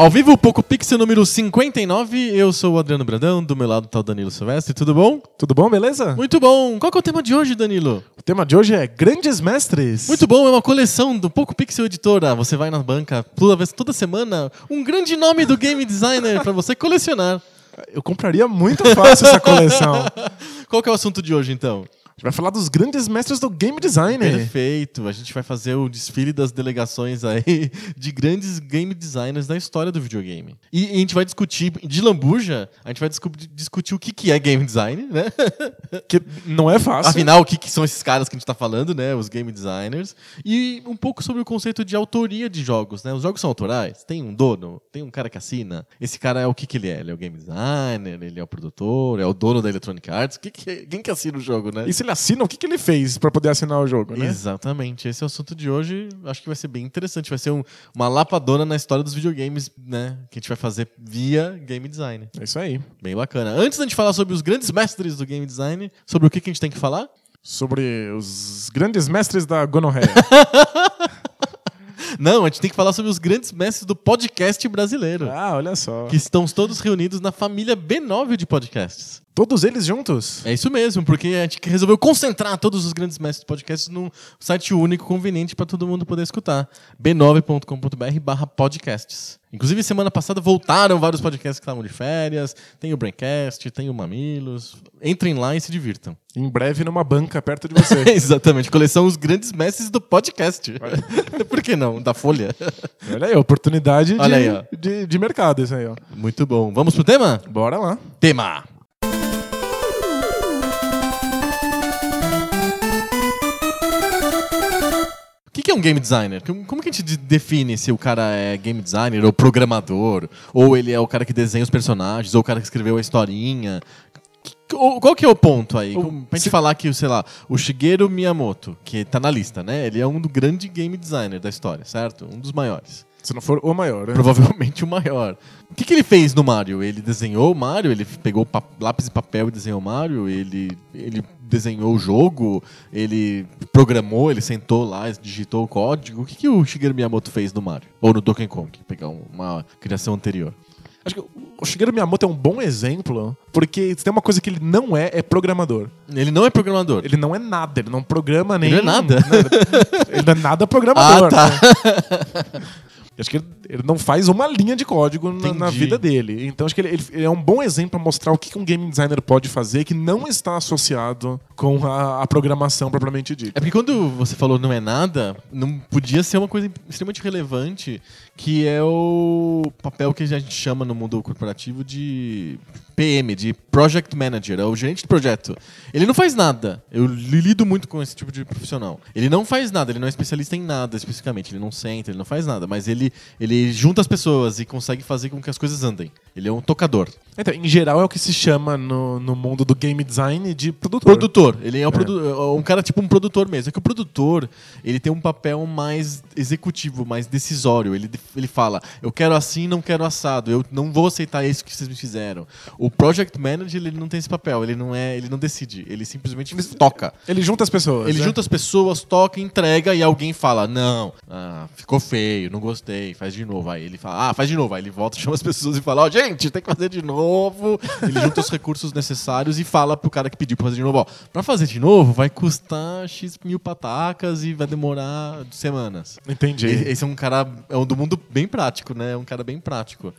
Ao vivo, Poco Pixel número 59. Eu sou o Adriano Brandão, do meu lado tá o Danilo Silvestre. Tudo bom? Tudo bom, beleza? Muito bom. Qual que é o tema de hoje, Danilo? O tema de hoje é Grandes Mestres. Muito bom, é uma coleção do Poco Pixel Editora. Você vai na banca toda vez, toda semana, um grande nome do game designer para você colecionar. Eu compraria muito fácil essa coleção. Qual que é o assunto de hoje, então? Gente vai falar dos grandes mestres do game design. Perfeito. A gente vai fazer o desfile das delegações aí de grandes game designers da história do videogame. E, a gente vai discutir, de lambuja, a gente vai discutir o que, que é game design, né? Que não é fácil. Afinal, o que, que são esses caras que a gente está falando, né? Os game designers. E um pouco sobre o conceito de autoria de jogos, né? Os jogos são autorais? Tem um dono? Tem um cara que assina? Esse cara é o que, que ele é? Ele é o game designer? Ele é o produtor? É o dono da Electronic Arts? Que que, quem que assina o jogo, né? E se ele assina, o que, que ele fez para poder assinar o jogo, né? Exatamente. Esse é o assunto de hoje. Acho que vai ser bem interessante. Vai ser um, uma lapadora na história dos videogames, né? Que a gente vai fazer via game design. É isso aí. Bem bacana. Antes da gente falar sobre os grandes mestres do game design, sobre o que, que a gente tem que falar? Sobre os grandes mestres da gonorreia. Não, a gente tem que falar sobre os grandes mestres do podcast brasileiro. Ah, olha só. Que estão todos reunidos na família B9 de podcasts. Todos eles juntos? É isso mesmo, porque a gente resolveu concentrar todos os grandes mestres de podcasts num site único, conveniente para todo mundo poder escutar. b9.com.br barra podcasts. Inclusive, semana passada voltaram vários podcasts que estavam de férias. Tem o Braincast, tem o Mamilos. Entrem lá e se divirtam. Em breve numa banca perto de você. Exatamente. Coleção Os Grandes Mestres do Podcast. Por que não? Da Folha. Olha aí, oportunidade Olha de, aí, de, de mercado isso aí, ó. Muito bom. Vamos pro tema? Bora lá. Tema. O que, que é um game designer? Como que a gente define se o cara é game designer ou programador? Ou ele é o cara que desenha os personagens? Ou o cara que escreveu a historinha? Qual que é o ponto aí? O, pra gente se... falar que, sei lá, o Shigeru Miyamoto, que tá na lista, né? Ele é um do grande game designer da história, certo? Um dos maiores. Se não for o maior, né? Provavelmente o maior. O que, que ele fez no Mario? Ele desenhou o Mario? Ele pegou lápis e papel e desenhou o Mario? Ele, ele desenhou o jogo? Ele programou? Ele sentou lá, digitou o código? O que, que o Shigeru Miyamoto fez no Mario? Ou no Donkey Kong? Pegar uma criação anterior. Acho que o Shigeru Miyamoto é um bom exemplo, porque tem uma coisa que ele não é, é programador. Ele não é programador? Ele não é nada, ele não programa nem... Ele não é nada? ele não é nada programador. Ah, tá. Né? Acho que ele não faz uma linha de código na, na vida dele. Então acho que ele, ele, é um bom exemplo para mostrar o que um game designer pode fazer que não está associado com a, a, programação propriamente dita. É porque quando você falou não é nada, não podia ser uma coisa extremamente relevante, que é o papel que a gente chama no mundo corporativo de PM, de Project Manager, é o gerente de projeto. Ele não faz nada. Eu lido muito com esse tipo de profissional. Ele não faz nada, ele não é especialista em nada especificamente. Ele não senta, ele não faz nada, mas ele, ele junta as pessoas e consegue fazer com que as coisas andem. Ele é um tocador. Então, em geral, é o que se chama no, no mundo do game design de produtor. Produtor. Ele é, um, produ é. um cara tipo um produtor mesmo. É que o produtor, ele tem um papel mais executivo, mais decisório. Ele, ele fala, eu quero assim, não quero assado. Eu não vou aceitar isso que vocês me fizeram. O project manager, ele não tem esse papel. Ele não é, ele não decide. Ele simplesmente ele, toca. Ele junta as pessoas. Ele né? junta as pessoas, toca, entrega e alguém fala, não, ah, ficou feio, não gostei, faz de novo. Aí ele fala, ah, faz de novo. Aí ele volta, chama as pessoas e fala, ó, oh, gente, tem que fazer de novo. Ele junta os recursos necessários e fala pro cara que pediu pra fazer de novo, ó, pra fazer de novo vai custar X mil patacas e vai demorar semanas. Entendi. Esse é um cara, é um do mundo bem prático, né? É um cara bem prático.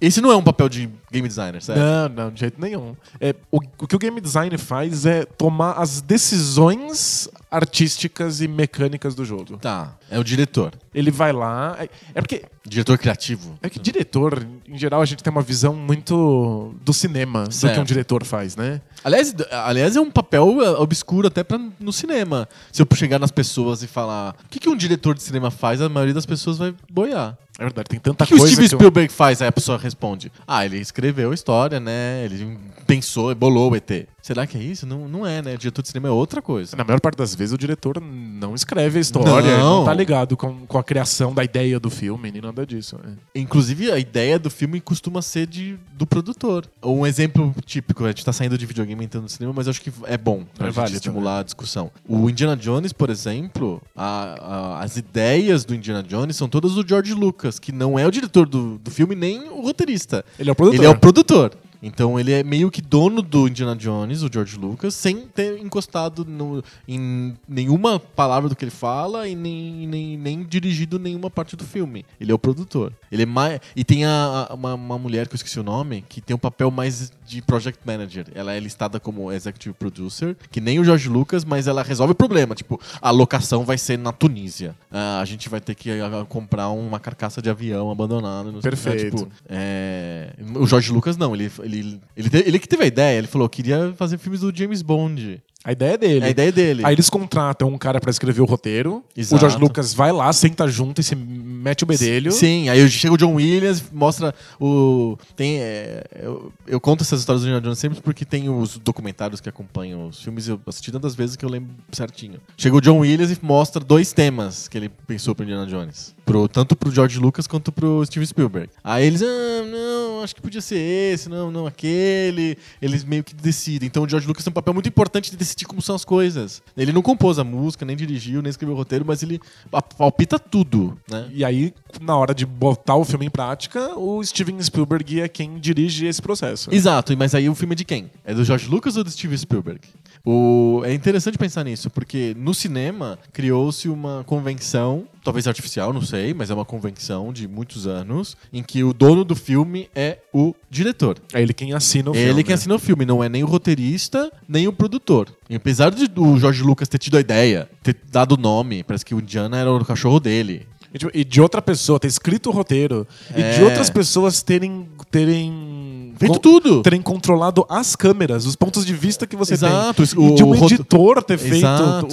Esse não é um papel de game designer, certo? Não, não, de jeito nenhum. É, o, o que o game designer faz é tomar as decisões artísticas e mecânicas do jogo. Tá, é o diretor. Ele vai lá. É, é porque. Diretor criativo. É que diretor, em geral, a gente tem uma visão muito do cinema certo. do que um diretor faz, né? Aliás, aliás, é um papel é, obscuro até pra, no cinema. Se eu chegar nas pessoas e falar o que, que um diretor de cinema faz, a maioria das pessoas vai boiar. É verdade, tem tanta O que o coisa Steven que eu- Spielberg faz? Aí a pessoa responde: Ah, ele escreveu a história, né? Ele pensou, bolou o ET. Será que é isso? Não, não é, né? O diretor de cinema é outra coisa. Na maior parte das vezes o diretor não escreve a história, Não. não, tá ligado com, com a criação da ideia do filme, nem nada disso. é. Inclusive, a ideia do filme costuma ser de, do produtor. Um exemplo típico, a gente tá saindo de videogame entrando no cinema, mas eu acho que é bom pra É gente válido, estimular a discussão. O Indiana Jones, por exemplo, a- a- as ideias do Indiana Jones são todas do George Lucas, que não é o diretor do, do filme nem o roteirista. Ele é o produtor. Ele é o produtor. Então ele é meio que dono do Indiana Jones, o George Lucas, sem ter encostado no- em nenhuma palavra do que ele fala e nem, nem, nem dirigido nenhuma parte do filme. Ele é o produtor. Ele é mais. E tem a, a- uma, uma mulher que eu esqueci o nome, que tem um papel mais de project manager. Ela é listada como executive producer, que nem o George Lucas, mas ela resolve o problema. Tipo, a locação vai ser na Tunísia. Ah, a gente vai ter que ah, comprar uma carcaça de avião abandonada. não sei o que. Perfeito. Tipo, é, O George Lucas não, ele, ele, ele, ele que teve a ideia, ele falou, queria fazer filmes do James Bond. A ideia é dele. É a ideia dele. Aí eles contratam um cara pra escrever o roteiro. Exato. O George Lucas vai lá, senta junto e se mete o bedelho. Sim, aí chega o John Williams, mostra o. Tem. é, eu, eu conto essas histórias do Indiana Jones sempre porque tem os documentários que acompanham os filmes, eu assisti tantas vezes que eu lembro certinho. Chega o John Williams e mostra dois temas que ele pensou pro Indiana Jones. Pro, tanto pro George Lucas quanto pro Steven Spielberg. Aí eles, ah, não, acho que podia ser esse, não, não aquele. Eles meio que decidem. Então o George Lucas tem um papel muito importante de decidir como são as coisas. Ele não compôs a música, nem dirigiu, nem escreveu o roteiro, mas ele palpita tudo, né? E aí, na hora de botar o filme em prática, o Steven Spielberg é quem dirige esse processo. Exato, mas aí o filme é de quem? É do George Lucas ou do Steven Spielberg? O... É interessante pensar nisso, porque no cinema criou-se uma convenção, talvez artificial, não sei, mas é uma convenção de muitos anos, em que o dono do filme é o diretor. É ele quem assina o Ele filme. quem assina o filme, não é nem o roteirista, nem o produtor. E apesar de o George Lucas ter tido a ideia, ter dado o nome, parece que o Indiana era o cachorro dele. E, tipo, e de outra pessoa ter escrito o roteiro e É. de outras pessoas terem terem Feito tudo. terem controlado as câmeras, os pontos de vista que você Exato, tem. e de o um rote- editor ter feito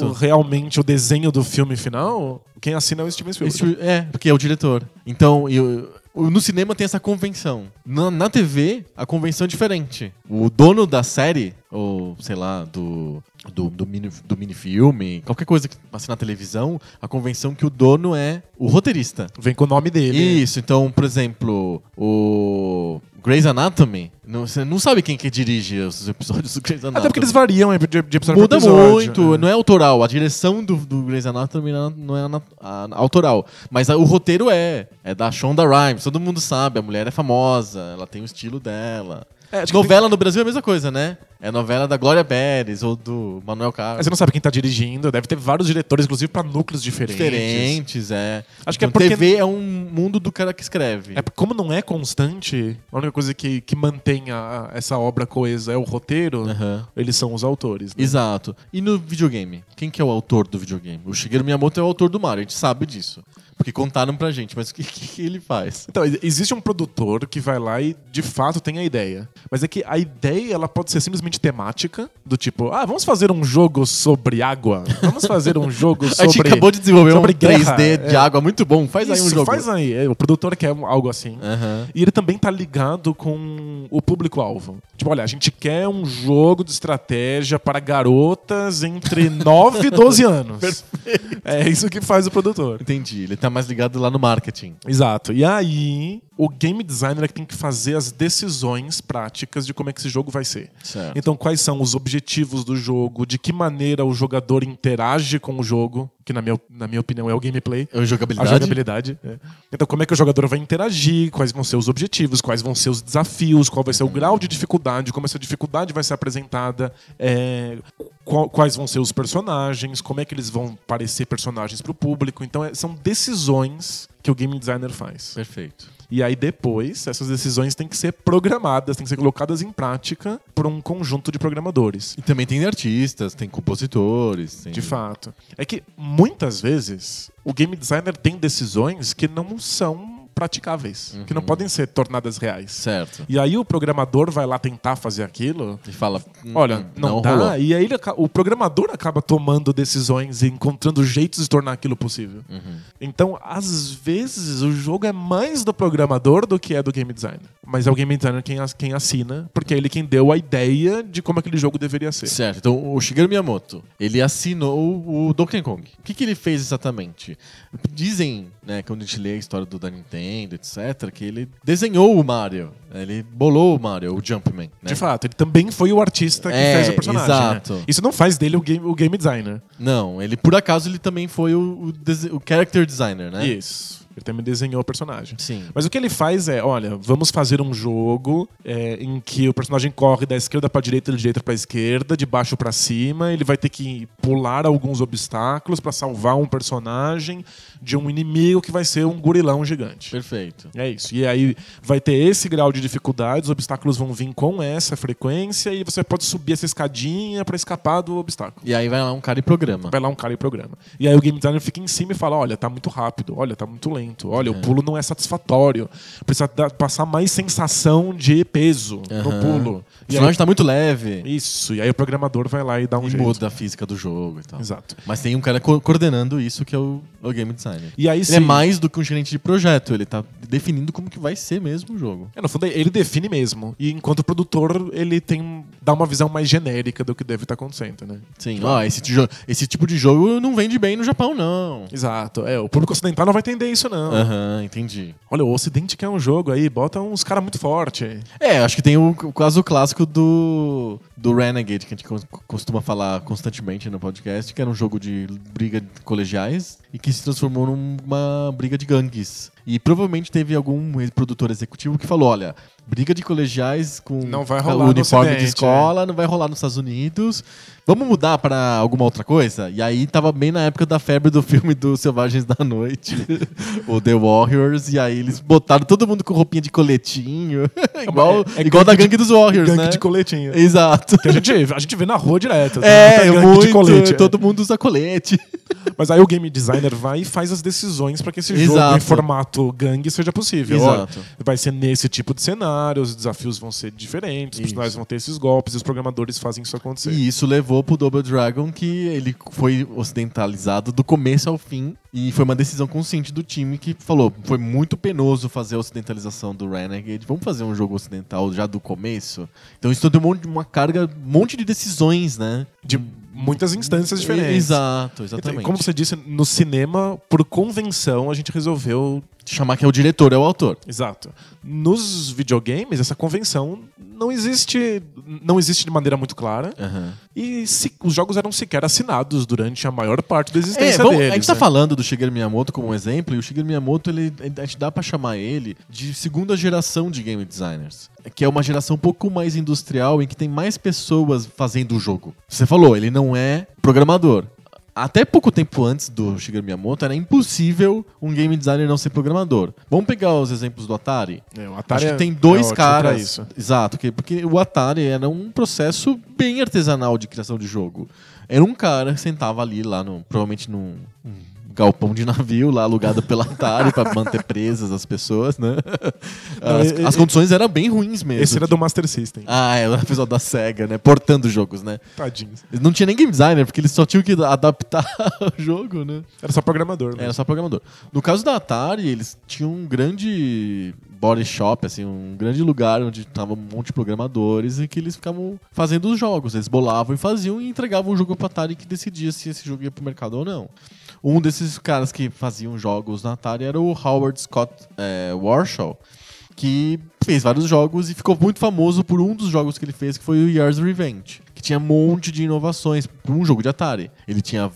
o- realmente o desenho do filme final, quem assina é o Steven Spielberg. Esse- é, porque é o diretor. Então, eu- o- no cinema tem essa convenção. Na, na TV, a convenção é diferente. O dono da série, ou sei lá, do, do, do, mini, do minifilme, qualquer coisa que passe na televisão, a convenção que o dono é o roteirista. Vem com o nome dele. Isso, então, por exemplo, o Grey's Anatomy, não- você não sabe quem que dirige os episódios do Grey's Anatomy. Até porque eles variam de, episódio Muda muito, né? não é autoral. A direção do, do Grey's Anatomy não é- é ana- a- autoral. Mas a- o roteiro é. É da Shonda Rhimes, todo mundo sabe. A mulher é famosa, ela tem o estilo dela. É, novela no Brasil é a mesma coisa, né? É novela da Glória Pérez ou do Manuel Mas Carlos. você não sabe quem tá dirigindo, deve ter vários diretores, inclusive pra núcleos diferentes. Diferentes, é. Acho que é Então, porque- TV é um mundo do cara que escreve. É, como não é constante, a única coisa que, que mantém a- essa obra coesa é o roteiro, Aham. eles são os autores. né? Exato. E no videogame? Quem que é o autor do videogame? O Shigeru Miyamoto é o autor do Mario, a gente sabe disso. Porque contaram pra gente, mas o que, que, ele faz? Então, existe um produtor que vai lá e de fato tem a ideia. Mas é que a ideia ela pode ser simplesmente temática, do tipo, ah, vamos fazer um jogo sobre água. Vamos fazer um jogo sobre. a gente acabou de desenvolver um sobre 3D guerra. de É. água muito bom. Faz aí um Isso, jogo. Faz aí. É, o produtor quer algo assim. Aham. E ele também tá ligado com o público-alvo. Tipo, olha, a gente quer um jogo de estratégia para garotas entre 9 e 12 anos. É isso que faz o produtor. Entendi. Ele tá mais ligado lá no marketing. Exato. E aí, o game designer é que tem que fazer as decisões práticas de como é que esse jogo vai ser. Certo. Então, quais são os objetivos do jogo, de que maneira o jogador interage com o jogo, que na minha, na minha opinião é o gameplay. É a jogabilidade. A jogabilidade. é. Então, como é que o jogador vai interagir, quais vão ser os objetivos, quais vão ser os desafios, qual vai ser o grau de dificuldade, como essa dificuldade vai ser apresentada, é, qual- quais vão ser os personagens, como é que eles vão parecer personagens para o público. Então, é- são decisões que o game designer faz. Perfeito. E aí depois, essas decisões têm que ser programadas, têm que ser colocadas em prática por um conjunto de programadores. E também tem artistas, tem compositores. Tem... De fato. É que muitas vezes o game designer tem decisões que não são praticáveis, que não podem ser tornadas reais. Certo. E aí o programador vai lá tentar fazer aquilo. E fala, "Hum, Olha, não, não dá. rolou. E aí ele o programador acaba tomando decisões e encontrando jeitos de tornar aquilo possível. Uhum. Então, às vezes, o jogo é mais do programador do que é do game designer. Mas é o game designer quem, quem assina, porque é ele quem deu a ideia de como aquele jogo deveria ser. Certo. Então, o Shigeru Miyamoto, ele assinou o Donkey Kong. O que, que ele fez exatamente? Dizem, né, quando a gente lê a história do da Nintendo, etc., que ele desenhou o Mario. né, Ele bolou o Mario, o Jumpman. Né? De fato, ele também foi o artista que É, fez o personagem. exato. né? Isso não faz dele o game, o game designer. Não, ele por acaso ele também foi o, o, o character designer, né? Isso. Ele também desenhou o personagem. Sim. Mas o que ele faz é, olha, vamos fazer um jogo é, em que o personagem corre da esquerda pra direita, da direita pra esquerda, de baixo pra cima. Ele vai ter que pular alguns obstáculos pra salvar um personagem de um inimigo que vai ser um gorilão gigante. Perfeito. É isso. E aí vai ter esse grau de dificuldade, os obstáculos vão vir com essa frequência e você pode subir essa escadinha pra escapar do obstáculo. E aí vai lá um cara e programa. Vai lá um cara e programa. E aí o game designer fica em cima e fala: olha, tá muito rápido, olha, tá muito lento, olha, o pulo não é satisfatório. Precisa dar- passar mais sensação de peso no Aham. pulo. O E aí, personagem tá muito leve. isso, e aí o programador vai lá e dá um E jeito. muda a física do jogo e tal. Exato. Mas tem um cara co- coordenando isso que é o, o game designer. E aí Ele sim. é mais do que um gerente de projeto, ele tá definindo como que vai ser mesmo o jogo. É, no fundo, ele define mesmo. E enquanto produtor, ele tem dá uma visão mais genérica do que deve estar acontecendo, né? Sim, ó, esse, tijo- esse tipo de jogo não vende bem no Japão, não. Exato. É, o público ocidental não vai entender isso, não. Aham, entendi. Olha, o Ocidente quer um jogo aí, bota uns caras muito fortes. É, acho que tem o, o caso clássico do, do Renegade, que a gente cos- costuma falar constantemente no podcast, que era um jogo de briga colegiais e que se transformou numa briga de gangues. E provavelmente teve algum produtor executivo que falou: olha, briga de colegiais com Não vai rolar uniforme de Ocidente, escola, não vai rolar nos Estados Unidos. Vamos mudar pra alguma outra coisa? E aí tava bem na época da febre do filme dos Selvagens da Noite, o The Warriors, e aí eles botaram todo mundo com roupinha de coletinho, igual, é igual da gangue gangue dos Warriors, Gangue né? de coletinho. Exato. Que a gente, a gente vê na rua direto. assim, É, muita gangue muito, de colete. todo mundo usa colete. Mas aí o game designer vai e faz as decisões para que esse jogo Exato. em formato gangue seja possível. Exato. Olha, vai ser nesse tipo de cenário, os desafios vão ser diferentes, os personagens vão ter esses golpes, e os programadores fazem isso acontecer. E isso levou pro Double Dragon que ele foi ocidentalizado do começo ao fim. E foi uma decisão consciente do time que falou: foi muito penoso fazer a ocidentalização do Renegade. Vamos fazer um jogo ocidental já do começo? Então isso deu um monte- uma carga, um monte de decisões, né? De muitas instâncias diferentes. Exato, Então, exatamente. Como você disse, no cinema, por convenção, a gente resolveu. Chamar que é o diretor, é o autor. Exato. Nos videogames, essa convenção não existe. Não existe de maneira muito clara. Aham. E se- os jogos eram sequer assinados durante a maior parte da É, existência vamos- deles. a gente tá né? falando do Shigeru Miyamoto como um exemplo, e o Shigeru Miyamoto, ele, a gente dá pra chamar ele de segunda geração de game designers. Que é uma geração um pouco mais industrial, em que tem mais pessoas fazendo o jogo. Você falou, ele não é programador. Até pouco tempo antes do Shigeru Miyamoto, era impossível um game designer não ser programador. Vamos pegar os exemplos do Atari? É, o Atari Acho que é- tem dois é caras. isso. Exato, que- porque o Atari era um processo bem artesanal de criação de jogo. Era um cara que sentava ali, lá no, provavelmente num um galpão de navio, lá alugado pela Atari pra manter presas as pessoas, né? As, as condições eram bem ruins mesmo. Esse era do Master System. Ah, é, o pessoal da SEGA, né? Portando jogos, né? Tadinhos. Não tinha nem game designer, porque eles só tinham que adaptar o jogo, né? Era só programador. Né? Era só programador. No caso da Atari, eles tinham um grande body shop, assim, um grande lugar onde tava um monte de programadores e que eles ficavam fazendo os jogos. Eles bolavam e faziam e entregavam o jogo pra Atari que decidia se esse jogo ia pro mercado ou não. Um desses caras que faziam jogos na Atari era o Howard Scott é, Warshaw, que fez vários jogos e ficou muito famoso por um dos jogos que ele fez, que foi o Year's Revenge, que tinha um monte de inovações para um jogo de Atari. Ele tinha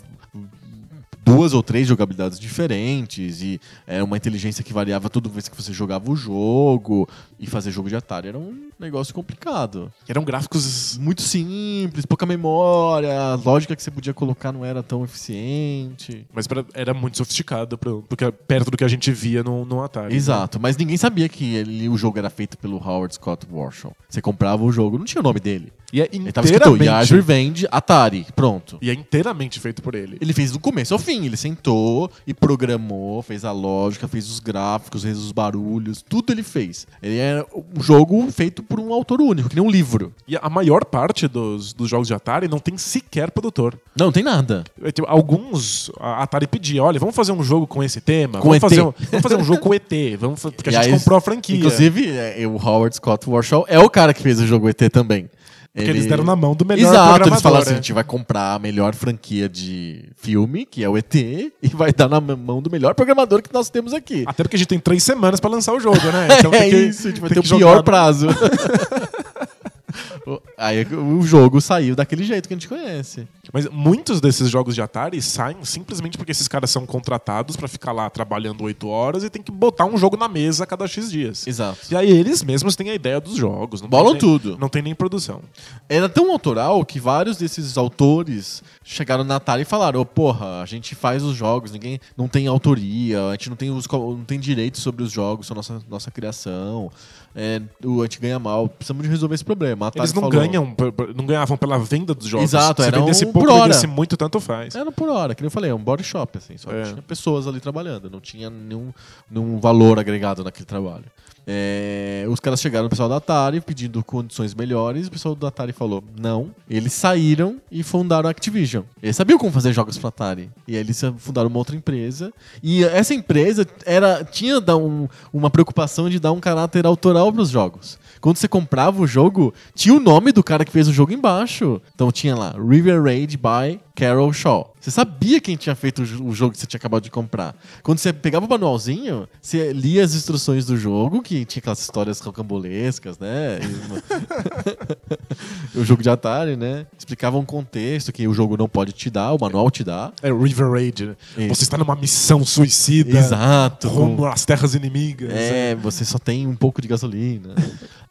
duas ou três jogabilidades diferentes e era uma inteligência que variava toda vez que você jogava o jogo E fazer jogo de Atari era um negócio complicado. Eram gráficos. Muito simples, pouca memória, a lógica que você podia colocar não era tão eficiente. Mas pra- era muito sofisticado pro- porque perto do que a gente via no, no Atari. né? Exato, mas ninguém sabia que ele, o jogo era feito pelo Howard Scott Warshaw. Você comprava o jogo, não tinha o nome dele. E é Ele tava escrito inteiramente. Revenge, Atari, pronto. E é inteiramente feito por ele. Ele fez do começo ao fim, ele sentou e programou, fez a lógica, fez os gráficos, fez os barulhos, tudo ele fez. Ele é um jogo feito por um autor único, que nem um livro. E a maior parte dos, dos jogos de Atari não tem sequer produtor. Não, não tem nada. É, tipo, alguns, a Atari pedia, olha, vamos fazer um jogo com esse tema? Com vamos, ET. Fazer um, vamos fazer um jogo com ET, vamos, porque a E gente aí, comprou a franquia. Inclusive, é, o Howard Scott Warshaw é o cara que fez o jogo ET também. Porque eles deram na mão do melhor Exato, eles falaram assim, a né? gente vai comprar a melhor franquia de filme, que é o ET, e vai dar na mão do melhor programador que nós temos aqui. Até porque a gente tem três semanas pra lançar o jogo, né? Então é tem que, isso, a gente vai ter o pior jogar- prazo. Aí o jogo saiu daquele jeito que a gente conhece. Mas muitos desses jogos de Atari saem simplesmente porque esses caras são contratados pra ficar lá trabalhando oito horas e tem que botar um jogo na mesa a cada X dias. Exato. E aí eles mesmos têm a ideia dos jogos. Não Bolam nem- tudo. Não tem nem produção. Era tão autoral que vários desses autores chegaram na Atari e falaram: "Ô, porra, a gente faz os jogos, ninguém não tem autoria, a gente não tem, os, não tem direito sobre os jogos, sobre nossa, nossa criação. É, o, a gente ganha mal, precisamos de resolver esse problema. Eles não falou, ganham, não ganhavam pela venda dos jogos. Exato, Se era vendesse um pouco, por hora. vendesse muito, tanto faz. Era por hora, que nem eu falei, é um body shop, assim, só É. tinha pessoas ali trabalhando, não tinha nenhum, nenhum valor agregado naquele trabalho. É, os caras chegaram no pessoal da Atari pedindo condições melhores, o pessoal da Atari falou não. Eles saíram e fundaram a Activision. Eles sabiam como fazer jogos pra Atari. E aí eles fundaram uma outra empresa. E essa empresa era, tinha um- uma preocupação de dar um caráter autoral pros jogos. Quando você comprava o jogo, tinha o nome do cara que fez o jogo embaixo. Então tinha lá, River Raid by Carol Shaw. Você sabia quem tinha feito o jo- o jogo que você tinha acabado de comprar. Quando você pegava o manualzinho, você lia as instruções do jogo, que tinha aquelas histórias rocambolescas, né? O jogo de Atari, né? Explicava um contexto que o jogo não pode te dar, o manual te dá. É River Raid. né? Isso. Você está numa missão suicida. Exato. Rumo às terras inimigas. É, você só tem um pouco de gasolina.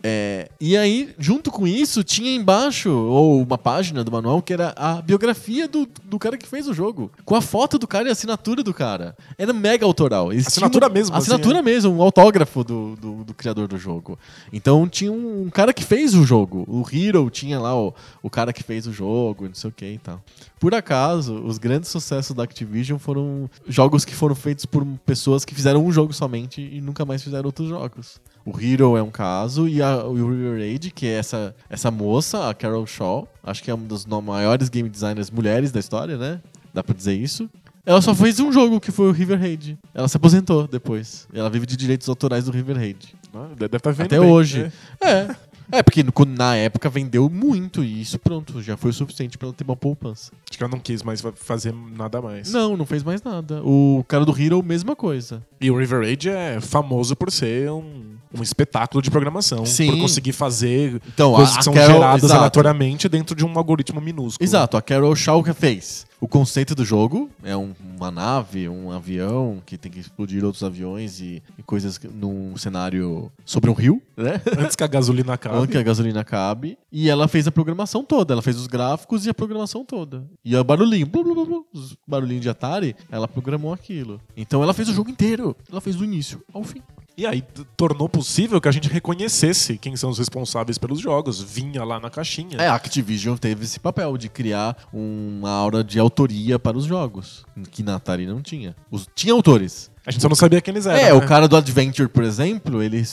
É, e aí, junto com isso, tinha embaixo, ou uma página do manual, que era a biografia do, do cara que fez o jogo. Com a foto do cara e a assinatura do cara. Era mega autoral. Eles Assinatura tinham- mesmo, assim, Assinatura mesmo, um autógrafo do, do, do criador do jogo. Então tinha um, cara que fez o jogo. O Hero tinha lá o, o cara que fez o jogo, não sei o que e tal. Por acaso, os grandes sucessos da Activision foram jogos que foram feitos por pessoas que fizeram um jogo somente e nunca mais fizeram outros jogos. O Hero é um caso, e a, o River Raid, que é essa, essa moça, a Carol Shaw, acho que é uma das maiores game designers mulheres da história, né? Dá pra dizer isso. Ela só fez um jogo, que foi o River Raid. Ela se aposentou depois. Ela vive de direitos autorais do River Raid. Ah, Deve estar vendo Até bem. hoje. É. É. É, porque na época vendeu muito e isso pronto, já foi o suficiente pra ela ter uma poupança. Acho que ela não quis mais fa- fazer nada mais. Não, não fez mais nada. O cara do Hero, mesma coisa. E o River Raid é famoso por ser um, um espetáculo de programação. Sim. Por conseguir fazer Então, coisas a- que a são Carol- geradas exato. aleatoriamente dentro de um algoritmo minúsculo. Exato, a Carol Shaw que fez. O conceito do jogo é um- uma nave, um avião que tem que explodir outros aviões e, e coisas que- num cenário sobre um rio, né? Antes que a gasolina acabe. Onde que a gasolina cabe. E ela fez a programação toda. Ela fez os gráficos e a programação toda. E o barulhinho, blu, blu, blu, os barulhinhos de Atari, ela programou aquilo. Então ela fez o jogo inteiro. Ela fez do início ao fim. E aí tornou possível que a gente reconhecesse quem são os responsáveis pelos jogos. Vinha lá na caixinha. É, a Activision teve esse papel de criar uma aura de autoria para os jogos, que na Atari não tinha. Os, tinha autores. A gente só não sabia quem eles eram. É, né? o cara do Adventure, por exemplo, ele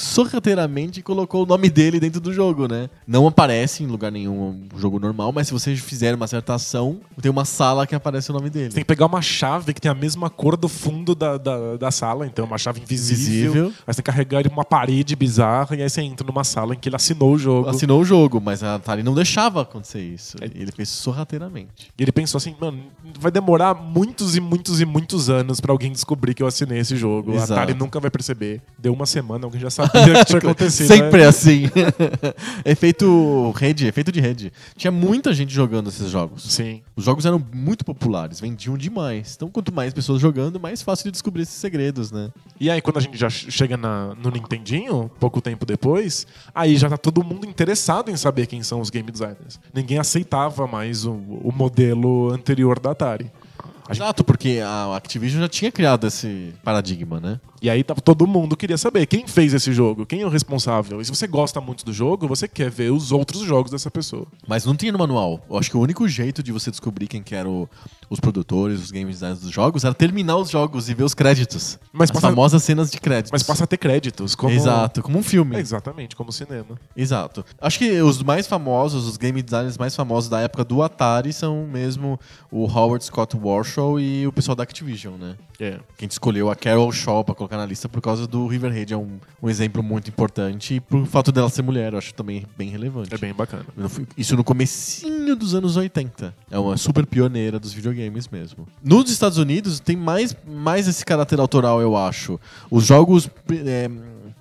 sorrateiramente colocou o nome dele dentro do jogo, né? Não aparece em lugar nenhum um jogo normal, mas se você fizer uma certa ação, tem uma sala que aparece o nome dele. Você tem que pegar uma chave que tem a mesma cor do fundo da, da, da sala, então uma chave invisível. Invisível. Aí você tem que carregar ele uma parede bizarra e aí você entra numa sala em que ele assinou o jogo. Assinou o jogo, mas a Atari não deixava acontecer isso. É. Ele fez sorrateiramente. E ele pensou assim, mano, vai demorar muitos e muitos e muitos anos pra alguém descobrir que eu assinei esse jogo. Exato. A Atari nunca vai perceber. Deu uma semana, alguém já sabia. que tinha acontecido. Sempre né? assim. efeito rede, efeito de rede. Tinha muita gente jogando esses jogos. Sim. Os jogos eram muito populares, vendiam demais. Então, quanto mais pessoas jogando, mais fácil de descobrir esses segredos, né? E aí, quando a gente já chega na- no Nintendinho, pouco tempo depois, aí já tá todo mundo interessado em saber quem são os game designers. Ninguém aceitava mais o, o modelo anterior da Atari. Exato, porque a Activision já tinha criado esse paradigma, né? E aí tava- todo mundo queria saber quem fez esse jogo, quem é o responsável. E se você gosta muito do jogo, você quer ver os outros jogos dessa pessoa. Mas não tinha no manual. Eu acho que o único jeito de você descobrir quem que eram os produtores, os game designers dos jogos, era terminar os jogos e ver os créditos. Mas As passa- famosas cenas de créditos. Mas passa a ter créditos. Como... Exato, como um filme. Exatamente, como cinema. Exato. Acho que os mais famosos, os game designers mais famosos da época do Atari são mesmo o Howard Scott Warshaw e o pessoal da Activision, né? É. Que a gente escolheu a Carol Shaw pra colocar na lista por causa do Riverhead, é um, um exemplo muito importante e por fato dela ser mulher, eu acho também bem relevante. É bem bacana. Isso no comecinho dos anos 80. É uma super pioneira dos videogames mesmo. Nos Estados Unidos tem mais, mais esse caráter autoral, eu acho. Os jogos, é,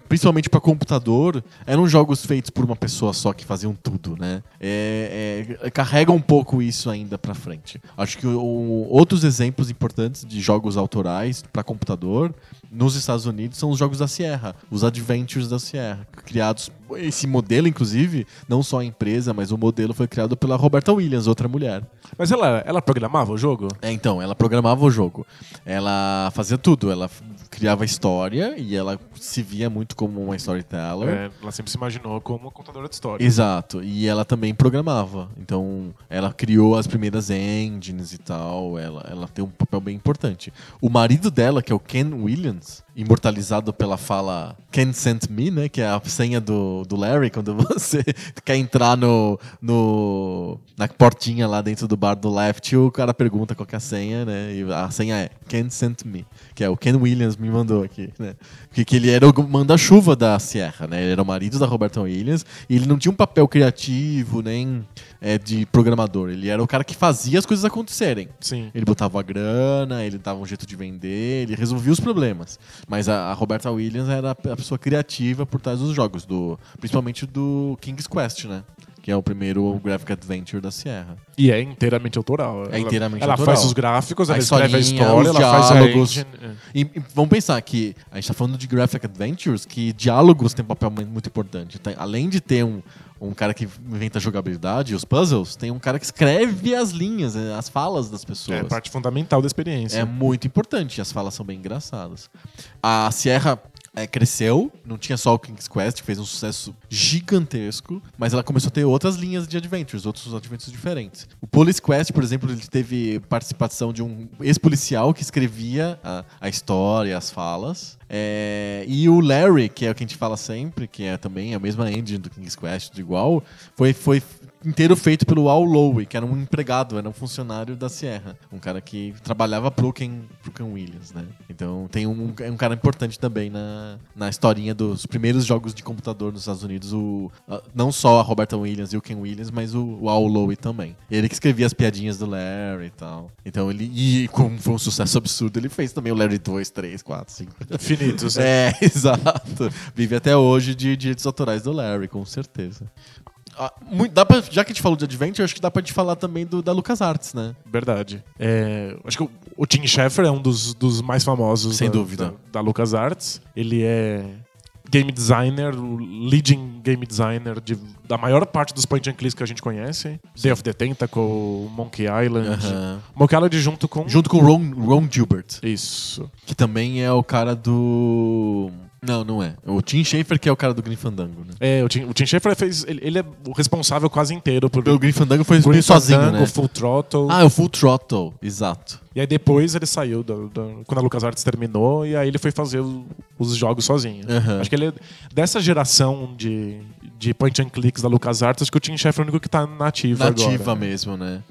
principalmente para computador, eram jogos feitos por uma pessoa só que faziam tudo, né? É, é, carrega um pouco isso ainda pra frente. Acho que o- outros exemplos importantes de jogos autorais para computador nos Estados Unidos são os jogos da Sierra, os Adventures da Sierra, criados esse modelo inclusive, não só a empresa, mas o modelo foi criado pela Roberta Williams, outra mulher. Mas ela, ela programava o jogo? É, então, ela programava o jogo. Ela fazia tudo, ela criava história e ela se via muito como uma storyteller. É, ela sempre se imaginou como contadora de história. Exato, e ela também programava. Então, ela criou as primeiras engines e tal. Ela, ela tem um papel bem importante. O marido dela, que é o Ken Williams, imortalizado pela fala Ken sent me, né? Que é a senha do, do Larry quando você quer entrar no, no na portinha lá dentro do bar do Left. O cara pergunta qual é a senha, né? E a senha é Ken sent me, que é o Ken Williams me mandou aqui, né? Porque que ele era o manda-chuva da Sierra, né? Ele era o marido da Roberta Williams e ele não tinha um papel criativo nem é, de programador. Ele era o cara que fazia as coisas acontecerem. Sim. Ele botava a grana, ele dava um jeito de vender, ele resolvia os problemas. Mas a, a Roberta Williams era a, pessoa criativa por trás dos jogos, do, principalmente do King's Quest, né? Que é o primeiro graphic adventure da Sierra. E é inteiramente autoral. É inteiramente ela autoral. faz os gráficos, A ela escreve a história, ela faz a diálogos. engine. é. E, e vamos pensar que a gente tá falando de graphic adventures, que diálogos tem um papel mu- muito importante. Tem- além de ter um, um cara que inventa a jogabilidade os puzzles, tem um cara que escreve as linhas, eh, as falas das pessoas. É parte fundamental da experiência. É muito importante, as falas são bem engraçadas. A Sierra é, cresceu, não tinha só o King's Quest, que fez um sucesso gigantesco, mas ela começou a ter outras linhas de adventures, outros adventures diferentes. O Police Quest, por exemplo, ele teve participação de um ex-policial que escrevia a, a história, as falas. É, e o Larry, que é o que a gente fala sempre, que é também a mesma engine do King's Quest, igual, foi, foi inteiro feito pelo Al Lowe, que era um empregado, era um funcionário da Sierra. Um cara que trabalhava pro Ken, pro Ken Williams, né? Então tem um, é um cara importante também na, na historinha dos primeiros jogos de computador nos Estados Unidos. O, não só a Roberta Williams e o Ken Williams, mas o, o Al Lowe também. Ele que escrevia as piadinhas do Larry e tal. Então ele. E como foi um sucesso absurdo, ele fez também o Larry 2, 3, 4, 5. Infinitos. É, exato. Vive até hoje de direitos autorais do Larry, com certeza. Ah, muito- dá pra- já que a gente falou de Adventure, acho que dá pra gente falar também do, da LucasArts, né? Verdade. É, acho que o, o Tim Schafer é um dos, dos mais famosos Sem da, dúvida. da, da LucasArts. Ele é game designer, o leading game designer de- da maior parte dos point and clicks que a gente conhece. Day of the Tentacle, Monkey Island. Aham. Monkey Island junto com... Junto com o Ron, Ron Gilbert, Isso. que também é o cara do. Não, não é. O Tim Schafer, que é o cara do Grim Fandango, né? É, o Tim, o Tim Schafer fez... Ele, ele é o responsável quase inteiro por... O Grim Fandango foi Green sozinho, Fandango, né? Full Throttle. Ah, é o Full Throttle, exato. E aí depois ele saiu da, da- quando a LucasArts terminou e aí ele foi fazer os jogos sozinho. Aham. Acho que ele é dessa geração de, de point and clicks da LucasArts, acho que o Tim Schafer é o único que tá nativo, Nativa agora. né? mesmo, né?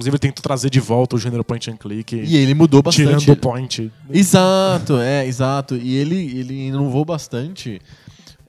Inclusive ele tenta trazer de volta o gênero point and click, E ele mudou bastante. tirando o point. Exato, é, exato. E ele, ele inovou bastante.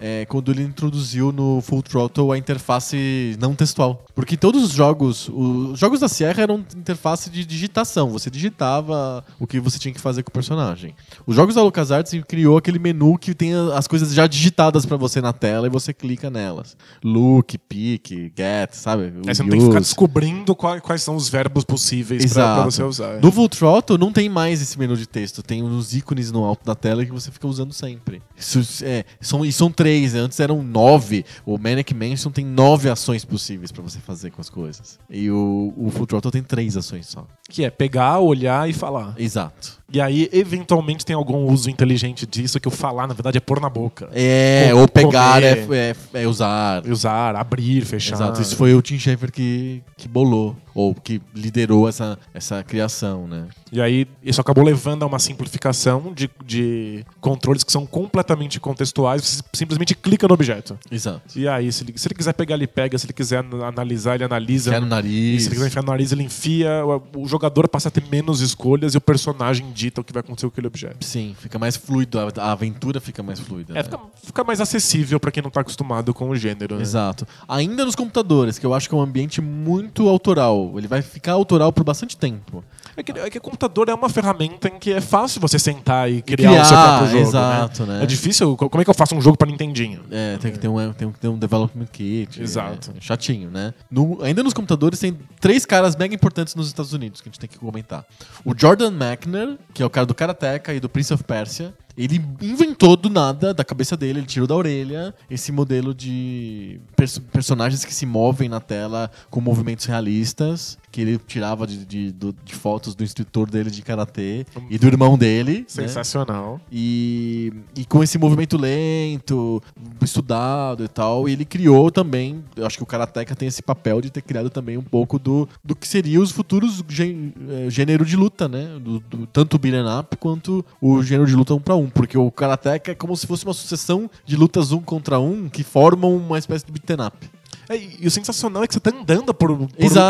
É quando ele introduziu no Full Throttle a interface não textual. Porque todos os jogos, os jogos da Sierra eram interface de digitação. Você digitava o que você tinha que fazer com o personagem. Os jogos da LucasArts criou aquele menu que tem as coisas já digitadas para você na tela e você clica nelas. Look, pick, get, sabe? Aí você não tem que ficar descobrindo quais, são os verbos possíveis pra, pra você usar. No Full Throttle não tem mais esse menu de texto. Tem uns ícones no alto da tela que você fica usando sempre. Isso, é, são, e são três, antes eram nove. O Manic Mansion tem nove ações possíveis para você fazer com as coisas. E o, o Full Throttle tem três ações só. Que é pegar, olhar e falar. Exato. E aí, eventualmente, tem algum uso inteligente disso que o falar, na verdade, é pôr na boca. É, Com- ou pegar é, é, é usar. Usar, abrir, fechar. Exato, isso foi o Tim Schafer que, que bolou, ou que liderou essa, essa criação, né? E aí, isso acabou levando a uma simplificação de, de controles que são completamente contextuais. Você simplesmente clica no objeto. Exato. E aí, se ele, se ele quiser pegar, ele pega. Se ele quiser an- analisar, ele analisa. Quer no E nariz. se ele quiser enfiar no nariz, ele enfia. O, o jogador passa a ter menos escolhas e o personagem dita o que vai acontecer com aquele objeto. Sim, fica mais fluido, a, aventura fica mais fluida. É, né? fica, fica mais acessível pra quem não tá acostumado com o gênero. Né? Exato. Ainda nos computadores, que eu acho que é um ambiente muito autoral. Ele vai ficar autoral por bastante tempo. É que, é que o computador é uma ferramenta em que é fácil você sentar e criar, criar, o seu próprio jogo. exato, né? É difícil. co- Como é que eu faço um jogo pra Nintendinho? É, tem que ter um, tem que ter um development kit. Exato. É, chatinho, né? No- ainda nos computadores tem três caras mega importantes nos Estados Unidos que a gente tem que comentar. O Jordan Mechner, que é o cara do Karateka e do Prince of Persia. Ele inventou do nada, da cabeça dele, ele tirou da orelha esse modelo de pers- personagens que se movem na tela com movimentos realistas, que ele tirava de, de- do- de fotos do instrutor dele de karatê e do irmão dele. né? Sensacional. E, e com esse movimento lento, estudado e tal, ele criou também, eu acho que o Karateka tem esse papel de ter criado também um pouco do, do que seria os futuros gê- eh, gênero de luta, né? Do, do- tanto o beat'em up quanto o gênero de luta um pra um, porque o Karateka é como se fosse uma sucessão de lutas um contra um que formam uma espécie de beat'em up. É, e e o sensacional é que você tá andando por, por,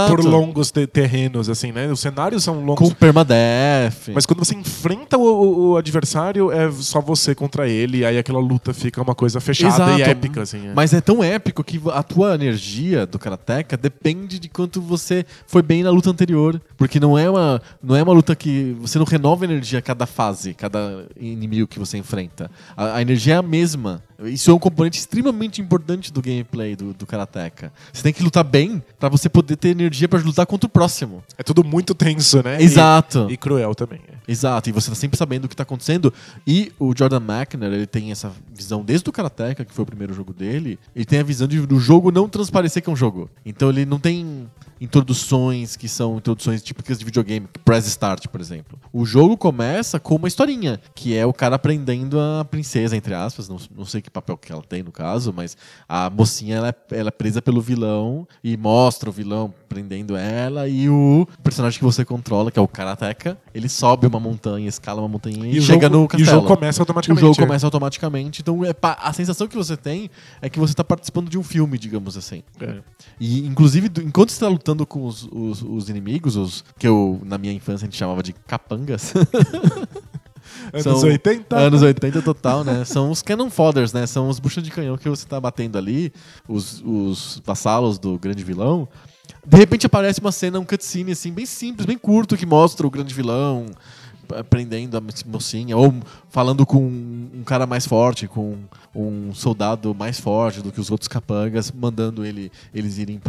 por longos te- terrenos, assim, né? Os cenários são longos. Com permadeath. Mas quando você enfrenta o, o- adversário, é só você contra ele, e aí aquela luta fica uma coisa fechada e Exato. épica, assim. é. Mas é tão épico que a tua energia do Karateka depende de quanto você foi bem na luta anterior. Porque não é uma, não é uma luta que. Você não renova energia a cada fase, cada inimigo que você enfrenta. A, a energia é a mesma. Isso é um componente extremamente importante do gameplay do, do Karateka. Você tem que lutar bem pra você poder ter energia pra lutar contra o próximo. É tudo muito tenso, né? E- Exato. E, cruel também. é. Exato, e você tá sempre sabendo o que tá acontecendo. E o Jordan Mechner, ele tem essa visão desde o Karateka, que foi o primeiro jogo dele, ele tem a visão de do jogo não transparecer que é um jogo. Então ele não tem introduções que são introduções típicas de videogame, press start, por exemplo. O jogo começa com uma historinha, que é o cara aprendendo a princesa, entre aspas, não, não sei que papel que ela tem no caso, mas a mocinha ela é, ela é presa pelo vilão e mostra o vilão prendendo ela e o personagem que você controla, que é o Karateka, ele sobe uma montanha, escala uma montanha e, E o chega jogo- no e o castelo. jogo começa O automaticamente. jogo é. começa automaticamente, então é a sensação que você tem é que você está participando de um filme, digamos assim. É. E, inclusive, do- enquanto você está lutando com os, os- os inimigos, os que eu, na minha infância, a gente chamava de capangas. Anos São 80? Anos 80 total, né? São os cannon fodders, né? São os buchas de canhão que você tá batendo ali, os, os vassalos do grande vilão. De repente aparece uma cena, um cutscene, assim, bem simples, bem curto, que mostra o grande vilão prendendo a mocinha, ou falando com um cara mais forte, com um soldado mais forte do que os outros capangas, mandando ele, eles irem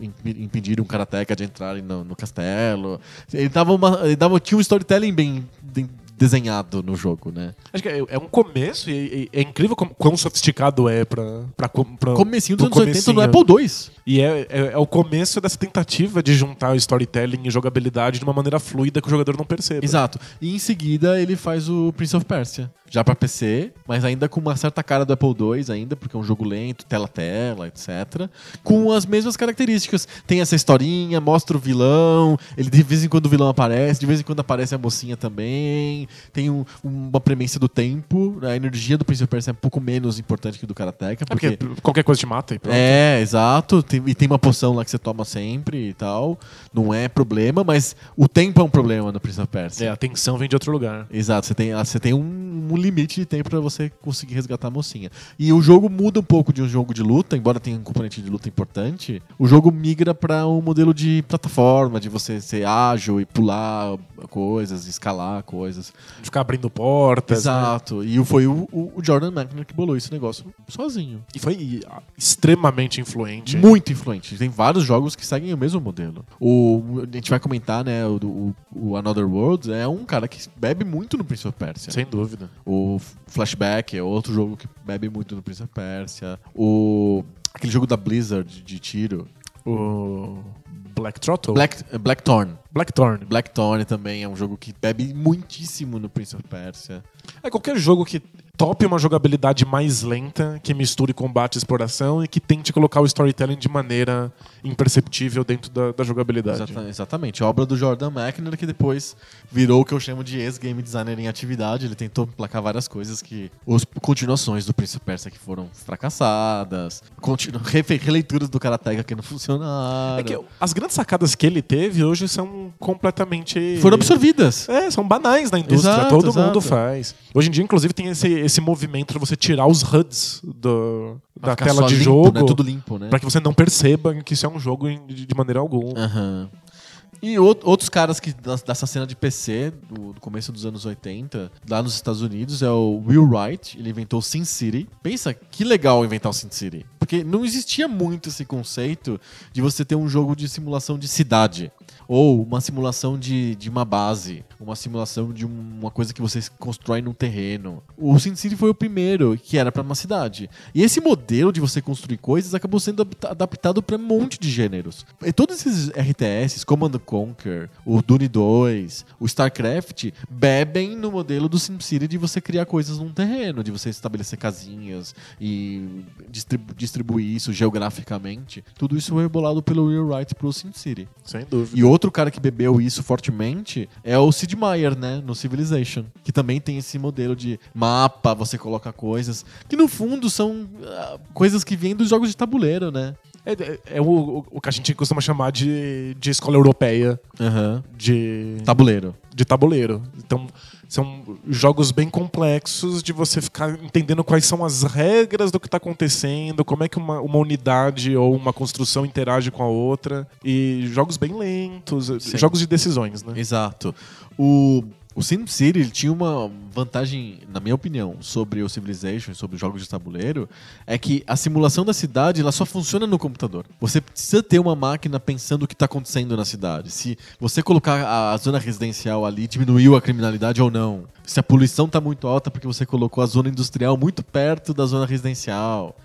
imp- impedir um karateka de entrarem no, no castelo. Ele dava uma, ele dava, tinha um storytelling bem, bem desenhado no jogo, né? Acho que é, é um começo e, e é incrível como, quão sofisticado é pra, pra, pra Comecinho dos anos 80 no. Apple II. E é, é, é o começo dessa tentativa de juntar storytelling e jogabilidade de uma maneira fluida que o jogador não perceba. Exato. E em seguida ele faz o Prince of Persia. Já pra PC, mas ainda com uma certa cara do Apple II ainda, porque é um jogo lento, tela-tela, etc. Com as mesmas características. Tem essa historinha, mostra o vilão, ele de vez em quando o vilão aparece, de vez em quando aparece a mocinha também. Tem um- uma premência do tempo. A energia do Prince of Persia é um pouco menos importante que do Karateka, É porque porque... qualquer coisa te mata e pronto. É, exato. Tem- e tem uma poção lá que você toma sempre e tal. Não é problema, mas o tempo é um problema no Prince of Persia. É, a tensão vem de outro lugar. Exato, você tem, você tem um limite de tempo pra você conseguir resgatar a mocinha. E o jogo muda um pouco de um jogo de luta, embora tenha um componente de luta importante. O jogo migra pra um modelo de plataforma, de você ser ágil e pular coisas, escalar coisas. De ficar abrindo portas. né? Exato. E foi o, o- Jordan McNamara que bolou esse negócio sozinho. E foi ah, extremamente influente. Muito influente. Tem vários jogos que seguem o mesmo modelo. O, a gente vai comentar, né? O, o, o Another World é um cara que bebe muito no Prince of Persia. Sem dúvida. O Flashback é outro jogo que bebe muito no Prince of Persia. O aquele jogo da Blizzard de, de tiro. O Black Throttle? Black, Blackthorn. Blackthorn. Blackthorn também é um jogo que bebe muitíssimo no Prince of Persia. É qualquer jogo que tope uma jogabilidade mais lenta, que misture combate e exploração e que tente colocar o storytelling de maneira imperceptível dentro da, da jogabilidade. Exata- exatamente. Obra do Jordan McNamara, que depois virou o que eu chamo de ex-game designer em atividade. Ele tentou emplacar várias coisas que... Os continuações do Prince of Persia que foram fracassadas. Continu, releituras do Karateka que não funcionaram. É que as grandes sacadas que ele teve hoje são completamente. Foram absorvidas. É, são banais na indústria, Exato, todo exato. mundo faz. Hoje em dia, inclusive, tem esse, esse movimento de você tirar os HUDs do, da tela de limpo, jogo Né? Tudo limpo, né? pra que você não perceba que isso é um jogo de maneira alguma. Aham. E out- outros caras que dessa cena de PC do, do começo dos anos 80, lá nos Estados Unidos, é o Will Wright. Ele inventou o Sin City. Pensa que legal inventar o Sin City. Porque não existia muito esse conceito de você ter um jogo de simulação de cidade. Ou uma simulação de, de uma base. Uma simulação de um- uma coisa que você constrói num terreno. O Sin City foi o primeiro, que era pra uma cidade. E esse modelo de você construir coisas acabou sendo adapta- adaptado pra um monte de gêneros. E todos esses RTS, Command and Conquer, o Dune 2, o StarCraft, bebem no modelo do SimCity de você criar coisas num terreno, de você estabelecer casinhas e distribu- distribuir isso geograficamente. Tudo isso foi rebolado pelo Will Wright pro SimCity. Sem dúvida. E outro cara que bebeu isso fortemente é o Sid Meier, né? No Civilization. Que também tem esse modelo de mapa, você coloca coisas. Que no fundo são ah, coisas que vêm dos jogos de tabuleiro, né? É, é- é o, o que a gente costuma chamar de, de escola europeia Aham. de, Tabuleiro. de tabuleiro. Então, são jogos bem complexos de você ficar entendendo quais são as regras do que está acontecendo, como é que uma, uma unidade ou uma construção interage com a outra. E jogos bem lentos, Sim. jogos de decisões, né? Exato. O, o SimCity ele tinha uma vantagem, na minha opinião, sobre o Civilization, sobre os jogos de tabuleiro, é que a simulação da cidade ela só funciona no computador. Você precisa ter uma máquina pensando o que está acontecendo na cidade. Se você colocar a, a zona residencial ali, diminuiu a criminalidade ou não. Se a poluição está muito alta porque você colocou a zona industrial muito perto da zona residencial.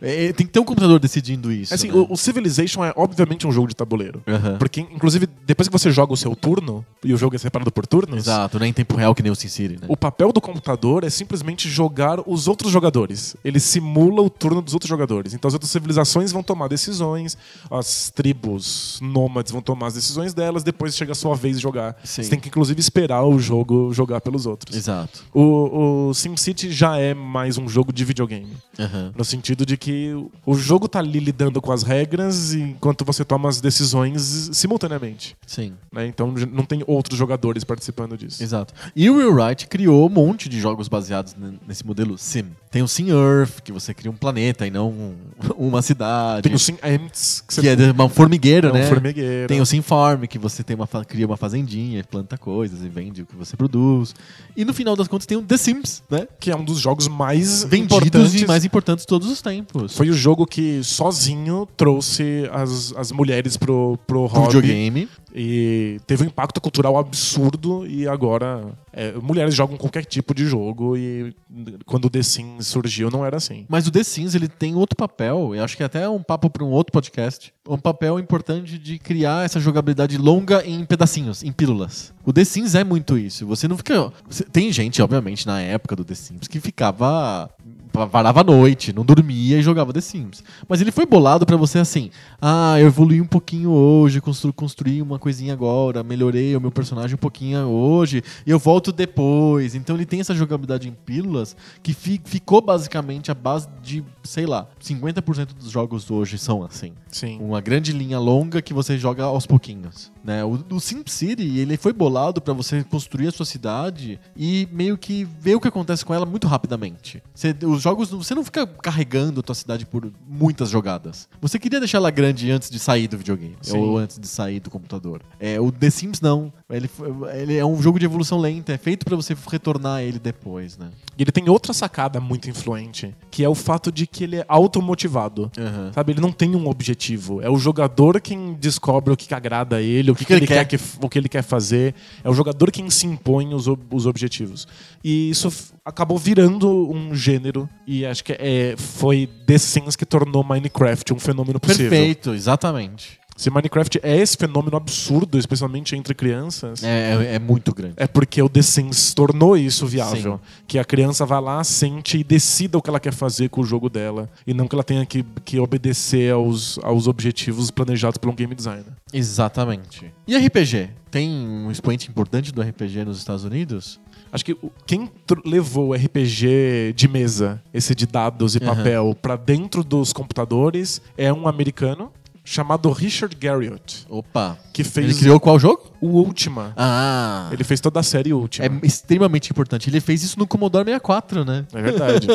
É, tem que ter um computador decidindo isso. Assim, né? o, o Civilization é obviamente um jogo de tabuleiro. Aham. Porque, inclusive, depois que você joga o seu turno, e o jogo é separado por turnos, Exato, não é em tempo real que nem o SimCity, né? O papel do computador é simplesmente jogar os outros jogadores. Ele simula o turno dos outros jogadores. Então as outras civilizações vão tomar decisões, as tribos nômades vão tomar as decisões delas, depois chega a sua vez de jogar. Sim. Você tem que inclusive esperar o jogo jogar pelos outros. Exato. O, o SimCity já é mais um jogo de videogame. Aham. No sentido de que o jogo tá ali lidando com as regras enquanto você toma as decisões simultaneamente. Sim. né? Então não tem outros jogadores participando disso. Exato. E o Will Wright criou um monte de jogos baseados nesse modelo Sim. Tem o Sim Earth, que você cria um planeta e não um- uma cidade. Tem o Sim Ants, que você que é uma formigueiro, É um né? formigueiro. Tem o Sim Farm, que você tem uma, cria uma fazendinha, planta coisas e vende o que você produz. E no final das contas tem o The Sims, né? que é um dos jogos mais Vendidos importantes. e mais importantes de todos os tempos. Foi o jogo que sozinho trouxe as, as mulheres pro, pro Pro hobby. videogame. E teve um impacto cultural absurdo e agora é, mulheres jogam qualquer tipo de jogo e quando o The Sims surgiu não era assim. Mas o The Sims ele tem outro papel, eu acho que é até um papo para um outro podcast. Um papel importante de criar essa jogabilidade longa em pedacinhos, em pílulas. O The Sims é muito isso. Você não fica. Tem gente, obviamente, na época do The Sims que ficava varava a noite, não dormia e jogava The Sims. Mas ele foi bolado pra você assim: ah, eu evolui um pouquinho hoje, constru construí uma coisinha agora, melhorei o meu personagem um pouquinho hoje, e eu volto depois. Então ele tem essa jogabilidade em pílulas que fi ficou basicamente a base de, sei lá, 50% dos jogos hoje são assim. Sim. Uma grande linha longa que você joga aos pouquinhos. Né? O, o SimCity, ele foi bolado pra você construir a sua cidade e meio que ver o que acontece com ela muito rapidamente. Você, os jogos, você não fica carregando a tua cidade por muitas jogadas. Você queria deixar ela grande antes de sair do videogame, Sim. ou antes de sair do computador. É, o The Sims não. Ele, ele é um jogo de evolução lenta, é feito pra você retornar a ele depois, né? E ele tem outra sacada muito influente, que é o fato de que ele é automotivado. Aham. Sabe, ele não tem um objetivo. É o jogador quem descobre o que, que agrada a ele, o que, que ele quer, que, o que ele quer fazer. É o jogador quem se impõe os, os objetivos. E isso acabou virando um gênero. E acho que é, foi The Sims que tornou Minecraft um fenômeno possível. Perfeito, exatamente. Se Minecraft é esse fenômeno absurdo, especialmente entre crianças, é, É, é, é muito grande. porque o The Sims tornou isso viável. Sim. Que a criança vai lá, sente e decida o que ela quer fazer com o jogo dela. E não que ela tenha que, que obedecer aos, aos objetivos planejados por um game designer. Exatamente. E RPG? Tem um expoente importante do RPG nos Estados Unidos? Acho que quem levou o RPG de mesa, esse de dados e papel, pra dentro dos computadores é um americano chamado Richard Garriott, Opa. que fez Ele criou qual jogo? o Ultima. Ah. Ele fez toda a série Ultima. É extremamente importante. Ele fez isso no Commodore 64, né? É verdade.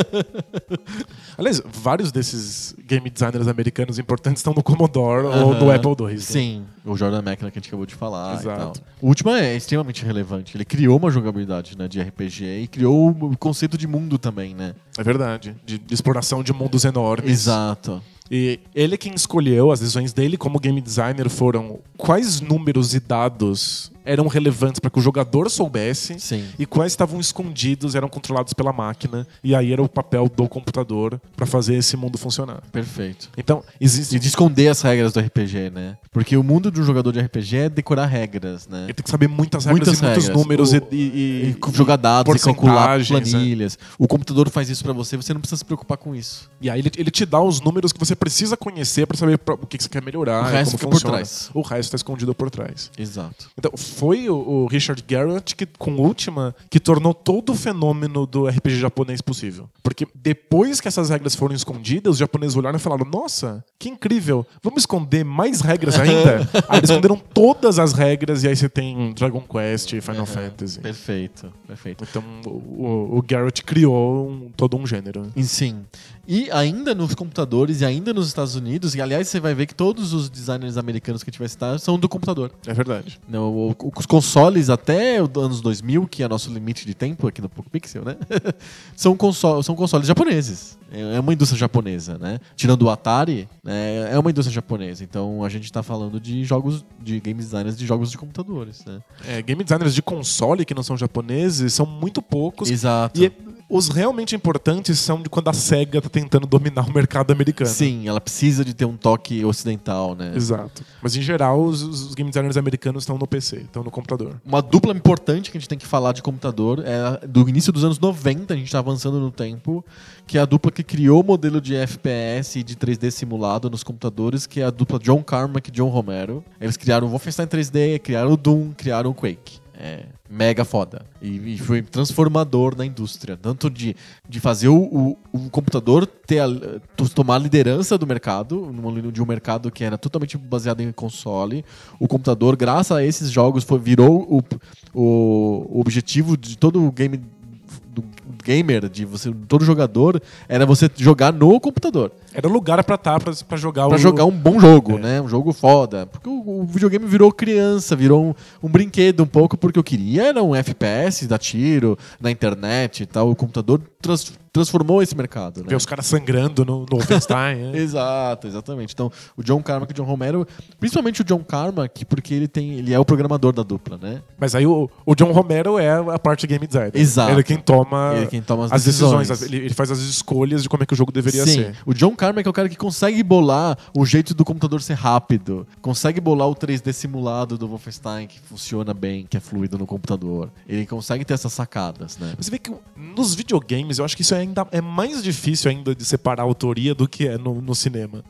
Aliás, vários desses game designers americanos importantes estão no Commodore ou no. Apple II. né? O Jordan Macklin que a gente acabou de falar e Exato. tal. O último é extremamente relevante. Ele criou uma jogabilidade né, de RPG e criou o conceito de mundo também, né? É verdade. De, de exploração de mundos enormes. Exato. E ele é quem escolheu, as decisões dele como game designer foram quais números e dados eram relevantes para que o jogador soubesse Sim. e quais estavam escondidos, eram controlados pela máquina. E aí era o papel do computador para fazer esse mundo funcionar. Perfeito. Então, existe. E de esconder as regras do RPG, né? Porque o mundo de um jogador de RPG é decorar regras, né? Ele tem que saber muitas regras Muitas e muitos regras. números O- e, e- E jogar dados e calcular porcentagens, planilhas. O computador faz isso pra você, você não precisa se preocupar com isso. E aí ele, ele te dá os números que você precisa conhecer para saber pra- o que, que você quer melhorar, O resto como por funciona. trás. O resto está escondido por trás. Exato. Então, foi o, o Richard Garrett que, com Ultima que tornou todo o fenômeno do RPG japonês possível. Porque depois que essas regras foram escondidas, os japoneses olharam e falaram: Nossa, que incrível, vamos esconder mais regras ainda? aí eles esconderam todas as regras e aí você tem Dragon Quest e Final Fantasy. Perfeito, perfeito. Então, o, o Garrett criou um- todo um gênero. E sim. E ainda nos computadores e ainda nos Estados Unidos, e aliás você vai ver que todos os designers americanos que a gente vai citar são do computador. É verdade. Não, o- o- os consoles até os anos 2000, que é nosso limite de tempo aqui no Pixel, né? são, console, são consoles japoneses. É é uma indústria japonesa, né? Tirando o Atari, né, é uma indústria japonesa. Então a gente tá falando de jogos, de game designers de jogos de computadores, né? É, game designers de console que não são japoneses são muito poucos. Exato. E os realmente importantes são de quando a SEGA tá tentando dominar o mercado americano. Sim, ela precisa de ter um toque ocidental, né? Exato. Mas em geral, os, os game designers americanos estão no PC, estão no computador. Uma dupla importante que a gente tem que falar de computador é do início dos anos 90, a gente tá avançando no tempo, que é a dupla que criou o modelo de FPS e de 3D simulado nos computadores, que é a dupla John Carmack e John Romero. Eles criaram o Wolfenstein 3D, criaram o Doom, criaram o Quake. É mega foda. E, e foi transformador na indústria. Tanto de, de fazer o, o, o computador ter a, to- tomar a liderança do mercado, de um mercado que era totalmente baseado em console. O computador, graças a esses jogos, foi, virou o, o, o objetivo de todo o game do gamer, de você, todo jogador, era você jogar no computador. Era lugar pra estar, pra, pra jogar Pra o... jogar um bom jogo, É. né? Um jogo foda. Porque o, o videogame virou criança, virou um, um brinquedo um pouco, porque eu queria era um FPS, dar tiro na internet e tal. O computador trans- transformou esse mercado, né? Ver os caras sangrando no, no Wolfenstein. né? Exato, exatamente. Então, o John Carmack e o John Romero, principalmente o John Carmack, porque ele tem, ele é o programador da dupla, né? Mas aí o, o John Romero é a parte game designer. Exato. Ele é quem toma é quem toma as as decisões, decisões. ele, faz as escolhas de como é que o jogo deveria Sim, ser. o John Carmack é o cara que consegue bolar o jeito do computador ser rápido, consegue bolar o 3D simulado do Wolfenstein que funciona bem, que é fluido no computador. Ele consegue ter essas sacadas, né? Você vê que nos videogames, eu acho que isso é ainda é mais difícil ainda de separar a autoria do que é no, no cinema.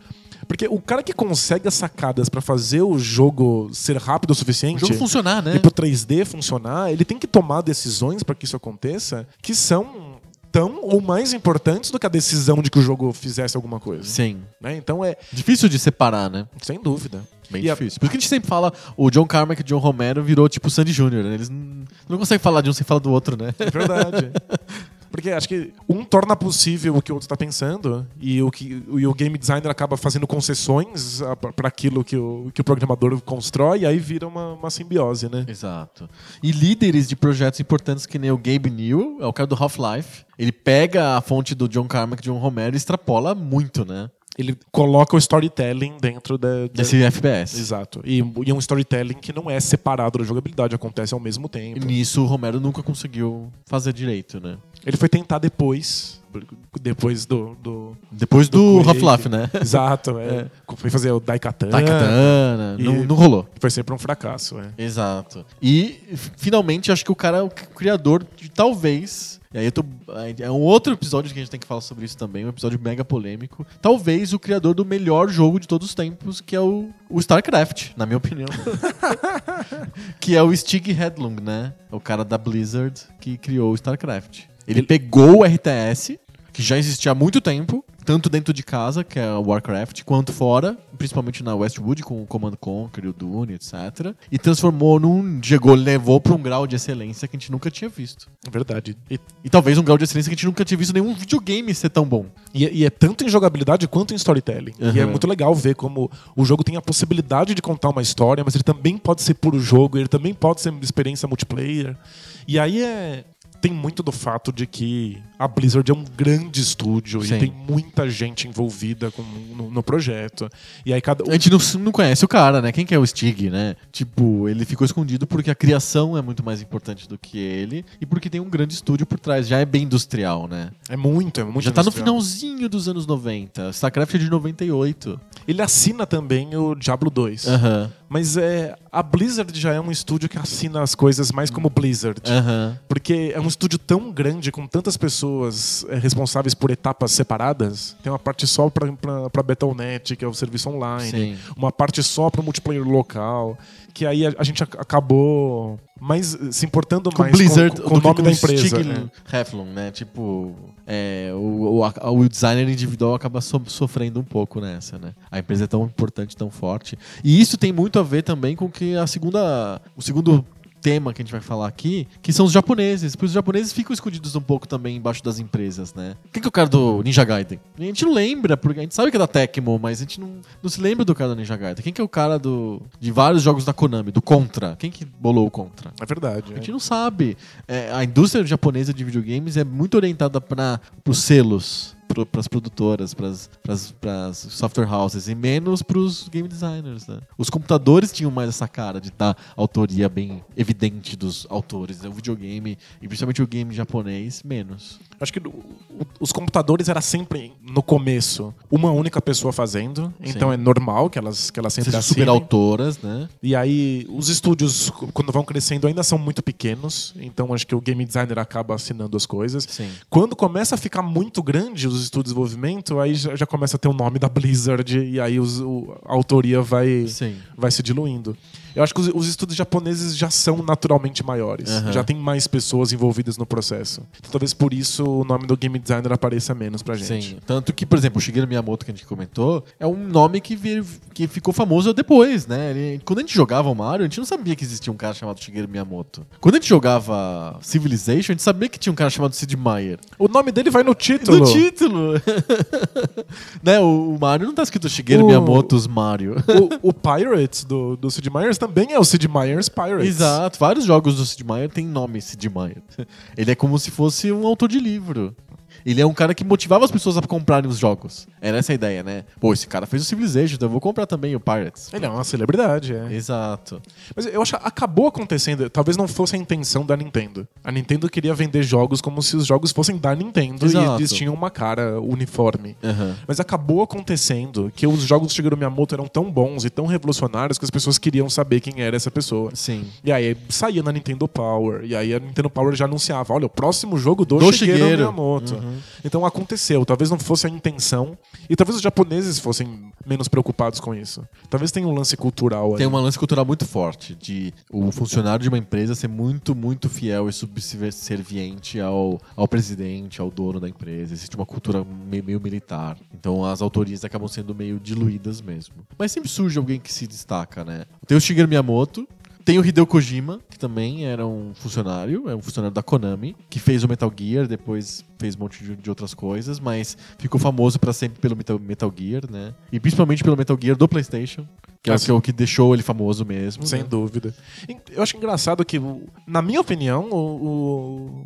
Porque o cara que consegue as sacadas pra fazer o jogo ser rápido o O suficiente jogo funcionar, né? e pro 3D funcionar, ele tem que tomar decisões pra que isso aconteça que são tão ou mais importantes do que a decisão de que o jogo fizesse alguma coisa. Sim. né? Então é, Difícil de separar, né? sem dúvida. Bem E a- difícil. Por isso que a gente sempre fala, o John Carmack e o John Romero virou tipo o Sandy Jr., né? Eles não, não conseguem falar de um sem falar do outro, né? É verdade. Porque acho que um torna possível o que o outro está pensando e o, que, e o game designer acaba fazendo concessões para aquilo que o, que o programador constrói e aí vira uma, uma simbiose, né? Exato. E líderes de projetos importantes que nem o Gabe New, é o cara do Half-Life. Ele pega a fonte do John Carmack John Romero e extrapola muito, né? Ele coloca o storytelling dentro da, da- Desse FPS. Exato. E, e é um storytelling que não é separado da jogabilidade, acontece ao mesmo E tempo. nisso o Romero nunca conseguiu fazer direito, né? Ele foi tentar depois, depois do. do- Depois Do do. Half-Life, né? Exato, é. Foi fazer o Daikatana. Daikatana, E- não, não rolou. Foi sempre um fracasso, é. Exato. E finalmente acho que o cara é o criador de talvez. E aí eu tô. É um outro episódio que a gente tem que falar sobre isso também, um episódio mega polêmico. Talvez o criador do melhor jogo de todos os tempos, que é o, o StarCraft, na minha opinião. que é o Stig Headlong, né? O cara da Blizzard que criou o StarCraft. Ele pegou o RTS, que já existia há muito tempo, tanto dentro de casa, que é o Warcraft, quanto fora, principalmente na Westwood, com o Command Conquer, o Dune, etc. E transformou num. Chegou, levou pra um grau de excelência que a gente nunca tinha visto. É verdade. E, E talvez um grau de excelência que a gente nunca tinha visto nenhum videogame ser tão bom. e é- e é tanto em jogabilidade quanto em storytelling. E é Uhum. muito legal ver como o jogo tem a possibilidade de contar uma história, mas ele também pode ser puro jogo, ele também pode ser uma experiência multiplayer. E aí é. Tem muito do fato de que a Blizzard é um grande estúdio Sim. e tem muita gente envolvida com- no, no projeto. E aí cada. A gente não, não conhece o cara, né? Quem que é o Stig, né? Tipo, ele ficou escondido porque a criação é muito mais importante do que ele e porque tem um grande estúdio por trás. Já é bem industrial, né? É muito, é muito Já tá no industrial. finalzinho dos anos 90. StarCraft é de 98. Ele assina também o Diablo 2. Aham. Mas é, a Blizzard já é um estúdio que assina as coisas mais como Blizzard. Aham. Porque é um estúdio tão grande, com tantas pessoas é, responsáveis por etapas separadas. Tem uma parte só pra Battle.net, que é o serviço online. Sim. Uma parte só pro multiplayer local. Que aí a, a gente ac- acabou mais se importando Com mais Blizzard, com, com o nome com da empresa. Stig é. Heflon, né? Tipo, é, o, o, a- o designer individual acaba so- sofrendo um pouco nessa, né? A empresa é tão importante, tão forte. E isso tem muito a ver também com que a segunda, o segundo tema que a gente vai falar aqui, que são os japoneses, porque os japoneses ficam escondidos um pouco também embaixo das empresas, né? Quem que é o cara do Ninja Gaiden? A gente não lembra, porque a gente sabe que é da Tecmo, mas a gente não, não se lembra do cara do Ninja Gaiden. Quem que é o cara do de vários jogos da Konami, do Contra? Quem que bolou o Contra? É verdade. A é. gente não sabe. É, a indústria japonesa de videogames é muito orientada para os selos, para as produtoras, para as software houses e menos para os game designers. Né? Os computadores tinham mais essa cara de dar autoria bem evidente dos autores. né? O videogame, e principalmente o game japonês, menos. Acho que os computadores era sempre, no começo, uma única pessoa fazendo. Então Sim. é normal que elas, que elas sempre Sejam super autoras, né? E aí, os estúdios, quando vão crescendo, ainda são muito pequenos. Então, acho que o game designer acaba assinando as coisas. Sim. Quando começa a ficar muito grande os estúdios de desenvolvimento, aí já, já começa a ter o nome da Blizzard e aí os- o- a autoria vai, Sim. vai se diluindo. Eu acho que os, os estúdios japoneses já são naturalmente maiores. Aham. Já tem mais pessoas envolvidas no processo. Então, talvez por isso o nome do game designer apareça menos pra gente. Sim. Tanto que, por exemplo, o Shigeru Miyamoto que a gente comentou é um nome que, vir- que ficou famoso depois, né? Ele- quando a gente jogava o Mario, a gente não sabia que existia um cara chamado Shigeru Miyamoto. Quando a gente jogava Civilization, a gente sabia que tinha um cara chamado Sid Meier. O nome dele vai no título. No título! né? O, o Mario não tá escrito Shigeru O- Miyamoto's Mario. o, o Pirates do, do Sid Meier's também é o Sid Meier's Pirates. Exato. Vários jogos do Sid Meier têm nome Sid Meier. Ele é como se fosse um autor de livro. Ele é um cara que motivava as pessoas a comprarem os jogos. Era essa a ideia, né? Pô, esse cara fez o Civilization, então eu vou comprar também o Pirates. Ele é uma celebridade, é. Exato. Mas eu acho que acabou acontecendo, talvez não fosse a intenção da Nintendo. A Nintendo queria vender jogos como se os jogos fossem da Nintendo Exato. e eles tinham uma cara uniforme. Aham. Mas acabou acontecendo que os jogos do Shigeru Miyamoto eram tão bons e tão revolucionários que as pessoas queriam saber quem era essa pessoa. Sim. E aí saía na Nintendo Power. E aí a Nintendo Power já anunciava: olha, o próximo jogo do, Do Shigeru, Shigeru. Miyamoto. Então aconteceu. Talvez não fosse a intenção. E talvez os japoneses fossem menos preocupados com isso. Talvez tenha um lance cultural aí. Tem uma lance cultural muito forte de o funcionário de uma empresa ser muito, muito fiel e subserviente ao, ao presidente, ao dono da empresa. Existe uma cultura meio, meio militar. Então as autorias acabam sendo meio diluídas mesmo. Mas sempre surge alguém que se destaca, né? Tem o Shigeru Miyamoto, tem o Hideo Kojima, que também era um funcionário, é um funcionário da Konami, que fez o Metal Gear, depois fez um monte de, de outras coisas, mas ficou famoso pra sempre pelo Metal, Metal Gear, né? E principalmente pelo Metal Gear do PlayStation, que é, Ah, o que, é o que deixou ele famoso mesmo. Sem né? dúvida. Eu acho engraçado que, na minha opinião, o, o,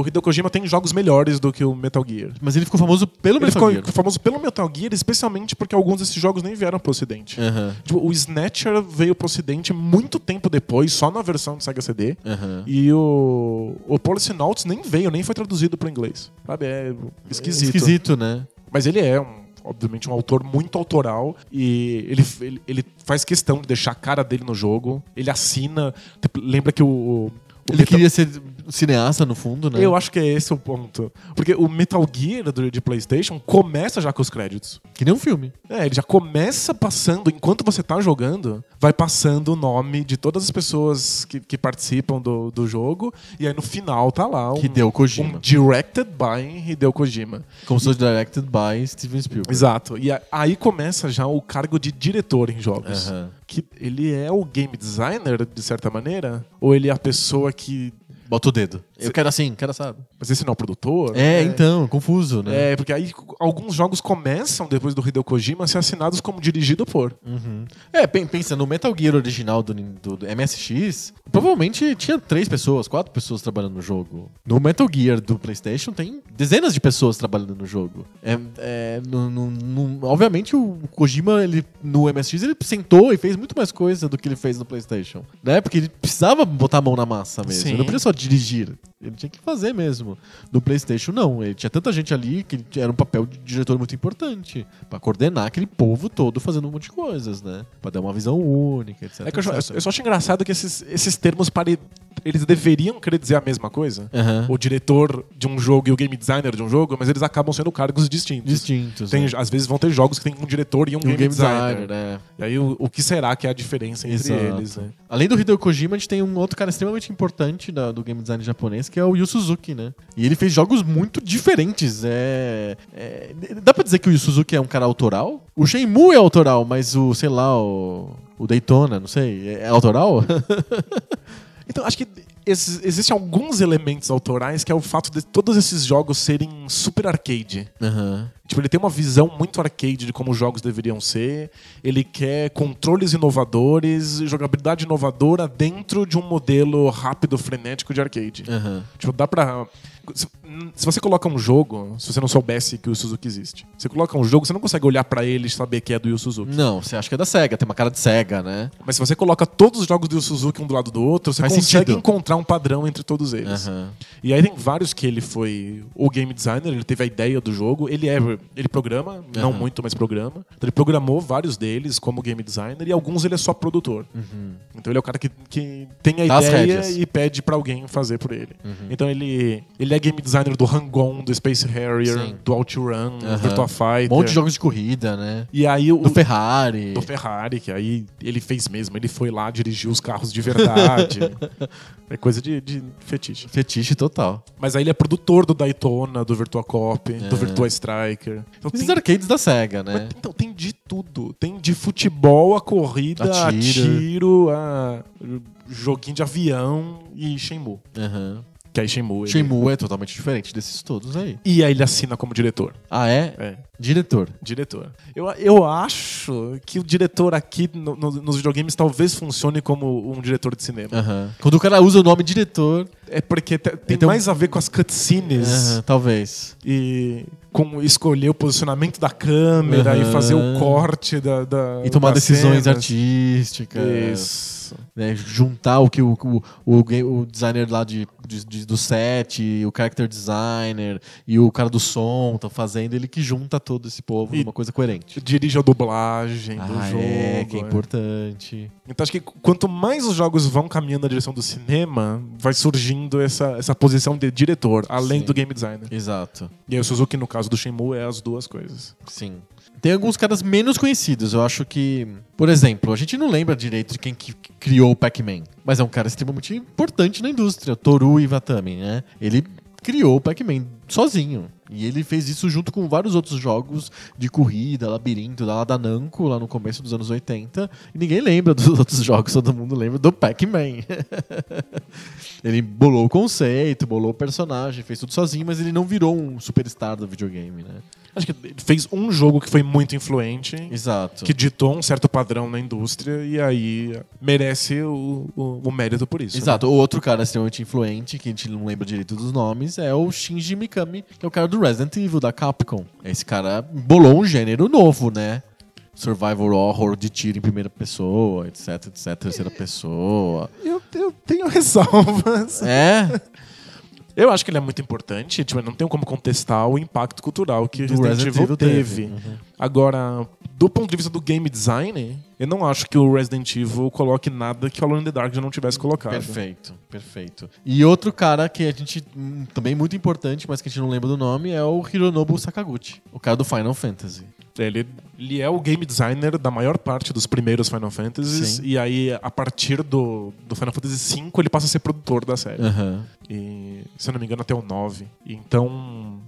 o Hideo Kojima tem jogos melhores do que o Metal Gear. Mas ele ficou famoso pelo Ele Metal ficou Gear. famoso pelo Metal Gear, especialmente porque alguns desses jogos nem vieram pro ocidente. Aham, Tipo, o Snatcher veio pro ocidente muito tempo depois, só na versão de Sega CD. aham. E o, o Policenauts nem veio, nem foi traduzido pro inglês. Sabe? É esquisito. Esquisito, né? Mas ele é, um, obviamente, um autor muito autoral e ele, ele, ele faz questão de deixar a cara dele no jogo. Ele assina. Tipo, Lembra que o. o Ele Metal- queria ser cineasta, no fundo, né? Eu acho que é esse o ponto. Porque o Metal Gear do- de PlayStation começa já com os créditos. Que nem um filme. É, ele já começa passando, enquanto você tá jogando, vai passando o nome de todas as pessoas que, que participam do, do jogo, e aí no final tá lá um, Hideo Kojima. um Directed by Hideo Kojima. Como se fosse directed by Steven Spielberg. Exato. E aí começa já o cargo de diretor em jogos. Aham. Que ele é o game designer, de certa maneira? Ou ele é a pessoa que. Bota o dedo. Eu quero assim, quero assado. Mas esse não é o produtor? É, então, confuso, né? É, porque aí alguns jogos começam, depois do Hideo Kojima, a ser assinados como dirigido por. Uhum. É, pen- pensa, no Metal Gear original do, do- do MSX, provavelmente tinha três pessoas, quatro pessoas trabalhando no jogo. No Metal Gear do PlayStation tem dezenas de pessoas trabalhando no jogo. É, é, no- no- no- obviamente o Kojima, ele, no MSX, ele sentou e fez muito mais coisa do que ele fez no PlayStation. Né? Porque ele precisava botar a mão na massa mesmo. Sim. Ele não podia só dirigir. Ele tinha que fazer mesmo. No PlayStation, não. Ele tinha tanta gente ali que era um papel de diretor muito importante. Pra coordenar aquele povo todo fazendo um monte de coisas, né? Pra dar uma visão única, etc. É que eu, etc. só- eu só acho engraçado que esses, esses termos pare... eles deveriam querer dizer a mesma coisa. Aham. O diretor de um jogo e o game designer de um jogo, mas eles acabam sendo cargos distintos. Distintos. Tem, né? Às vezes vão ter jogos que tem um diretor e um, E um game, game designer. designer, né? E aí o, o que será que é a diferença entre Exato. eles, né? Além do Hideo Kojima, a gente tem um outro cara extremamente importante da- do game design japonês, que é o Yu Suzuki, né? E ele fez jogos muito diferentes. É, é- dá pra dizer que o Yu Suzuki é um cara autoral? O Shenmue é autoral, mas o, sei lá, o, o Daytona, não sei, é, é autoral? Então, acho que ex- existem alguns elementos autorais que é o fato de todos esses jogos serem super arcade. Aham. Tipo, ele tem uma visão muito arcade de como os jogos deveriam ser. Ele quer controles inovadores, jogabilidade inovadora dentro de um modelo rápido, frenético de arcade. Aham. Tipo, dá pra. Se, você coloca um jogo, se você não soubesse que o Suzuki existe, você coloca um jogo, você não consegue olhar pra ele e saber que é do Yu Suzuki. Não, você acha que é da SEGA, tem uma cara de SEGA, né? Mas se você coloca todos os jogos do Yu Suzuki um do lado do outro, você Faz consegue sentido. encontrar um padrão entre todos eles. Aham. E aí tem vários que ele foi o game designer, ele teve a ideia do jogo, ele é ele programa, não Aham. muito, mas programa. Então ele programou vários deles como game designer e alguns ele é só produtor. Então ele é o cara que, que tem a Uhum. Ideia rédeas. Uhum. e pede pra alguém fazer por ele. Então ele, ele é game designer do Hang-On, do Space Harrier, Sim. do OutRun, Aham. Virtua Fighter. Um monte de jogos de corrida, né? E aí o Do Ferrari. do Ferrari, que aí ele fez mesmo, ele foi lá dirigir os carros de verdade. é coisa de, de fetiche. Fetiche total. Mas aí ele é produtor do Daytona, do Virtua Cop, É. do Virtua Striker. Então Esses tem, arcades da SEGA, mas, né? então tem de tudo. Tem de futebol a corrida, A a tiro. a joguinho de avião e Shenmue. Aham. Que aí Shenmue. ele- Shenmue é totalmente diferente desses todos aí. E aí ele assina como diretor. Ah, é? É. Diretor. Diretor. Eu, eu acho que o diretor aqui no- no- nos videogames talvez funcione como um diretor de cinema. Aham. Quando o cara usa o nome diretor, É porque te- tem Então- mais a ver com as cutscenes aham, talvez. e com escolher o posicionamento da câmera e Aham. fazer o corte da. da E tomar decisões cenas. artísticas. Isso. Né, juntar o que o, o, o, o designer lá de, de- de- do set, o character designer e o cara do som estão fazendo, ele que junta todo esse povo E- numa coisa coerente. Dirige a dublagem do Ah, jogo. é, que é é. importante. Então acho que quanto mais os jogos vão caminhando na direção do cinema, vai surgindo essa, essa posição de diretor, além Sim. do game designer. Exato. E aí o Suzuki, no caso do Shenmue, é as duas coisas. Sim. Tem alguns caras menos conhecidos. Eu acho que, por exemplo, a gente não lembra direito de quem que criou o Pac-Man, mas é um cara extremamente importante na indústria, Toru Iwatani, né? Ele criou o Pac-Man sozinho. E ele fez isso junto com vários outros jogos de corrida, labirinto, lá da Namco, lá no começo dos anos 80. E ninguém lembra dos outros jogos, todo mundo lembra do Pac-Man. ele bolou o conceito, bolou o personagem, fez tudo sozinho, mas ele não virou um superstar do videogame, né? Acho que fez um jogo que foi muito influente, Exato. que ditou um certo padrão na indústria, e aí merece o, o, o mérito por isso. né? Exato. O outro cara extremamente influente, que a gente não lembra direito dos nomes, é o Shinji Mikami, que é o cara do Resident Evil, da Capcom. Esse cara bolou um gênero novo, né? Survival horror de tiro em primeira pessoa, etc, etc, terceira pessoa. Eu, eu tenho ressalvas. É, Eu acho que ele é muito importante, tipo, não tenho como contestar o impacto cultural que do Resident, Resident Evil Evil teve. Uhum. Agora, do ponto de vista do game design, eu não acho que o Resident Evil coloque nada que o Alone in the Dark já não tivesse colocado. Perfeito, perfeito. E outro cara que a gente, hum, também muito importante, mas que a gente não lembra do nome, é o Hironobu Sakaguchi, o cara do Final Fantasy. Ele, ele é o game designer da maior parte dos primeiros Final Fantasies, Sim. e aí, a partir do, do Final Fantasy V, ele passa a ser produtor da série. Aham. E, se eu não me engano, até o 9. Então.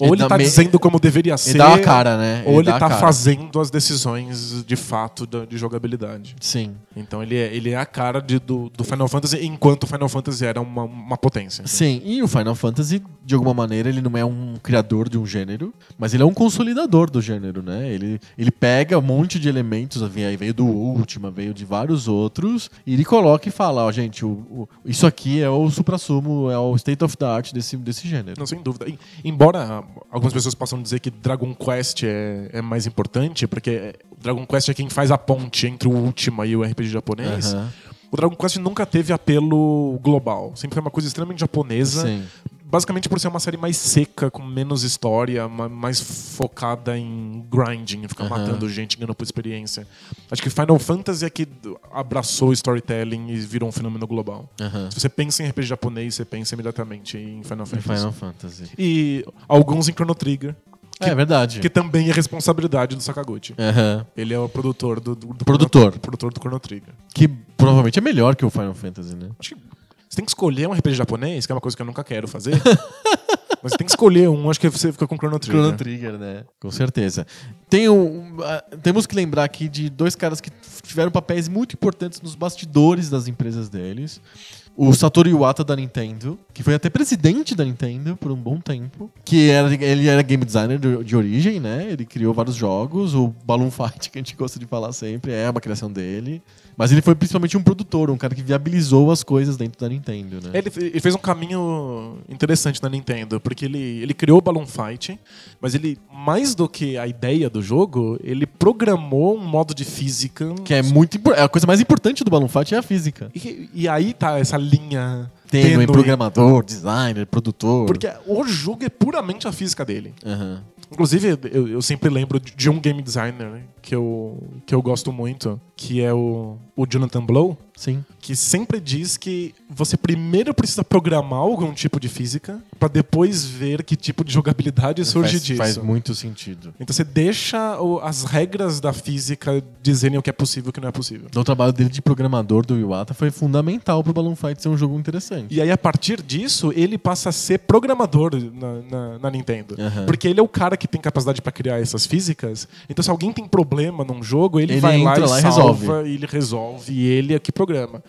Ele Ou ele, dá tá me- dizendo como deveria ser. Ele dá a cara, né? Ou ele, dá a tá cara. fazendo as decisões de fato de jogabilidade. Sim. Então ele é, ele é a cara de- do, do Final Fantasy, enquanto o Final Fantasy era uma, uma potência. Sim, e o Final Fantasy, de alguma maneira, ele não é um criador de um gênero, mas ele é um consolidador do gênero, né? Ele, ele pega um monte de elementos, veio, veio do Ultima, veio de vários outros, e ele coloca e fala, ó, gente, o, o- isso aqui é o supra-sumo, é o state of the art desse, desse gênero. Não, sem dúvida. E- Embora algumas pessoas possam dizer que Dragon Quest é, é mais importante, porque Dragon Quest é quem faz a ponte entre o Ultima e o RPG japonês, Aham, o Dragon Quest nunca teve apelo global. Sempre foi uma coisa extremamente japonesa. Sim. Basicamente por ser uma série mais seca, com menos história, ma- mais focada em grinding, ficar Aham. matando gente, ganhando por experiência. Acho que Final Fantasy é que abraçou o storytelling e virou um fenômeno global. aham. Se você pensa em RPG japonês, você pensa imediatamente em Final Fantasy. Final Fantasy. E alguns em Chrono Trigger, É verdade. que também é responsabilidade do Sakaguchi. Aham. Ele é o produtor do, do, do Produtor. Chrono, produtor do Chrono Trigger. Que provavelmente é melhor que o Final Fantasy, né? Acho que você tem que escolher um RPG japonês, que é uma coisa que eu nunca quero fazer. Mas você tem que escolher um, acho que você fica com Chrono Trigger. Chrono Trigger, né? Com certeza. Tem um, ah, temos que lembrar aqui de dois caras que tiveram papéis muito importantes nos bastidores das empresas deles. O Satoru Iwata da Nintendo, que foi até presidente da Nintendo por um bom tempo. Que era, ele era game designer de, de origem, né? Ele criou vários jogos. O Balloon Fight, que a gente gosta de falar sempre, é uma criação dele. Mas ele foi principalmente um produtor, um cara que viabilizou as coisas dentro da Nintendo, né? Ele, ele fez um caminho interessante na Nintendo, porque ele, ele criou o Balloon Fight, mas ele, mais do que a ideia do jogo, ele programou um modo de física. Que é muito impor- é a coisa mais importante do Balloon Fight é a física. E, e aí tá essa linha Tênue, tênue, programador, designer, produtor. Porque o jogo é puramente a física dele. Aham. Inclusive, eu, eu sempre lembro de um game designer que eu, que eu gosto muito, que é o, o Jonathan Blow, Sim. que sempre diz que você primeiro precisa programar algum tipo de física para depois ver que tipo de jogabilidade surge faz, disso. Faz muito sentido. Então você deixa o- as regras da física dizerem o que é possível e o que não é possível. O trabalho dele de programador do Iwata foi fundamental pro Balloon Fight ser um jogo interessante. E aí, a partir disso, ele passa a ser programador na, na- na Nintendo. Aham. Porque ele é o cara que tem capacidade para criar essas físicas. Então, se alguém tem problema num jogo, ele, Ele vai lá e, lá e salva, resolve. e ele resolve, e ele é que programa.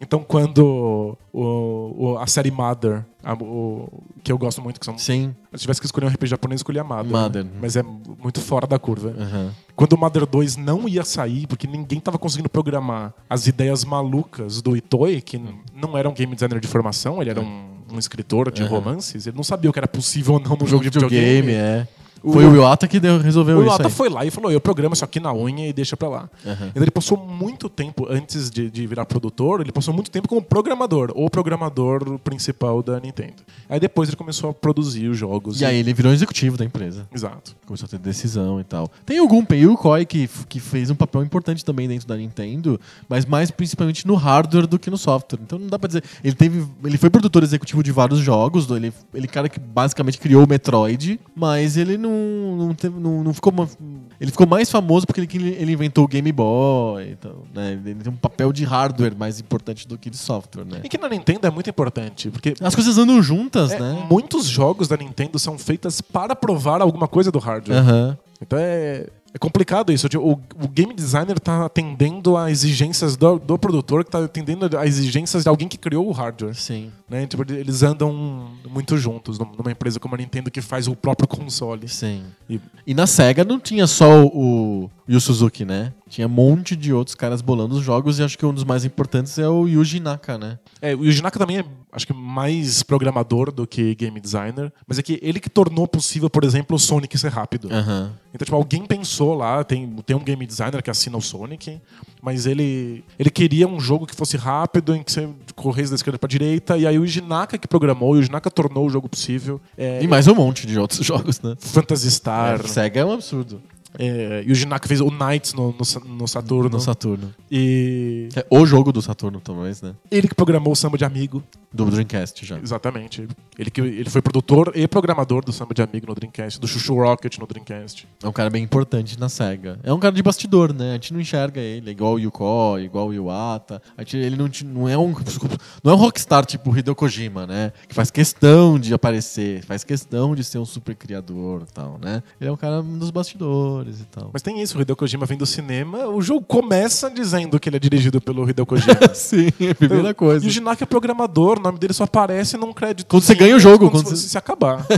Então, quando o, o- a série Mother, a- o- que eu gosto muito, que são. Sim. Se tivesse que escolher um RPG japonês, eu escolheria Mother. Mother. né? Mas é muito fora da curva. Aham. Quando o Mother 2 não ia sair, porque ninguém tava conseguindo programar as ideias malucas do Itoi, que não era um game designer de formação, ele era um, um escritor de Aham. romances, ele não sabia o que era possível ou não no jogo de videogame, videogame. é. O- Foi o Iwata que deu- resolveu O isso Iwata aí. foi lá e falou: eu programo isso aqui na unha e deixa pra lá. Aham. Então ele passou muito tempo, antes de, de virar produtor, ele passou muito tempo como programador, ou programador principal da Nintendo. Aí depois ele começou a produzir os jogos. E aí ele virou executivo da empresa. Exato. Começou a ter decisão e tal. Tem o Gunpei Yukoi, que, que fez um papel importante também dentro da Nintendo, mas mais principalmente no hardware do que no software. Então não dá pra dizer. Ele teve. Ele foi produtor executivo de vários jogos. Ele, ele cara que basicamente criou o Metroid, mas ele não, não, não, não ficou. ele ficou mais famoso porque ele, ele inventou o Game Boy. Então, né? Ele tem um papel de hardware mais importante do que de software, né? E que na Nintendo é muito importante, porque As coisas andam juntas, é, né? muitos jogos da Nintendo são feitas para provar alguma coisa do hardware. Aham. Então é, é complicado isso. O, o game designer tá atendendo a exigências do, do produtor, que tá atendendo a exigências de alguém que criou o hardware. Sim. Né? Tipo, eles andam muito juntos num- numa empresa como a Nintendo que faz o próprio console. Sim. E- E na SEGA não tinha só o, o Yu Suzuki, né? Tinha um monte de outros caras bolando os jogos e acho que um dos mais importantes é o Yuji Naka, né? É, o Yuji Naka também é, acho que, mais programador do que game designer, mas é que ele que tornou possível, por exemplo, o Sonic ser rápido. Aham. Então, tipo, alguém pensou lá, tem, tem um game designer que assina o Sonic, mas ele, ele queria um jogo que fosse rápido, em que você corresse da esquerda pra direita, e aí o Yuji Naka que programou, o Yuji Naka tornou o jogo possível. É, E mais um monte de outros jogos, né? Phantasy Star. É, SEGA é um absurdo. É, Yuji Naka fez o Knights no, no, no Saturno. No Saturno. E É o jogo do Saturno, talvez, né? ele que programou o Samba de Amigo. Do Dreamcast já. Exatamente. Ele, que, ele foi produtor e programador do Samba de Amigo no Dreamcast, do Chuchu Rocket no Dreamcast. É um cara bem importante na SEGA. É um cara de bastidor, né? A gente não enxerga ele, é igual o Yukoi, igual o Iwata. A gente, ele não, não é um não é um rockstar tipo o Hideo Kojima, né? Que faz questão de aparecer, faz questão de ser um super criador e tal, né? Ele é um cara dos bastidores e tal. Mas tem isso, o Hideo Kojima vem do cinema, o jogo começa dizendo que ele é dirigido pelo Hideo Kojima. Sim, é a primeira coisa. E o Jinak é programador, o nome dele só aparece num crédito. Quando você ganha o jogo, quando, quando se, você- se acabar.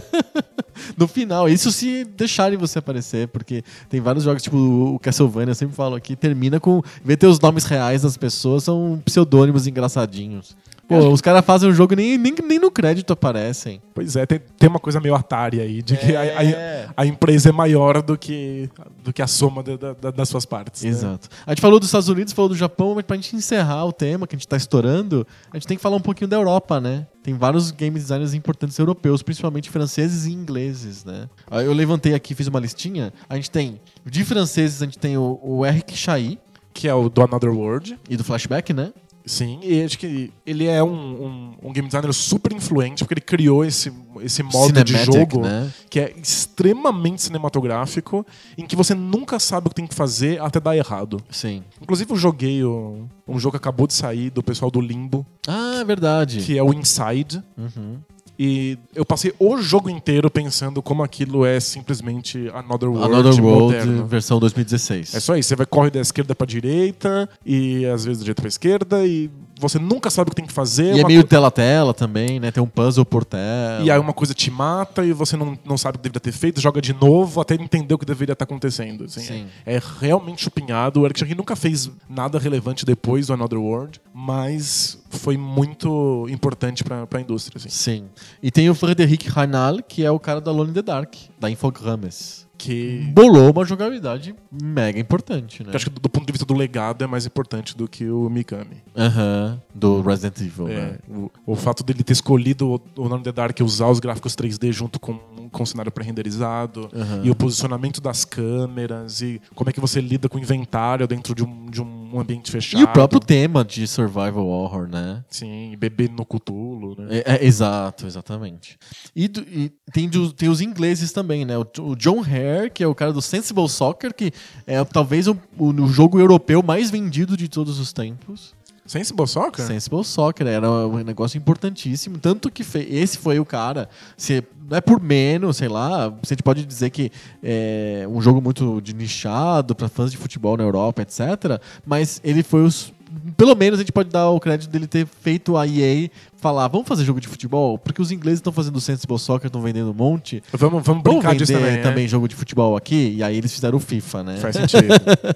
No final, isso se deixarem você aparecer, porque tem vários jogos, tipo o Castlevania, eu sempre falo aqui, termina com. De ter os nomes reais das pessoas, são pseudônimos engraçadinhos. Pô, os caras fazem o jogo e nem, nem, nem no crédito aparecem. pois é, tem, tem uma coisa meio Atari aí, de que a, É. a- a empresa é maior do que, do que a soma da- da- da- das suas partes. né? Exato. A gente falou dos Estados Unidos, falou do Japão, mas pra gente encerrar o tema que a gente tá estourando, a gente tem que falar um pouquinho da Europa, né? Tem vários game designers importantes europeus, principalmente franceses e ingleses, né? Aí Eu levantei aqui, fiz uma listinha. A gente tem, de franceses, a gente tem o, o Eric Chahi, Que é o do Another World. e do Flashback, né? Sim, e acho que ele é um, um, um game designer super influente, porque ele criou esse, esse modo de Cinematic, jogo né? que é extremamente cinematográfico, em que você nunca sabe o que tem que fazer até dar errado. Sim. Inclusive, eu joguei o- um jogo que acabou de sair do pessoal do Limbo, Ah, é verdade. que é o Inside. Uhum. E eu passei o jogo inteiro pensando como aquilo é simplesmente Another World, Another World, moderno. versão 2016. É só isso, você vai corre da esquerda pra direita e às vezes da direita pra esquerda e você nunca sabe o que tem que fazer. E é uma meio tela-tela também, né? Tem um puzzle por tela. E aí uma coisa te mata e você não, não sabe o que deveria ter feito, joga de novo até entender o que deveria estar acontecendo. assim. Sim. É, é realmente chupinhado. O Eric Chaki nunca fez nada relevante depois do Another World, mas foi muito importante pra, pra indústria. Assim. Sim. E tem o Frederic Reinal, que é o cara da Alone in the Dark, da Infogrames. Que, Bolou uma jogabilidade mega importante, né? que acho que do, do ponto de vista do legado é mais importante do que o Mikami. Aham, do Resident Evil, É, né? o, o fato dele ter escolhido o, o None the Dark e usar os gráficos 3D junto com, com o cenário pré-renderizado Aham. e o posicionamento das câmeras e como é que você lida com o inventário dentro de um, de um ambiente fechado. E o próprio tema de survival horror, né? Sim, bebê no Cthulhu, né? É, é, exato, exatamente. E, do- e tem, do- tem os ingleses também, né? O, o John Hare, que é o cara do Sensible Soccer, que é talvez o, o, o jogo europeu mais vendido de todos os tempos. Sensible Soccer? Sensible Soccer era um negócio importantíssimo. Tanto que esse foi o cara. Se não é por menos, sei lá. Você pode dizer que é um jogo muito de nichado para fãs de futebol na Europa, etc. Mas ele foi os. Pelo menos a gente pode dar o crédito dele ter feito a EA falar: vamos fazer jogo de futebol? Porque os ingleses estão fazendo Sensible Soccer, estão vendendo um monte. Vamos, vamos Vamos brincar vender disso também. também, né? jogo de futebol aqui? E aí eles fizeram o FIFA, né? Faz sentido.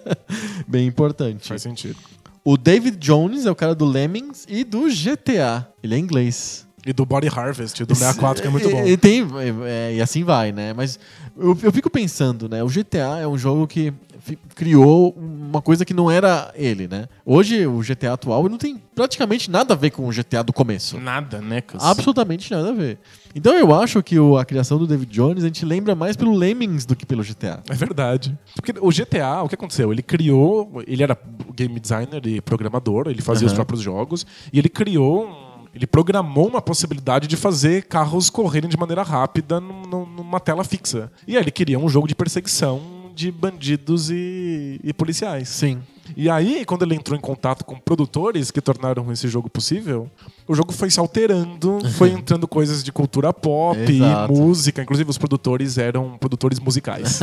Bem importante. faz sentido. O David Jones é o cara do Lemmings e do GTA. Ele é inglês. E do Body Harvest, do 64, que é muito bom. E, tem, é, e assim vai, né? Mas eu, eu fico pensando, né? O GTA é um jogo que criou uma coisa que não era ele, né? Hoje, o GTA atual não tem praticamente nada a ver com o GTA do começo. Nada, né? Cus? Absolutamente nada a ver. Então eu acho que o- a criação do David Jones a gente lembra mais pelo Lemmings do que pelo GTA. É verdade. Porque o GTA, o que aconteceu? Ele criou. Ele era game designer e programador, ele fazia os Aham. próprios jogos, e ele criou. um- Ele programou uma possibilidade de fazer carros correrem de maneira rápida num- num- numa tela fixa. E aí ele queria um jogo de perseguição de bandidos e, e policiais. Sim. E aí, quando ele entrou em contato com produtores que tornaram esse jogo possível, o jogo foi se alterando, foi entrando coisas de cultura pop e música. Inclusive, os produtores eram produtores musicais.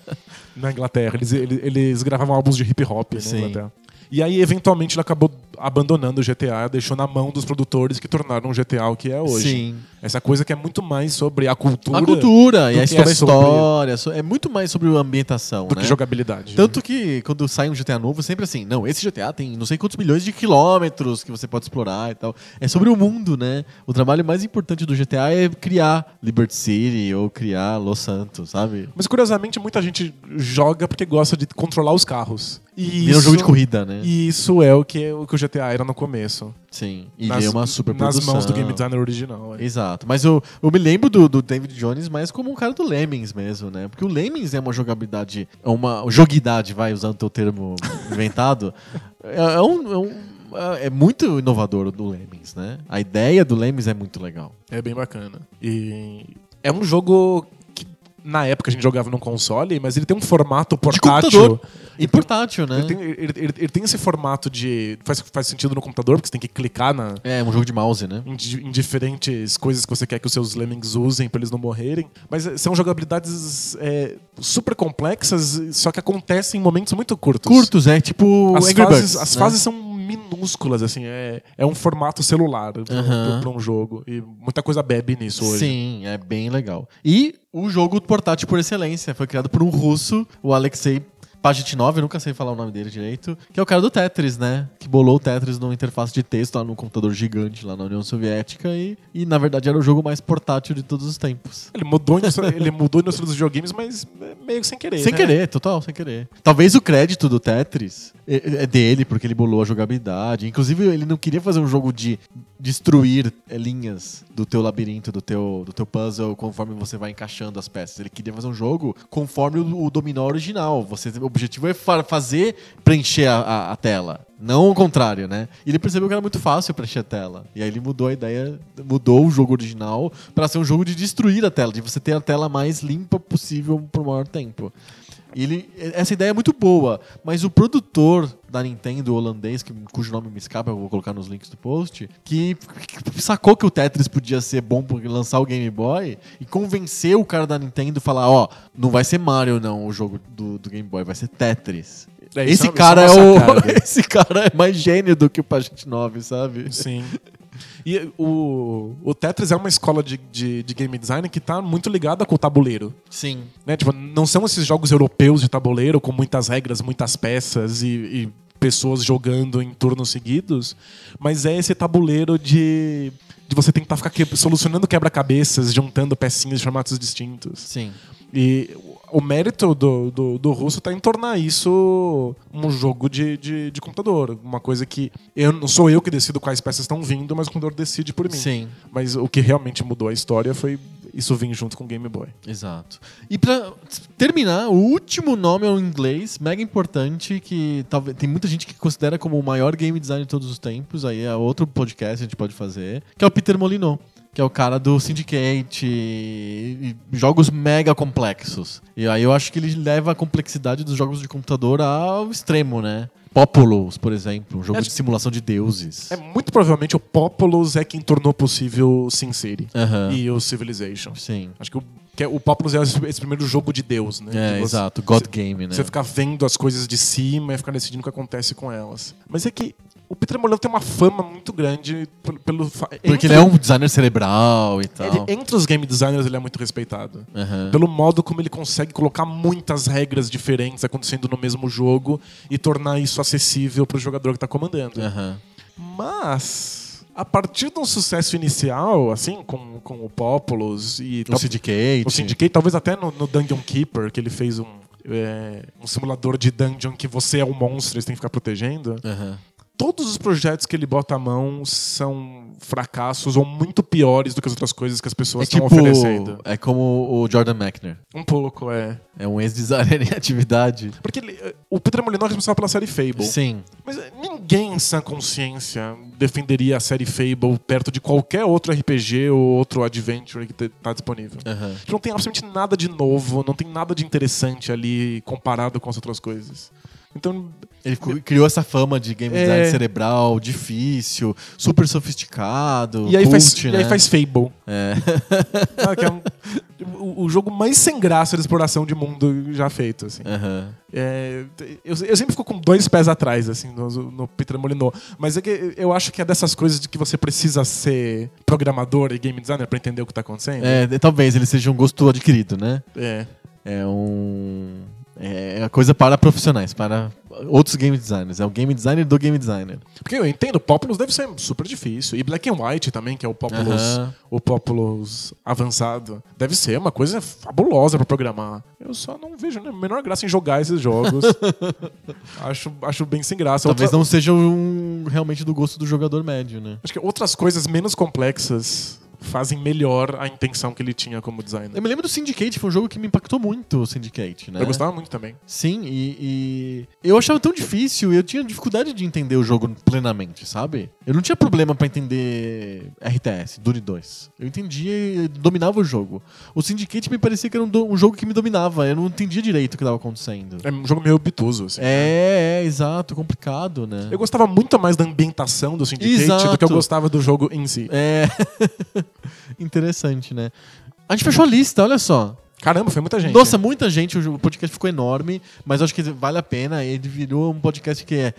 na Inglaterra. Eles, eles, eles gravavam álbuns de hip hop na Sim. Inglaterra. E aí, eventualmente, ele acabou abandonando o GTA, deixou na mão dos produtores que tornaram o GTA o que é hoje. Sim. Essa coisa que é muito mais sobre a cultura, A cultura e a que sobre a é sobre- história. so- É muito mais sobre a ambientação, do né? que jogabilidade. Tanto que quando sai um GTA novo, sempre assim, não, esse GTA tem não sei quantos milhões de quilômetros que você pode explorar e tal. É sobre o mundo, né? O trabalho mais importante do GTA é criar Liberty City ou criar Los Santos, sabe? Mas curiosamente, muita gente joga porque gosta de controlar os carros. E Vira um jogo de corrida, né? E isso é o que o, que o GTA era no começo. Sim. E nas, é uma super Nas produção. mãos do game designer original. é. Exato. Mas eu, eu me lembro do, do David Jones mais como um cara do Lemmings mesmo, né? Porque o Lemmings é uma jogabilidade, é uma joguidade, vai, usando o teu termo inventado. É, é um, é um- é muito inovador o do Lemmings, né? A ideia do Lemmings é muito legal. É bem bacana. E é um jogo na época a gente jogava num console, mas ele tem um formato portátil. E portátil, né? Ele tem, ele- ele- ele tem esse formato de. Faz, faz sentido no computador, porque você tem que clicar na, É um jogo de mouse, né? em, em diferentes coisas que você quer que os seus lemmings usem pra eles não morrerem. Mas eh, são jogabilidades é, super complexas, só que acontecem em momentos muito curtos. Curtos, é tipo As Angry fases, Birds, as né? fases são minúsculas, assim, é, é um formato celular Aham. pra um jogo. E muita coisa bebe nisso hoje. Sim, é bem legal. E o jogo portátil por excelência foi criado por um russo, o Alexei Pajitnov, eu nunca sei falar o nome dele direito, que é o cara do Tetris, né? Que bolou o Tetris numa interface de texto lá num computador gigante lá na União Soviética e, e na verdade era o jogo mais portátil de todos os tempos. Ele mudou, ele mudou a indústria dos videogames, mas é meio que sem querer. Sem né? querer, total, sem querer. Talvez o crédito do Tetris é é dele, porque ele bolou a jogabilidade. Inclusive, ele não queria fazer um jogo de destruir é, linhas do teu labirinto, do teu, do teu puzzle, conforme você vai encaixando as peças. Ele queria fazer um jogo conforme o, o dominó original. Você, o objetivo é fa- fazer preencher a, a- a tela. Não o contrário, né? E ele percebeu que era muito fácil preencher a tela. E aí ele mudou a ideia, mudou o jogo original para ser um jogo de destruir a tela, de você ter a tela mais limpa possível por maior tempo. Ele, essa ideia é muito boa, mas o produtor da Nintendo holandês, que, cujo nome me escapa, eu vou colocar nos links do post, que, que sacou que o Tetris podia ser bom por lançar o Game Boy e convenceu o cara da Nintendo a falar: ó, não vai ser Mario não o jogo do, do Game Boy, vai ser Tetris. É, isso esse é- cara é, é o. esse cara é mais gênio do que o Pagente 9, sabe? Sim. E o, o Tetris é uma escola de, de, de game design que tá muito ligada com o tabuleiro. Sim. Né? Tipo, não são esses jogos europeus de tabuleiro com muitas regras, muitas peças e, e pessoas jogando em turnos seguidos, mas é esse tabuleiro de, de você tentar ficar que- solucionando quebra-cabeças, juntando pecinhas de formatos distintos. Sim. E o mérito do, do, do russo tá em tornar isso um jogo de, de, de computador. Uma coisa que eu não sou eu que decido quais peças estão vindo, mas o computador decide por mim. Sim. Mas o que realmente mudou a história foi isso vir junto com o Game Boy. Exato. E pra terminar, o último nome é um inglês, mega importante, que talvez tem muita gente que considera como o maior game design de todos os tempos, aí é outro podcast que a gente pode fazer, que é o Peter Molyneux. Que é o cara do Syndicate e jogos mega complexos. E aí eu acho que ele leva a complexidade dos jogos de computador ao extremo, né? Populous, por exemplo, um jogo Acho- de simulação de deuses. É muito provavelmente o Populous é quem tornou possível Sin City e o Civilization. Sim. Acho que o, que é- o Populous é esse, primeiro jogo de Deus, né? É, você- exato. God Game, né? Você ficar vendo as coisas de cima e ficar decidindo o que acontece com elas. Mas é que o Peter Molyneux tem uma fama muito grande pelo... Porque entre- ele é um designer cerebral e tal. ele- entre os game designers ele é muito respeitado. Aham. Pelo modo como ele consegue colocar muitas regras diferentes acontecendo no mesmo jogo e tornar isso acessível pro jogador que tá comandando. Aham. Mas, a partir de um sucesso inicial, assim, com, com o Populous e O Syndicate. o Syndicate, talvez até no, no Dungeon Keeper, que ele fez um, é, um simulador de dungeon que você é um monstro e você tem que ficar protegendo. Aham. Todos os projetos que ele bota a mão são fracassos ou muito piores do que as outras coisas que as É pessoas tipo. estão oferecendo. É como o Jordan Mechner. Um pouco, é. É um ex-designer em atividade. Porque ele- o Peter Molyneux é responsável pela série Fable. Sim. Mas ninguém em sã consciência defenderia a série Fable perto de qualquer outro RPG ou outro adventure que te- tá disponível. Aham. Não tem absolutamente nada de novo, não tem nada de interessante ali comparado com as outras coisas. Então, Ele ficou- criou essa fama de game É. design cerebral, difícil, super sofisticado. e aí, faz, cult, e aí né? faz Fable. É. Sabe, que é um- o, o jogo mais sem graça de exploração de mundo já feito. Assim. Aham. É, eu, eu sempre fico com dois pés atrás, assim, no, no Peter Molyneux. Mas é que eu acho que é dessas coisas de que você precisa ser programador e game designer pra entender o que tá acontecendo. É, talvez ele seja um gosto adquirido, né? É. É um. É a coisa para profissionais, para outros game designers. É o game designer do game designer. Porque eu entendo, Populous deve ser super difícil. E Black and White também, que é o Populous, o Populous avançado. Deve ser uma coisa fabulosa pra programar. Eu só não vejo a menor graça em jogar esses jogos. acho, acho bem sem graça. Talvez Outra- não seja um, realmente do gosto do jogador médio, né? Acho que outras coisas menos complexas fazem melhor a intenção que ele tinha como designer. Eu me lembro do Syndicate, foi um jogo que me impactou muito, o Syndicate, né? Eu gostava muito também. Sim, e, e eu achava tão difícil, eu tinha dificuldade de entender o jogo plenamente, sabe? Eu não tinha problema pra entender RTS, Dune 2. Eu entendia e dominava o jogo. O Syndicate me parecia que era um, do- um jogo que me dominava, eu não entendia direito o que estava acontecendo. É um jogo meio obtuso, assim. É, é, exato, complicado, né? Eu gostava muito mais da ambientação do Syndicate Exato. do que eu gostava do jogo em si. É. Interessante, né? A gente fechou a lista, olha só. Caramba, foi muita gente. Nossa, muita gente, o podcast ficou enorme, mas acho que vale a pena. Ele virou um podcast que é.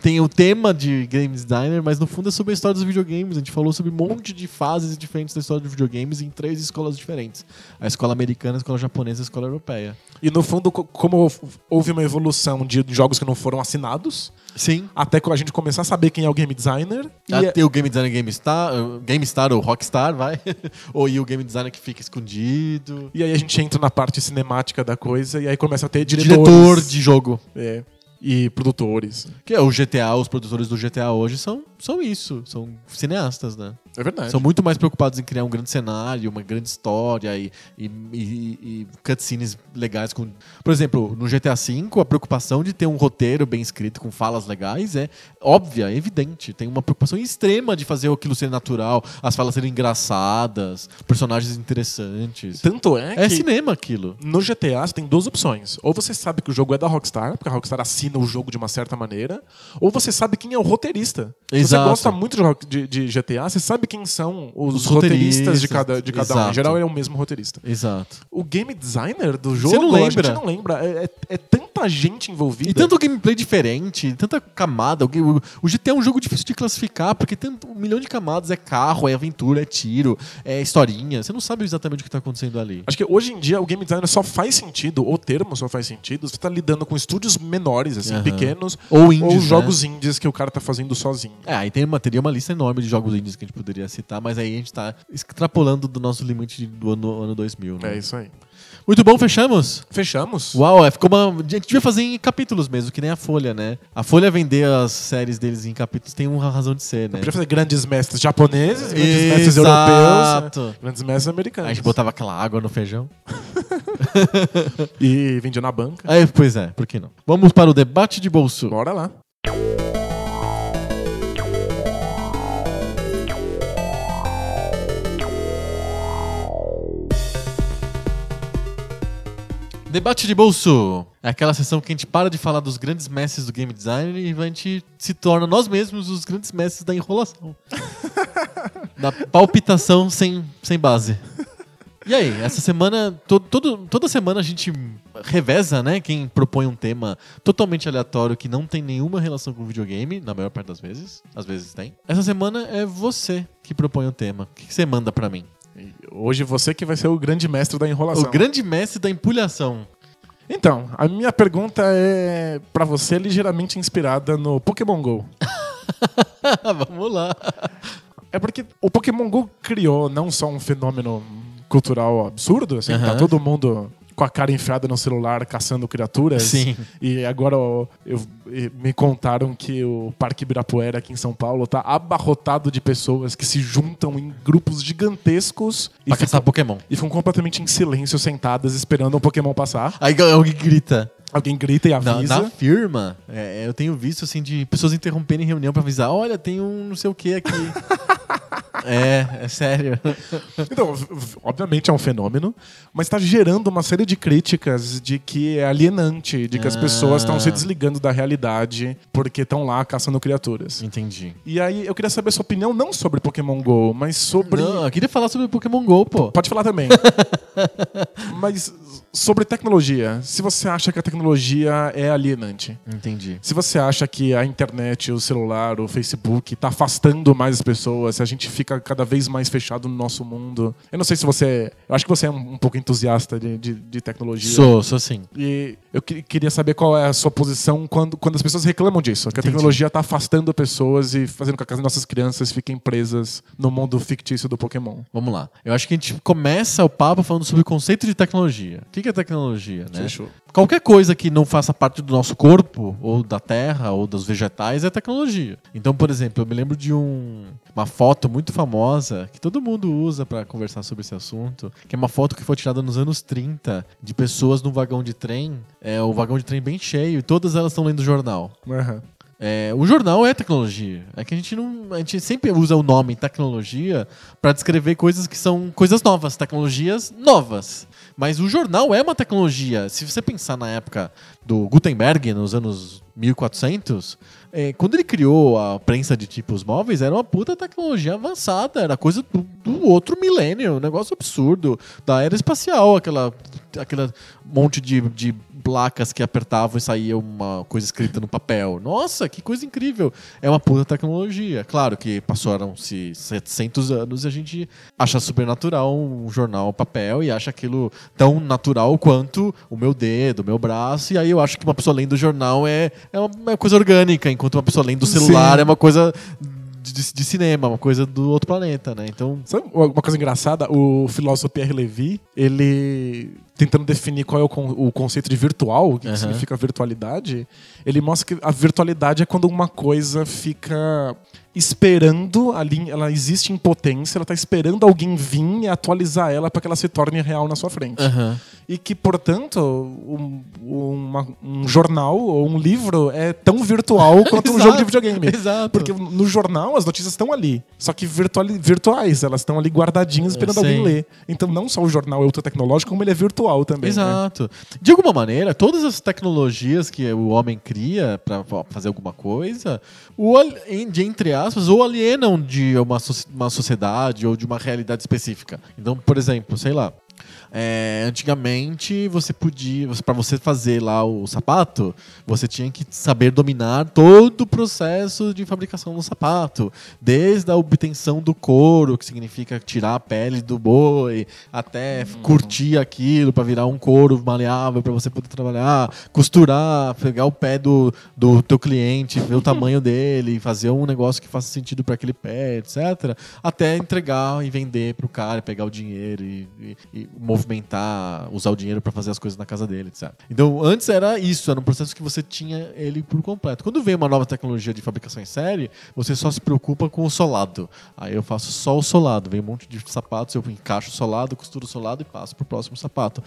Tem o tema de game designer, mas no fundo é sobre a história dos videogames. A gente falou sobre um monte de fases diferentes da história dos videogames em três escolas diferentes: a escola americana, a escola japonesa e a escola europeia. E no fundo, co- como houve uma evolução de jogos que não foram assinados, Sim. até que a gente começar a saber quem é o game designer. E é- o game designer GameStar, uh, GameStar ou Rockstar, vai. ou e o game designer que fica escondido. E aí a gente entra na parte cinemática da coisa e aí começa a ter diretores. Diretor de jogo. É. E produtores. Que é o GTA, os produtores do GTA hoje são, são isso, são cineastas, né? É verdade. São muito mais preocupados em criar um grande cenário, uma grande história e, e, e- e cutscenes legais. Com... Por exemplo, no GTA V, a preocupação de ter um roteiro bem escrito com falas legais é óbvia, é evidente. Tem uma preocupação extrema de fazer aquilo ser natural, as falas serem engraçadas, personagens interessantes. Tanto é, É que cinema aquilo. no GTA você tem duas opções. Ou você sabe que o jogo é da Rockstar, porque a Rockstar assina o jogo de uma certa maneira, ou você sabe quem é o roteirista. Se você Exato. gosta muito de- de GTA, você sabe quem são os, Os roteiristas de roteiristas, cada, de cada um. Em geral, é o mesmo roteirista. Exato. O game designer do Você jogo, não a lembra. gente não lembra. É, é- é tanta gente envolvida. E tanto gameplay diferente, tanta camada. O, o- GTA é um jogo difícil de classificar, porque tem um milhão de camadas. É carro, é aventura, é tiro, é historinha. Você não sabe exatamente o que está acontecendo ali. Acho que hoje em dia o game designer só faz sentido, o termo só faz sentido, você tá lidando com estúdios menores, assim, Aham. pequenos, Ou indies, ou né? jogos indies que o cara tá fazendo sozinho. É, aí tem uma, teria uma lista enorme de jogos indies que a gente poderia citar, mas aí a gente tá extrapolando do nosso limite do ano, ano 2000. Né? É isso aí. Muito bom, fechamos? Fechamos? Uau, é, ficou uma. A gente devia fazer em capítulos mesmo, que nem a Folha, né? A Folha vender as séries deles em capítulos tem uma razão de ser, né? Podia fazer grandes mestres japoneses, grandes mestres europeus, Exato. né? grandes mestres americanos. Aí a gente botava aquela água no feijão. E vendia na banca. Aí, pois é, por que não? Vamos para o debate de bolso. Bora lá. Debate de bolso. É aquela sessão que a gente para de falar dos grandes mestres do game design e a gente se torna nós mesmos os grandes mestres da enrolação. da palpitação sem, sem base. E aí, essa semana, to, todo, toda semana a gente reveza, né? Quem propõe um tema totalmente aleatório que não tem nenhuma relação com videogame, na maior parte das vezes. Às vezes tem. Essa semana é você que propõe o tema. O que você manda para mim? Hoje você que vai ser o grande mestre da enrolação. O grande mestre da empulhação. Então, a minha pergunta é para você ligeiramente inspirada no Pokémon Go. Vamos lá. É porque o Pokémon Go criou não só um fenômeno cultural absurdo, assim, Aham. tá todo mundo com a cara enfiada no celular caçando criaturas. Sim. E agora ó, eu, e me contaram que o Parque Ibirapuera aqui em São Paulo tá abarrotado de pessoas que se juntam em grupos gigantescos e Pra ficam, caçar Pokémon. e ficam completamente em silêncio, sentadas, esperando um Pokémon passar. Aí alguém grita. Alguém grita e Na, avisa. na firma, é, eu tenho visto assim de pessoas interromperem reunião pra avisar: olha, tem um não sei o que aqui. é, é sério. Então, obviamente é um fenômeno, mas está gerando uma série de críticas de que é alienante, de que as Ah. pessoas estão se desligando da realidade porque estão lá caçando criaturas. Entendi. E aí eu queria saber sua opinião não sobre Pokémon GO, mas sobre. Não, eu queria falar sobre Pokémon GO, pô. Pode falar também. mas sobre tecnologia. Se você acha que a tecnologia é alienante. Entendi. Se você acha que a internet, o celular, o Facebook tá afastando mais as pessoas, se a gente fica cada vez mais fechado no nosso mundo. Eu não sei se você. Eu acho que você é um, um pouco entusiasta de, de, de tecnologia. Sou, sou sim. E eu que- queria saber qual é a sua posição quando, quando as pessoas reclamam disso. Que a Entendi. tecnologia tá afastando pessoas e fazendo com que as nossas crianças fiquem presas no mundo fictício do Pokémon. Vamos lá. Eu acho que a gente começa o papo falando sobre o conceito de tecnologia. O que que é tecnologia, né? Fechou. Qualquer coisa que não faça parte do nosso corpo, ou da terra, ou dos vegetais, é tecnologia. Então, por exemplo, eu me lembro de um- uma foto muito famosa que todo mundo usa pra conversar sobre esse assunto, que é uma foto que foi tirada nos anos 30 de pessoas num vagão de trem, é o vagão de trem bem cheio, e todas elas estão lendo jornal. Aham. É, o jornal é tecnologia. É que a gente não. A gente sempre usa o nome tecnologia para descrever coisas que são coisas novas, tecnologias novas. Mas o jornal é uma tecnologia. Se você pensar na época do Gutenberg, nos anos 1400, é, quando ele criou a prensa de tipos móveis, era uma puta tecnologia avançada. Era coisa do, do outro milênio, um negócio absurdo. Da era espacial, aquela, aquela monte de, de placas que apertavam e saía uma coisa escrita no papel. Nossa, que coisa incrível. É uma puta tecnologia. Claro que passaram-se 700 anos e a gente acha super natural um jornal papel e acha aquilo tão natural quanto o meu dedo, o meu braço. E aí eu acho que uma pessoa lendo o jornal é, é uma, uma coisa orgânica, enquanto uma pessoa lendo o celular Sim. é uma coisa de, de cinema, uma coisa do outro planeta, né? Então, Sabe uma coisa engraçada? O filósofo Pierre Levy, ele tentando definir qual é o, con- o conceito de virtual, o que, que Aham. significa virtualidade, ele mostra que a virtualidade é quando uma coisa fica esperando ali, ela existe em potência, ela está esperando alguém vir e atualizar ela para que ela se torne real na sua frente. aham. E que, portanto, um, uma- um jornal ou um livro é tão virtual quanto um Exato, jogo de videogame. exato. Porque no jornal as notícias estão ali, só que virtuali- virtuais, elas estão ali guardadinhas esperando Sim. alguém ler. Então não só o jornal é ultra tecnológico, como ele é virtual também. né? Exato. De alguma maneira, todas as tecnologias que o homem cria para fazer alguma coisa, o, entre aspas, ou alienam de uma, uma sociedade ou de uma realidade específica. Então, por exemplo, sei lá. É, antigamente você podia, você, para você fazer lá o sapato, você tinha que saber dominar todo o processo de fabricação do sapato, desde a obtenção do couro, que significa tirar a pele do boi, até curtir aquilo para virar um couro maleável para você poder trabalhar, costurar, pegar o pé do, do teu cliente, ver o tamanho dele, fazer um negócio que faça sentido para aquele pé, etc. Até entregar e vender pro cara, pegar o dinheiro e, e- e movimentar, usar o dinheiro para fazer as coisas na casa dele, etc. Então, antes era isso, era um processo que você tinha ele por completo. Quando vem uma nova tecnologia de fabricação em série, você só se preocupa com o solado. Aí eu faço só o solado, vem um monte de sapatos, eu encaixo o solado, costuro o solado e passo pro próximo sapato.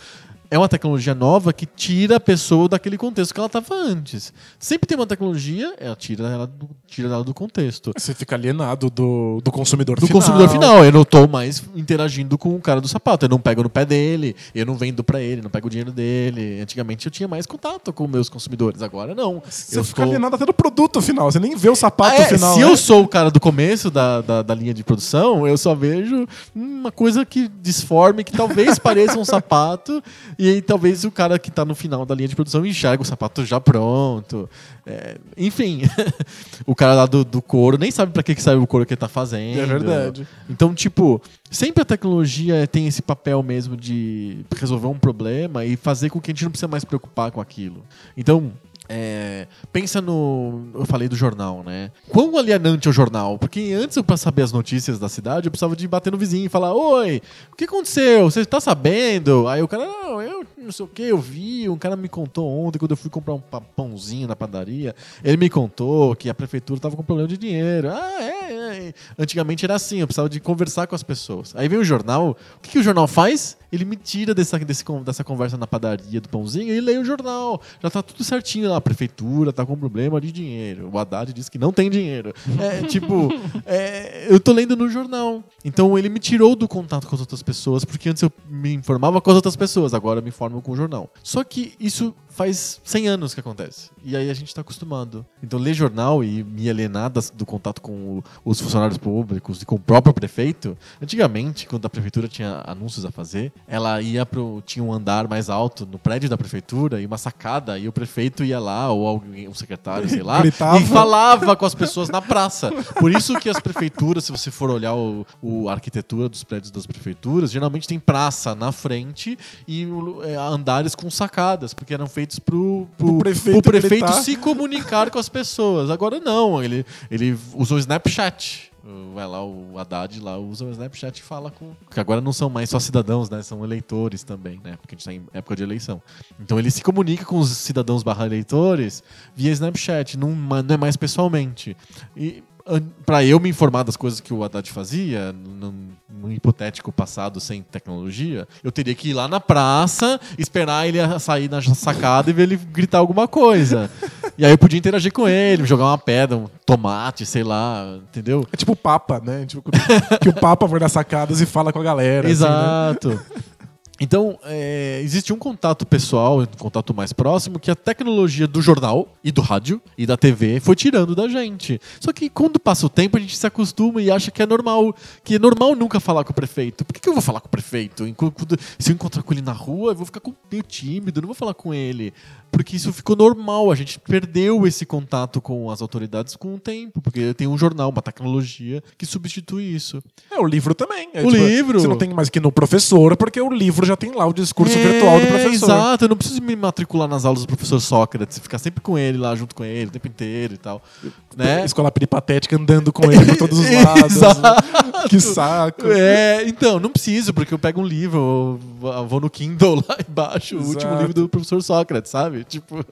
É uma tecnologia nova que tira a pessoa daquele contexto que ela estava antes. Sempre tem uma tecnologia, ela tira ela do, tira ela do contexto. Você fica alienado do, do consumidor do final. consumidor final. Eu não tô mais interagindo com o cara do sapato. Eu não pego no pé dele, eu não vendo para ele, não pego o dinheiro dele. Antigamente eu tinha mais contato com meus consumidores, agora não. Você eu fica alienado até do produto final, você nem vê o sapato é, final. Se né? eu sou o cara do começo da, da, da, linha de produção, eu só vejo uma coisa que disforme, que talvez pareça um sapato, e aí talvez o cara que está no final da linha de produção enxerga o sapato já pronto. É, enfim, o cara lá do, do couro nem sabe para que, que serve o couro que ele tá fazendo. É verdade. Então, tipo, sempre a tecnologia tem esse papel mesmo de resolver um problema e fazer com que a gente não precisa mais preocupar com aquilo. Então, é, pensa no. Eu falei do jornal, né? Quão alienante é o jornal? Porque antes, para saber as notícias da cidade, eu precisava de bater no vizinho e falar: Oi, o que aconteceu? Você tá sabendo? Aí o cara, não, eu não sei o que, eu vi. Um cara me contou ontem, quando eu fui comprar um pãozinho na padaria, ele me contou que a prefeitura tava com problema de dinheiro. Ah, é, é. Antigamente era assim, eu precisava de conversar com as pessoas. Aí vem o jornal, o que, que o jornal faz? Ele me tira dessa, desse, dessa conversa na padaria do pãozinho e lê o jornal. Já tá tudo certinho lá, a prefeitura tá com problema de dinheiro. O Haddad disse que não tem dinheiro. É tipo, é, eu tô lendo no jornal. Então ele me tirou do contato com as outras pessoas, porque antes eu me informava com as outras pessoas, agora eu me informo com o jornal. Só que isso faz 100 anos que acontece. E aí a gente está acostumado. Então, ler jornal e me alienar do contato com os funcionários públicos e com o próprio prefeito. Antigamente, quando a prefeitura tinha anúncios a fazer, ela ia pro. tinha um andar mais alto no prédio da prefeitura e uma sacada, e o prefeito ia lá, ou alguém, um secretário, sei lá, Gritava. e falava com as pessoas na praça. Por isso que as prefeituras, se você for olhar o, o a arquitetura dos prédios das prefeituras, geralmente tem praça na frente e é, andares com sacadas, porque eram feitos pro, pro, O prefeito pro prefeito se comunicar com as pessoas. Agora não, ele, ele usou o Snapchat. Vai lá, o Haddad lá usa o Snapchat e fala com. Porque agora não são mais só cidadãos, né? São eleitores também, né? Porque a gente tá em época de eleição. Então ele se comunica com os cidadãos barra eleitores via Snapchat, não, não é mais pessoalmente. E para eu me informar das coisas que o Haddad fazia, num, num, hipotético passado sem tecnologia, eu teria que ir lá na praça, esperar ele sair na sacada e ver ele gritar alguma coisa. e aí eu podia interagir com ele, jogar uma pedra, um tomate, sei lá, entendeu? É tipo o Papa, né? Tipo, que o Papa vai nas sacadas e fala com a galera. Exato. Assim, né? Então, é, existe um contato pessoal, um contato mais próximo, que a tecnologia do jornal e do rádio e da TV foi tirando da gente. Só que quando passa o tempo, a gente se acostuma e acha que é normal. Que é normal nunca falar com o prefeito. Por que, que eu vou falar com o prefeito? Se eu encontrar com ele na rua, eu vou ficar meio tímido, não vou falar com ele. Porque isso ficou normal. A gente perdeu esse contato com as autoridades com o tempo. Porque tem um jornal, uma tecnologia que substitui isso. É, o livro também. É, o tipo, livro. Você não tem mais que ir no professor, porque o livro já tem lá o discurso é, virtual do professor. Exato, eu não preciso me matricular nas aulas do professor Sócrates, ficar sempre com ele lá, junto com ele, o tempo inteiro e tal. Né? Escola peripatética andando com ele por todos os lados. Exato. Que saco. É, então, não preciso, porque eu pego um livro, eu vou no Kindle lá embaixo, o último livro do professor Sócrates, sabe? Tipo.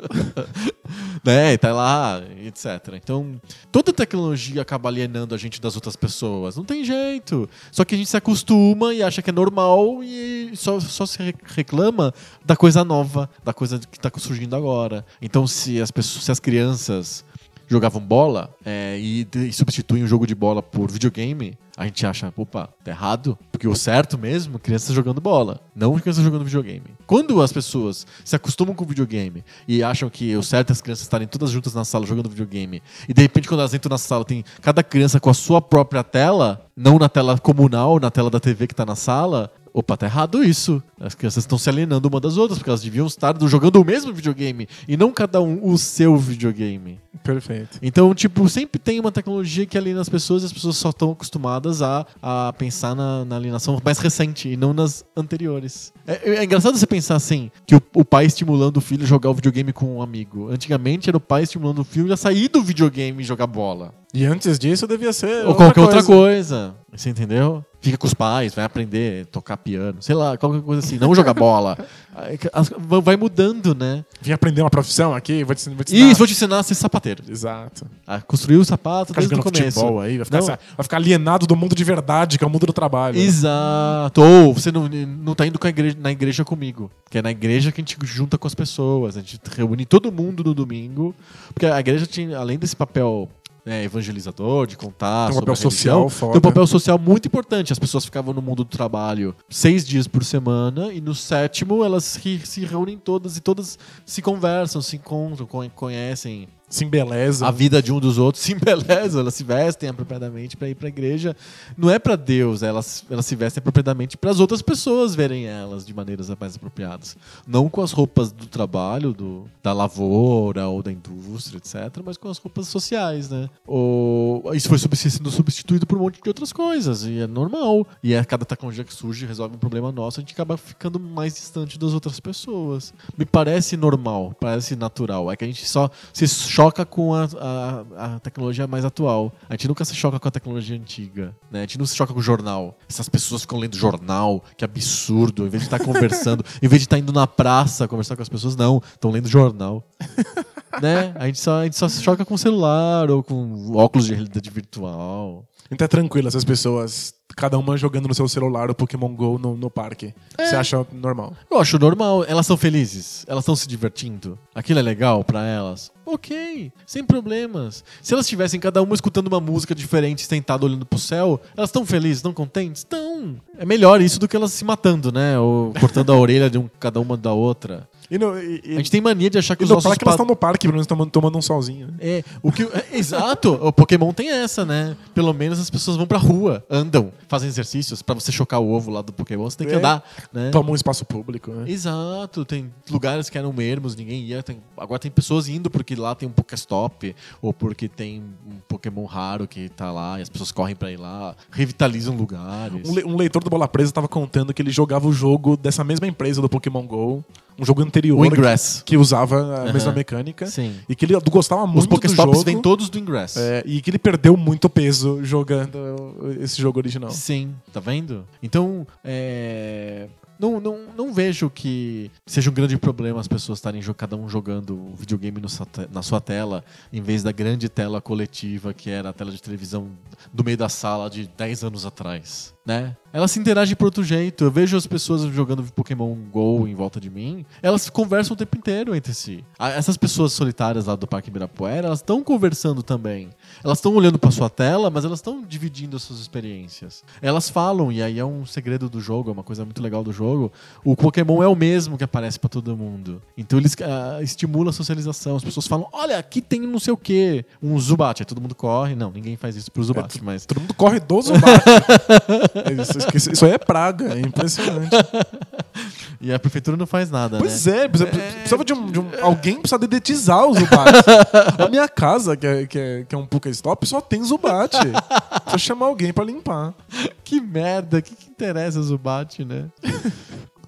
né? E tá lá, etc. Então, toda tecnologia acaba alienando a gente das outras pessoas. Não tem jeito. Só que a gente se acostuma e acha que é normal e só, só se reclama da coisa nova, da coisa que está surgindo agora. Então, se as pessoas, se as crianças jogavam bola é, e, e substituem o jogo de bola por videogame, a gente acha, opa, tá errado. Porque o certo mesmo, crianças jogando bola, não crianças jogando videogame. Quando as pessoas se acostumam com videogame e acham que o certo é as crianças estarem todas juntas na sala jogando videogame, e de repente quando elas entram na sala tem cada criança com a sua própria tela, não na tela comunal, na tela da TV que tá na sala, opa, tá errado isso. As crianças estão se alienando uma das outras, porque elas deviam estar jogando o mesmo videogame e não cada um o seu videogame. Perfeito. Então, tipo, sempre tem uma tecnologia que aliena as pessoas e as pessoas só estão acostumadas a, a pensar na, na alienação mais recente e não nas anteriores. É, é engraçado você pensar assim, que o, o, pai estimulando o filho a jogar o videogame com um amigo. Antigamente era o pai estimulando o filho a sair do videogame e jogar bola. E antes disso devia ser. Ou qualquer outra coisa. Você entendeu? Fica com os pais, vai aprender a tocar piano, sei lá, qualquer coisa assim, não jogar bola. Vai mudando, né? Vim aprender uma profissão aqui, vou te, vou te ensinar. Isso, vou te ensinar a ser sapateiro. Exato. A construir o sapato Ficar desde o começo. futebol aí, vai ficar, vai ficar alienado do mundo de verdade, que é o mundo do trabalho. Exato. Ou você não, não tá indo igreja- na igreja comigo. Que é na igreja que a gente junta com as pessoas. A gente reúne todo mundo no domingo. Porque a igreja tinha, além desse papel né, evangelizador, de contar Tem um papel social foda. tem um papel social muito importante. As pessoas ficavam no mundo do trabalho seis dias por semana e no sétimo elas se, reúnem todas e todas se conversam, se encontram, con- conhecem Se embeleza. a vida de um dos outros, se embelezam, elas se vestem apropriadamente para ir para a igreja. Não é para Deus, elas, elas se vestem apropriadamente para as outras pessoas verem elas de maneiras mais apropriadas. Não com as roupas do trabalho, do, da lavoura ou da indústria, etc., mas com as roupas sociais, né? Ou, isso foi sendo substituído por um monte de outras coisas, e é normal. E é cada tecnologia que surge resolve um problema nosso, a gente acaba ficando mais distante das outras pessoas. Me parece normal, parece natural. É que a gente só se choca com a, a, a tecnologia mais atual. A gente nunca se choca com a tecnologia antiga, né? A gente não se choca com o jornal. Essas pessoas ficam lendo jornal, que absurdo. Em vez de estar conversando, em vez de estar indo na praça conversar com as pessoas, não, estão lendo jornal. né? A gente, só, a gente só se choca com o celular ou com óculos de realidade virtual. Então é tranquilo essas pessoas, cada uma jogando no seu celular o Pokémon GO no, no parque. É. Você acha normal? Eu acho normal. Elas são felizes. Elas estão se divertindo. Aquilo é legal pra elas. Ok, sem problemas. Se elas estivessem cada uma escutando uma música diferente, sentado olhando pro céu, elas estão felizes, estão contentes? Estão. É melhor isso do que elas se matando, né? Ou cortando a orelha de um, cada uma da outra. E no, e, e, A gente tem mania de achar que e os no nossos parque elas pa- estão no parque, pelo menos tomando, tomando um solzinho. né? É, o que, é, exato, o Pokémon tem essa, né? Pelo menos as pessoas vão pra rua, andam, fazem exercícios. Pra você chocar o ovo lá do Pokémon, você tem que É. andar, né? Toma um espaço público, né? Exato, tem lugares que eram ermos, ninguém ia. tem- agora tem pessoas indo porque lá tem um Pokéstop, ou porque tem um Pokémon raro que tá lá e as pessoas correm pra ir lá, revitalizam lugares. Um, le- um leitor do Bola Presa tava contando que ele jogava o jogo dessa mesma empresa do Pokémon GO, um jogo anterior O Ingress. que usava a Aham. mesma mecânica. Sim. E que ele gostava Os muito do Pokéstops jogo. vêm todos do Ingress. é, e que ele perdeu muito peso jogando esse jogo original. Sim, tá vendo? Então, é, Não, não, não vejo que seja um grande problema as pessoas estarem cada um jogando o videogame no na sua tela, em vez da grande tela coletiva que era a tela de televisão do meio da sala de 10 anos atrás, né? Elas se interagem por outro jeito. Eu vejo as pessoas jogando Pokémon GO em volta de mim, elas conversam o tempo inteiro entre si. Essas pessoas solitárias lá do Parque Ibirapuera, elas estão conversando também. Elas estão olhando para sua tela, mas elas estão dividindo as suas experiências. Elas falam, e aí é um segredo do jogo, é uma coisa muito legal do jogo. O Pokémon é o mesmo que aparece para todo mundo. Então eles ah, estimulam a socialização. As pessoas falam: olha, aqui tem não sei o quê, um Zubat. Aí todo mundo corre. Não, ninguém faz isso pro Zubat, mas. Todo mundo corre do Zubat. Isso, isso- isso aí é praga, é impressionante. E a prefeitura não faz nada, Pois né? é, precisa- precisava de um, de um- Alguém precisa dedetizar o Zubat. A minha casa, que é, que é, que é um Pokéstop, só tem Zubat. Precisa chamar alguém pra limpar. Que merda, o que, que interessa Zubat, né?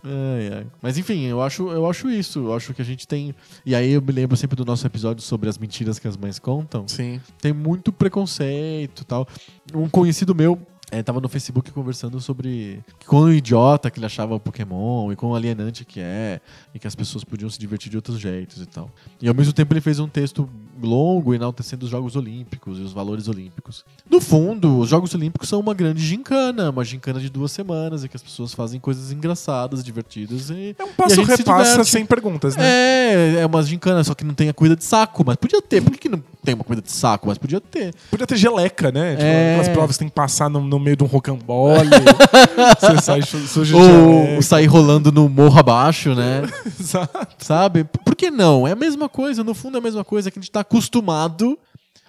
Ai, ai. Mas enfim, eu acho, eu acho isso. Eu acho que a gente tem. E aí eu me lembro sempre do nosso episódio sobre as mentiras que as mães contam. Sim. Tem muito preconceito tal. Um conhecido meu. Eh, tava no Facebook conversando sobre quão idiota que ele achava o Pokémon e quão alienante que é, e que as pessoas podiam se divertir de outros jeitos e tal. E ao mesmo tempo ele fez um texto longo enaltecendo os Jogos Olímpicos e os valores olímpicos. No fundo, os Jogos Olímpicos são uma grande gincana, uma gincana de duas semanas, em que as pessoas fazem coisas engraçadas, divertidas e. É um passo se repassa diverte. sem perguntas, né? É, é uma gincana, só que não tem a corrida de saco, mas podia ter. Por que, não tem uma corrida de saco? Mas podia ter. Podia ter geleca, né? Tipo, É. aquelas provas que tem que passar no, no meio de um rocambole. você sai su- sujo Ou sair rolando no morro abaixo, né? Exato. Sabe? Por que não? É a mesma coisa, no fundo é a mesma coisa que a gente tá acostumado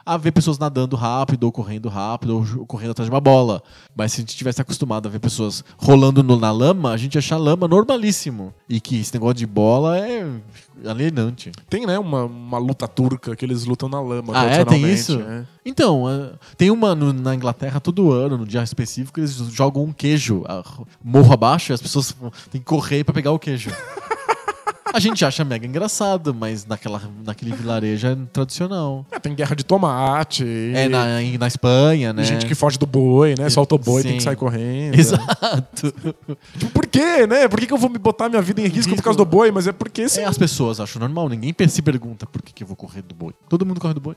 a ver pessoas nadando rápido, ou correndo rápido, ou correndo atrás de uma bola. Mas se a gente tivesse acostumado a ver pessoas rolando no- na lama, a gente ia achar lama normalíssimo. E que esse negócio de bola é alienante. Tem, né, uma, uma luta turca que eles lutam na lama. Ah, é? Tem isso? né? Então, eh, tem uma no- na Inglaterra todo ano, no dia específico, eles jogam um queijo ah, morro abaixo e as pessoas têm que correr pra pegar o queijo. A gente acha mega engraçado, mas naquela, naquele vilarejo é tradicional. É, tem guerra de tomate. É na, em- na Espanha, né? Gente que foge do boi, né? Solta o boi, tem Sim. que sair correndo. Exato. Tipo, por quê, né? Por que, que eu vou me botar minha vida em risco por causa do boi? Mas é porque se, É, as pessoas acham normal, ninguém se pergunta por que, que eu vou correr do boi. Todo mundo corre do boi.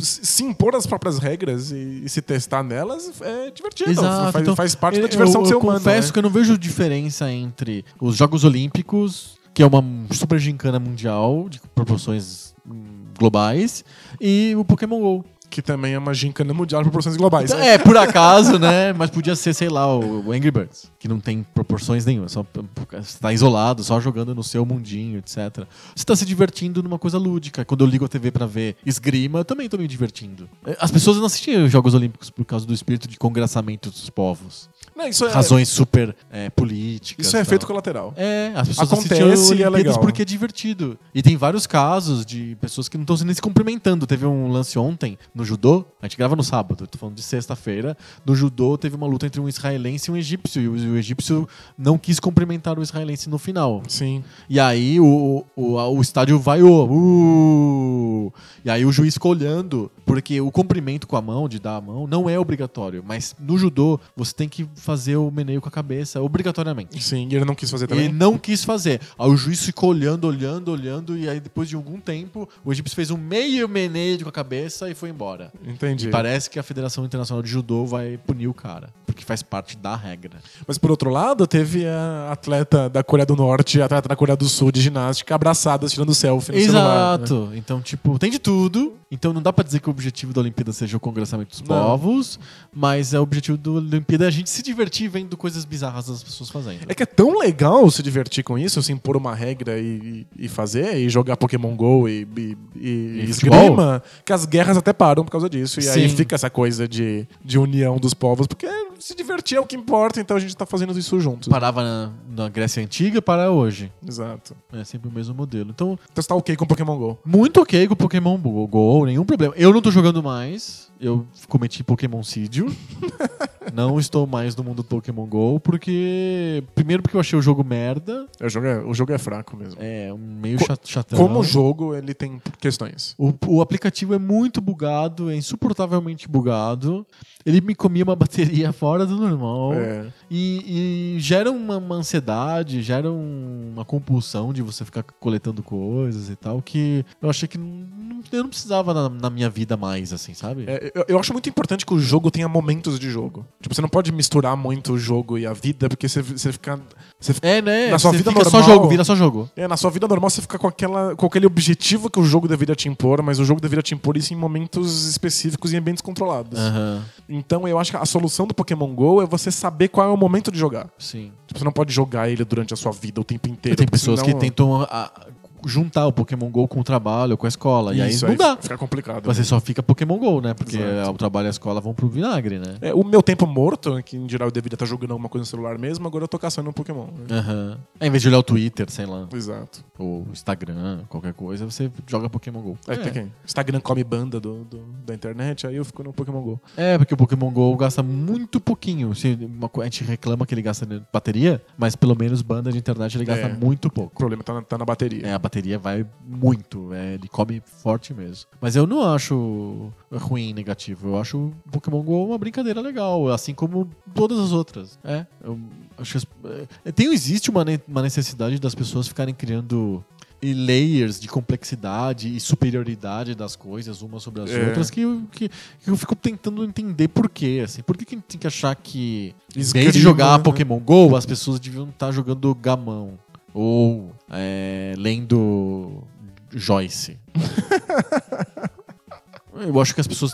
se se impor as próprias regras e, e se testar nelas é divertido. Exato. Faz, então, faz parte da eu- diversão eu, de ser eu humano. confesso né? que eu não vejo diferença entre os Jogos Olímpicos, que é uma super gincana mundial de proporções hum, globais, e o Pokémon GO. Que também é uma gincana mundial de proporções globais. né? É, por acaso, né? Mas podia ser, sei lá, o Angry Birds, que não tem proporções nenhuma. Só você tá isolado, só jogando no seu mundinho, etc. Você tá se divertindo numa coisa lúdica. Quando eu ligo a TV pra ver esgrima, eu também tô me divertindo. É, As pessoas não assistiam os Jogos Olímpicos por causa do espírito de congraçamento dos povos. Não, isso é, Razões super é, políticas. isso é tal. efeito colateral. É, as pessoas Acontece e é legal. porque é divertido. E tem vários casos de pessoas que não estão nem se cumprimentando. Teve um lance ontem no judô, a gente grava no sábado, tô falando de sexta-feira. No judô teve uma luta entre um israelense e um egípcio, e o, egípcio não quis cumprimentar o israelense no final. Sim. E aí o, o, o estádio vaiou. Uh! E aí o juiz ficou olhando, porque o cumprimento com a mão, de dar a mão, não é obrigatório. Mas no judô, você tem que fazer o meneio com a cabeça, obrigatoriamente. Sim, e ele não quis fazer também. ele não quis fazer. Aí o juiz ficou olhando, olhando, olhando, e aí depois de algum tempo, o egípcio fez um meio meneio com a cabeça e foi embora. Entendi. E parece que a Federação Internacional de Judô vai punir o cara, porque faz parte da regra. Mas por outro lado, teve a atleta da Coreia do Norte e a atleta da Coreia do Sul de ginástica abraçadas tirando selfie no celular. né? Exato. Então, tipo, tem de tudo. Então não dá pra dizer que o objetivo da Olimpíada seja o congressamento dos Não. povos, mas é o objetivo da Olimpíada é a gente se divertir vendo coisas bizarras das pessoas fazendo. É que é tão legal se divertir com isso, se impor uma regra e, e fazer, e jogar Pokémon GO e, e, e, E esgrima, que as guerras até param por causa disso. E aí Sim. fica essa coisa de, de união dos povos, porque se divertir é o que importa, então a gente tá fazendo isso juntos. Parava na, na Grécia Antiga para hoje. Exato. É sempre o mesmo modelo. Então, Então você tá ok com Pokémon GO. muito ok com o Pokémon Go, Go, nenhum problema. Eu não tô jogando mais. Eu cometi Pokémon Sídio. não estou mais no mundo do Pokémon Go, porque. Primeiro, porque eu achei o jogo merda. O jogo é, o jogo é fraco mesmo. É, meio Co- chat- chatão. Como jogo, ele tem questões. O, o aplicativo é muito bugado, é insuportavelmente bugado. Ele me comia uma bateria fora do normal. É. E, e gera uma, uma ansiedade, gera um- uma compulsão de você ficar coletando coisas e tal, que eu achei que não- eu não precisava na, na minha vida mais, assim, sabe? É, eu, eu acho muito importante que o jogo tenha momentos de jogo. Tipo, você não pode misturar muito o jogo e a vida, porque você, você fica. Você fica É, né? Na sua Você vida fica só normal- jogo, vira só jogo. É, na sua vida normal você fica com, aquela, com aquele objetivo que o jogo deveria te impor, mas o jogo deveria te impor isso em momentos específicos e em ambientes controlados. Aham, Então eu acho que a solução do Pokémon GO é você saber qual é o momento de jogar. sim. Tipo, você não pode jogar ele durante a sua vida o tempo inteiro. Tem pessoas senão- que tentam a- juntar o Pokémon GO com o trabalho, com a escola, e aí Isso, não dá. Fica complicado. Você só fica Pokémon GO, né? Porque Exato. o trabalho e a escola vão pro vinagre, né? É, o meu tempo morto, que em geral eu deveria estar jogando alguma coisa no celular mesmo, agora eu tô caçando um Pokémon. né? Aham. É, Em vez de olhar o Twitter, sei lá, Exato. ou Instagram, qualquer coisa, você joga Pokémon GO. Aí tem quem? Instagram come banda do, do- da internet, aí eu fico no Pokémon GO. É, porque o Pokémon GO gasta muito pouquinho. Se uma a gente reclama que ele gasta bateria, mas pelo menos banda de internet ele gasta É. muito O pouco. problema tá na, tá na bateria. É, a bateria vai muito, é, ele come forte mesmo. Mas eu não acho ruim, negativo. Eu acho o Pokémon GO uma brincadeira legal, assim como todas as outras. É, eu acho que é, tem, existe uma, uma necessidade das pessoas ficarem criando e layers de complexidade e superioridade das coisas umas sobre as É. outras que, eu- que, que eu fico tentando entender por quê, assim. Por que, que a gente tem que achar que em vez de jogar né? Pokémon GO, as pessoas deviam estar jogando Gamão ou é, lendo Joyce. Eu acho que as pessoas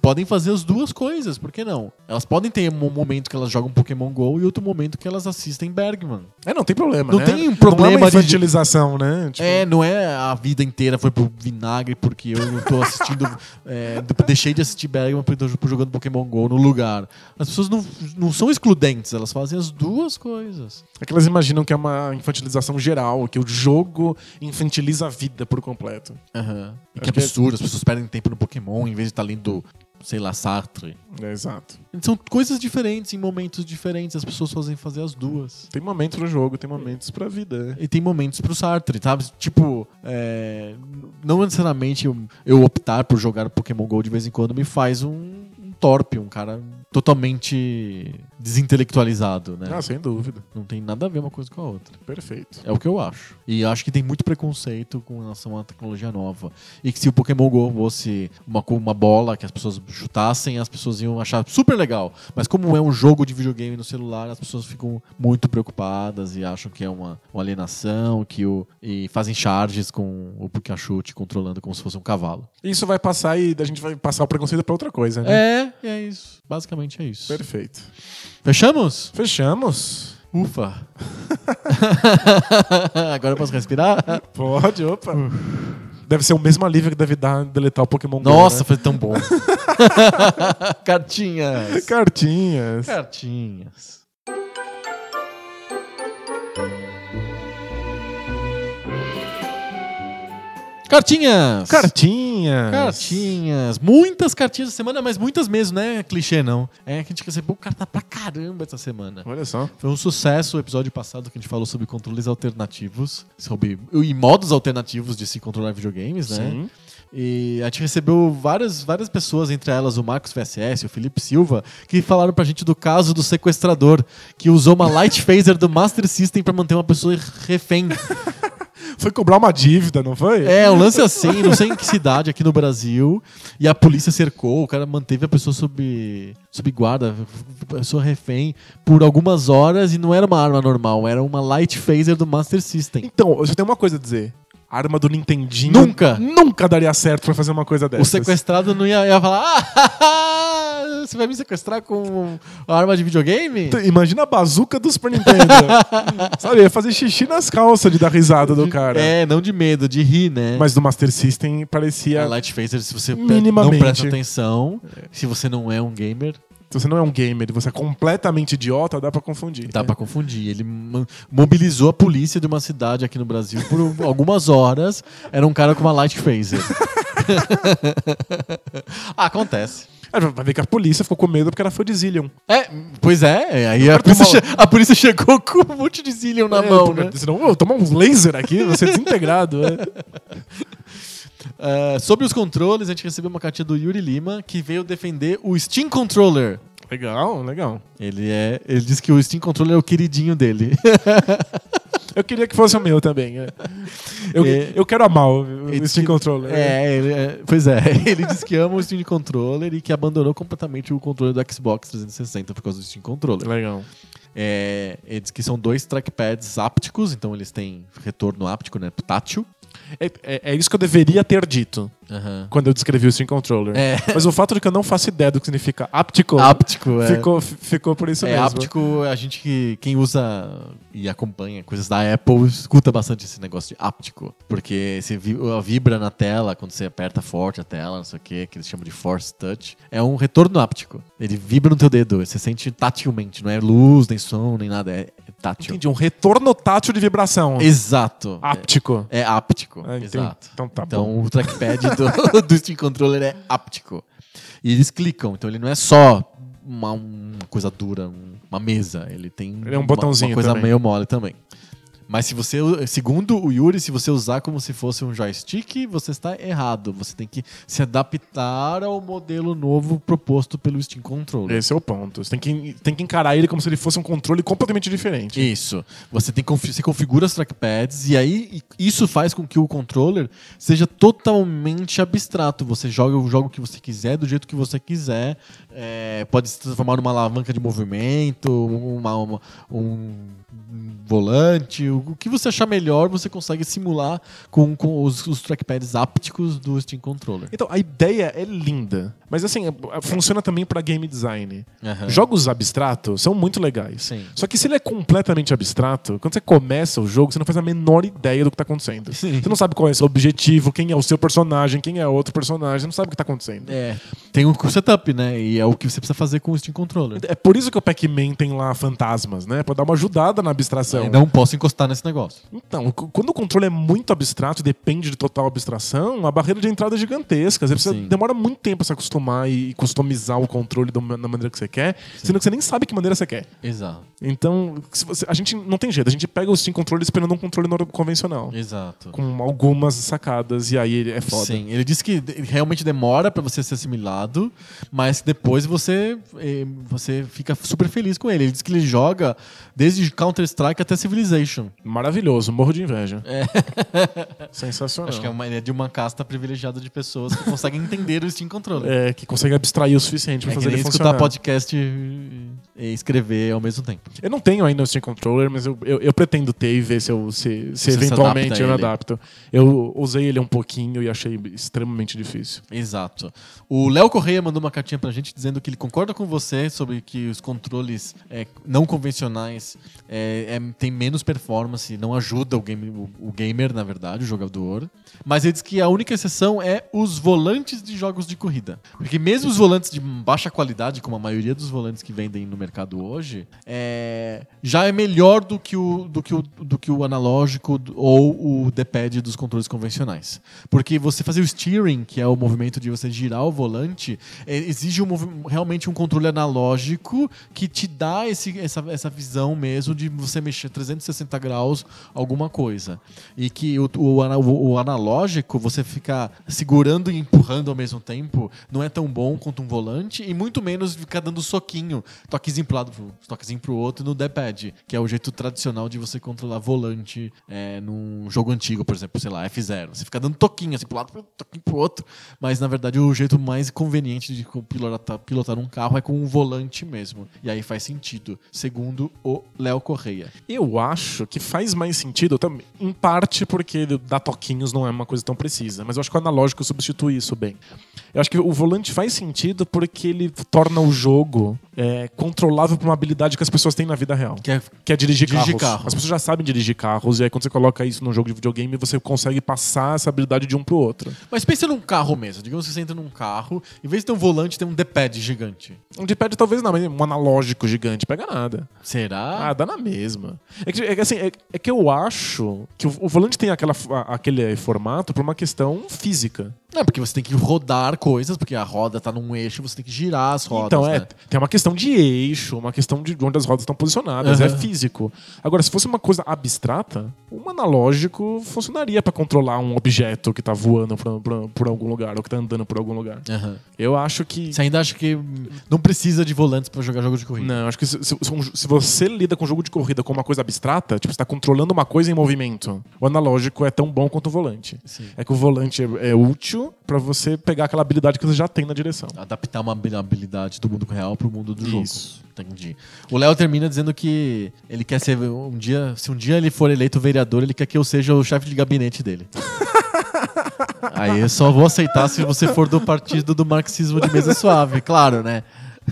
podem fazer as duas coisas, por que não? Elas podem ter um momento que elas jogam Pokémon GO e outro momento que elas assistem Bergman. É, não tem problema, Não né? tem um Não é problema uma de- infantilização, né? Tipo, É, não é a vida inteira foi pro vinagre porque eu não tô assistindo. é, deixei de assistir Bergman porque tô jogando Pokémon GO no lugar. As pessoas não, não são excludentes, elas fazem as duas coisas. É que elas imaginam que é uma infantilização geral, que o jogo infantiliza a vida por completo. Aham. E que é- absurdo, as pessoas perdem tempo no Pokémon em vez de estar lendo sei lá, Sartre. É, exato. São coisas diferentes, em momentos diferentes. As pessoas fazem fazer as duas. Tem momentos pro jogo, tem momentos pra vida. E tem momentos pro Sartre, sabe? Tipo, é, não necessariamente eu, eu optar por jogar Pokémon GO de vez em quando me faz um torpe, um cara totalmente desintelectualizado, né? Ah, sem dúvida. Não tem nada a ver uma coisa com a outra. Perfeito. É o que eu acho. E acho que tem muito preconceito com relação à tecnologia nova. E que se o Pokémon GO fosse uma, uma bola que as pessoas chutassem, as pessoas iam achar super legal. Mas como é um jogo de videogame no celular, as pessoas ficam muito preocupadas e acham que é uma, uma alienação, que o, e fazem charges com o Pikachu te controlando como se fosse um cavalo. Isso vai passar e a gente vai passar o preconceito pra outra coisa, né? É, é isso. Basicamente é isso. Perfeito. Fechamos? Fechamos. Ufa. Agora eu posso respirar? Pode, opa. Deve ser o mesmo alívio que deve dar deletar o Pokémon Go, Nossa, né? foi tão bom. Cartinhas. Cartinhas. Cartinhas. Cartinhas! Cartinhas. Cartinhas! Muitas cartinhas essa semana, mas muitas mesmo, né? Clichê não. É que a gente recebeu carta pra caramba essa semana. Olha só. Foi um sucesso o episódio passado que a gente falou sobre controles alternativos, sobre e modos alternativos de se controlar videogames, né? Sim. E a gente recebeu várias, várias pessoas, entre elas o Marcos VSS, o Felipe Silva, que falaram pra gente do caso do sequestrador, que usou uma light phaser do Master System pra manter uma pessoa refém. Foi cobrar uma dívida, não foi? É, um lance assim, não sei em que cidade aqui no Brasil. E a polícia cercou, o cara manteve a pessoa sob, sob guarda, a pessoa refém, por algumas horas e não era uma arma normal, era uma light phaser do Master System. Então, eu só tenho uma coisa a dizer. A arma do Nintendinho Nunca. nunca daria certo pra fazer uma coisa O dessas. sequestrado não ia, ia falar: Ah, você vai me sequestrar com a arma de videogame? Imagina a bazuca do Super Nintendo. Sabe, ia fazer xixi nas calças de dar risada do cara. É, não de medo, de rir, né? Mas do Master System parecia. a Light Phaser, se você não presta atenção, se você não é um gamer, Se você não é um gamer e você é completamente idiota, dá pra confundir. dá pra confundir. Ele mo- mobilizou a polícia de uma cidade aqui no Brasil por algumas horas. Era um cara com uma Light Phaser. Acontece. Vai ver que a polícia ficou com medo porque era foi de Zillion. É, pois é, aí a polícia, a polícia chegou com um monte de Zillion na mão, né? Senão, eu tomar uns laser aqui, você desintegrado. é. Ah, sobre os controles, a gente recebeu uma cartinha do Yuri Lima que veio defender o Steam Controller. Legal, legal. Ele é, ele disse que o Steam Controller é o queridinho dele. Eu queria que fosse o meu também. é. Eu, É. eu quero amar o, o Steam Controller. É, ele- é, pois é, ele disse que ama o Steam Controller e que abandonou completamente o controle do Xbox 360 por causa do Steam Controller. Legal. É, ele diz que são dois trackpads ápticos, então eles têm retorno áptico, né? Tátil. É, é- é isso que eu deveria ter dito Aham. quando eu descrevi o Steam Controller. É. Mas o fato de que eu não faço ideia do que significa áptico Áptico, é. ficou, ficou por isso É mesmo. áptico, a gente que quem usa e acompanha coisas da Apple escuta bastante esse negócio de áptico, porque você vi- vibra na tela quando você aperta forte a tela, não sei o que, que eles chamam de force touch. É um retorno áptico. Ele vibra no teu dedo, você sente tatilmente, não é luz, nem som, nem nada, é tátil. Entendi, um retorno tátil de vibração. Exato. Áptico. É, é áptico. Ah. Exato. Então tá Então bom. o trackpad do, do Steam Controller é áptico. E eles clicam, então ele não é só uma, uma coisa dura, um- uma mesa. Ele tem Ele é um uma- botãozinho uma coisa também. meio mole também. Mas se você, segundo o Yuri, se você usar como se fosse um joystick, você está errado. Você tem que se adaptar ao modelo novo proposto pelo Steam Controller. Esse é o ponto. Você tem que, tem que encarar ele como se ele fosse um controle completamente diferente. Isso. Você tem você configura as trackpads e aí isso faz com que o controller seja totalmente abstrato. Você joga o jogo que você quiser, do jeito que você quiser. É, pode se transformar numa alavanca de movimento, uma- uma- um volante, o que você achar melhor, você consegue simular com, com os, os trackpads ápticos do Steam Controller. Então, a ideia é linda. Mas assim, é- funciona também para game design. Aham. Jogos abstratos são muito legais. Sim. Só que se ele é completamente abstrato, quando você começa o jogo, você não faz a menor ideia do que tá acontecendo. Sim. Você não sabe qual é o seu objetivo, quem é o seu personagem, quem é outro personagem, você não sabe o que tá acontecendo. É, tem um setup, né? E é o que você precisa fazer com o Steam Controller. É por isso que o Pac-Man tem lá fantasmas, né? Pra dar uma ajudada na abstração. Eu não posso encostar nesse negócio. Então, quando o controle é muito abstrato e depende de total abstração, a barreira de entrada é gigantesca. Você precisa, Sim. demora muito tempo a se acostumar e customizar o controle da, ma- da maneira que você quer, sendo que você nem sabe que maneira você quer. Exato. Então, você- a gente não tem jeito, a gente pega o Steam Controller esperando um controle convencional. Exato. Com algumas sacadas, e aí ele é foda. Sim, ele disse que realmente demora pra você ser assimilado, mas depois você eh, você fica super feliz com ele. Ele disse que ele joga desde Counter-Strike até Civilization. Maravilhoso, morro de inveja. Sensacional. Acho que é, uma, é de uma casta privilegiada de pessoas que conseguem entender o Steam Controller. É, que consegue abstrair o suficiente pra É que fazer nem ele escutar funcionar. podcast e e escrever ao mesmo tempo. Eu não tenho ainda o Steam Controller, mas eu, eu, eu pretendo ter e ver se, eu, se, se se eu me adapto. Eu usei ele um pouquinho e achei extremamente difícil. Exato. O Léo Correia mandou uma cartinha pra gente dizendo que ele concorda com você sobre que os controles é, não convencionais é, é, têm menos performance, não ajuda o, game, o, o gamer, na verdade, o jogador. Mas ele diz que a única exceção é os volantes de jogos de corrida. Porque mesmo os volantes de baixa qualidade, como a maioria dos volantes que vendem no mercado hoje, é, já é melhor do que o, do que o, do que o analógico ou o D-pad dos controles convencionais. Porque você fazer o steering, que é o movimento de você girar o volante, é, exige um realmente um controle analógico que te dá esse, essa, essa visão mesmo de você mexer 360 graus alguma coisa. E que o, o, ana- o analógico, você ficar segurando e empurrando ao mesmo tempo, não é tão bom quanto um volante, e muito menos ficar dando soquinho, toquezinho pro lado, toquezinho pro outro no D-pad, que é o jeito tradicional de você controlar volante é, num jogo antigo, por exemplo, sei lá, F0. Você fica dando toquinho assim pro lado, toquinho pro outro, mas na verdade o jeito mais conveniente de pilotar, pilotar um carro é com um volante mesmo. E aí faz sentido, segundo o Léo Correia. Eu acho que faz mais sentido, também, em parte porque dar toquinhos não é uma coisa tão precisa, mas eu acho que o analógico substitui isso bem. Eu acho que o volante faz sentido porque ele torna o jogo é, controlável por uma habilidade que as pessoas têm na vida real. Que é Que é dirigir, Dirigir carros. carro. As pessoas já sabem dirigir carros, e aí quando você coloca isso num jogo de videogame, você consegue passar essa habilidade de um pro outro. Mas pensa num carro mesmo. Digamos que você entra num carro, em vez de ter um volante, tem um D-pad gigante. Um D-pad talvez não, mas um analógico gigante pega nada. Será? Ah, dá na mesma. É que, é que, assim, é, é que eu acho que o, o volante tem aquela, a- aquele formato por uma questão física. Não, porque você tem que rodar coisas, porque a roda tá num eixo, você tem que girar as rodas. então, é, né? tem uma questão de eixo, uma questão de onde as rodas estão posicionadas, Aham. é físico. Agora, se fosse uma coisa abstrata, um analógico funcionaria pra controlar um objeto que tá voando por, por, por algum lugar, ou que tá andando por algum lugar. Aham. Eu acho que. Você ainda acha que não precisa de volantes pra jogar jogos de corrida? Não, acho que se, se- se você lida com jogo de corrida como uma coisa abstrata, tipo, você tá controlando uma coisa em movimento, o analógico é tão bom quanto o volante. Sim. É que o volante é, é útil pra você pegar aquela habilidade que você já tem na direção. Adaptar uma habi- habilidade do mundo real pro mundo do Isso. jogo. Entendi. O Léo termina dizendo que ele quer ser um dia, se um dia ele for eleito vereador, ele quer que eu seja o chefe de gabinete dele. Aí eu só vou aceitar se você for do partido do marxismo de mesa suave, claro, né?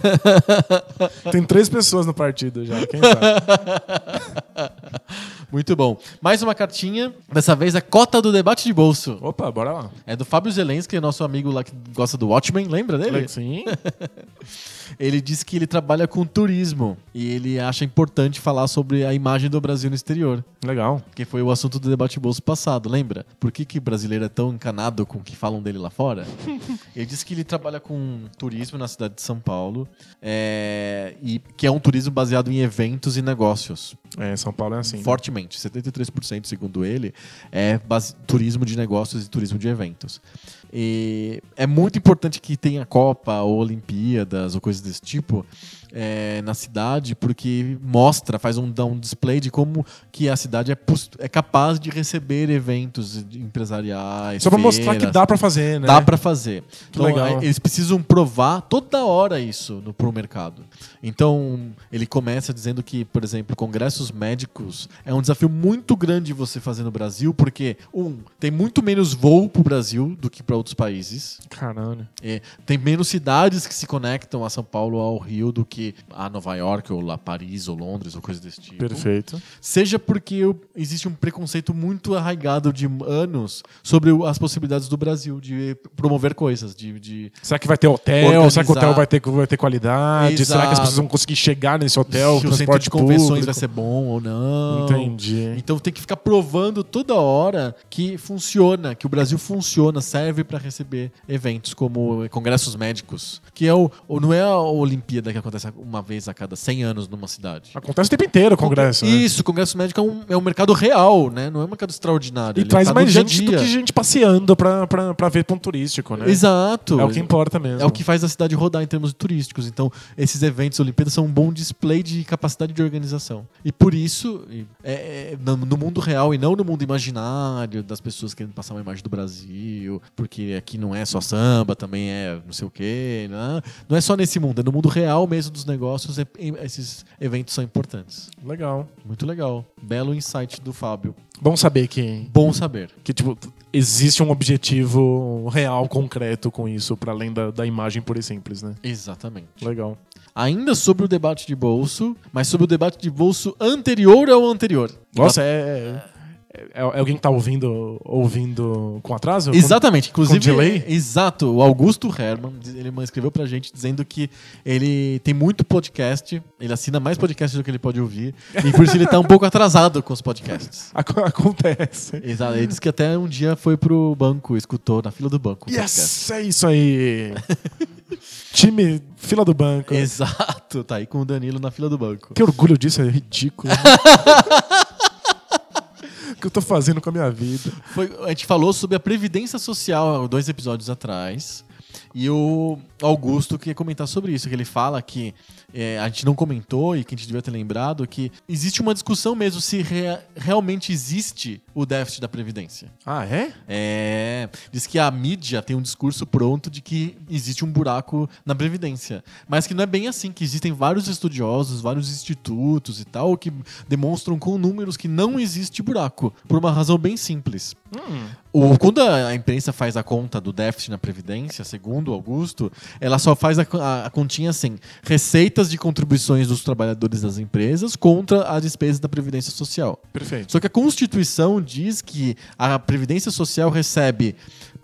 Tem três pessoas no partido já, quem sabe? Muito bom. Mais uma cartinha, dessa vez a cota do debate de bolso. Opa, bora lá. É do Fábio Zelensky, nosso amigo lá que gosta do Watchmen, lembra dele? Sim. Ele disse que ele trabalha com turismo e ele acha importante falar sobre a imagem do Brasil no exterior, Legal. que foi o assunto do debate bolso passado, lembra? Por que, que brasileiro é tão encanado com o que falam dele lá fora? ele disse que ele trabalha com turismo na cidade de São Paulo é, e que é um turismo baseado em eventos e negócios. É, São Paulo é assim. Fortemente, 73% segundo ele, é base- turismo de negócios e turismo de eventos. E é muito importante que tenha Copa ou Olimpíadas ou coisas desse tipo é, na cidade, porque mostra, faz um, dá um display de como que a cidade é, é capaz de receber eventos empresariais. Só pra mostrar que dá pra fazer, né? Dá pra fazer. Que Então, legal. é, eles precisam provar toda hora isso no, pro mercado. Então, ele começa dizendo que, por exemplo, congressos médicos é um desafio muito grande você fazer no Brasil, porque, um, tem muito menos voo pro Brasil do que para outros países. Caralho. É, tem menos cidades que se conectam a São Paulo ao Rio do que porque a Nova York, ou lá Paris, ou Londres, ou coisa desse tipo. Perfeito. Seja porque o- existe um preconceito muito arraigado de anos sobre o- as possibilidades do Brasil de promover coisas, de- de Será que vai ter hotel? Organizar. Será que o hotel vai ter, vai ter qualidade? Será que as Exato. pessoas vão conseguir chegar nesse hotel? se o centro transporte de convenções público? vai ser bom ou não. Entendi. Então tem que ficar provando toda hora que funciona, que o Brasil funciona, serve para receber eventos como congressos médicos, que é o, não é a Olimpíada que acontece uma vez a cada 100 anos numa cidade. Acontece o tempo inteiro o congresso. né? Isso, o congresso médico é um, é um mercado real, né? Não é um mercado extraordinário. E ele traz tá mais dia gente do dia. que gente passeando pra, pra, pra ver ponto turístico, né? Exato. É o que importa mesmo. É o que faz a cidade rodar em termos turísticos. Então, esses eventos Olimpíadas são um bom display de capacidade de organização. E por isso, é, é, no, no mundo real e não no mundo imaginário das pessoas querendo passar uma imagem do Brasil, porque aqui não é só samba, também é não sei o quê. Né? Não é só nesse mundo, é no mundo real mesmo dos negócios, é- é- esses eventos são importantes. Legal. Muito legal. Belo insight do Fábio. Bom saber que, Bom saber. que tipo, existe um objetivo real, concreto com isso, pra além da, da imagem pura e simples, né? Exatamente. Legal. Ainda sobre o debate de bolso, mas sobre o debate de bolso anterior ao anterior. Nossa, é, é, é, alguém que tá ouvindo, ouvindo com atraso? Exatamente, inclusive. com delay? Exato, o Augusto Herman, ele escreveu pra gente dizendo que ele tem muito podcast, ele assina mais podcasts do que ele pode ouvir, e por isso ele tá um pouco atrasado com os podcasts. Ac- Acontece. Exato, ele disse que até um dia foi pro banco, escutou na fila do banco podcast. Yes, é isso aí. Time fila do banco. Exato, tá aí com o Danilo na fila do banco. Que orgulho disso, é ridículo. Que eu tô fazendo com a minha vida? Foi- a gente falou sobre a Previdência Social dois episódios atrás. E o Augusto queria comentar sobre isso, que ele fala que é, a gente não comentou e que a gente devia ter lembrado que existe uma discussão mesmo se rea- realmente existe o déficit da Previdência. Ah, é? É, diz que a mídia tem um discurso pronto de que existe um buraco na Previdência. Mas que não é bem assim, que existem vários estudiosos, vários institutos e tal, que demonstram com números que não existe buraco. Por uma razão bem simples. O- quando a, imprensa faz a conta do déficit na Previdência, segundo Augusto, ela só faz a, a- a continha assim: receitas de contribuições dos trabalhadores das empresas contra as despesas da Previdência Social. Perfeito. Só que a Constituição diz que a Previdência Social recebe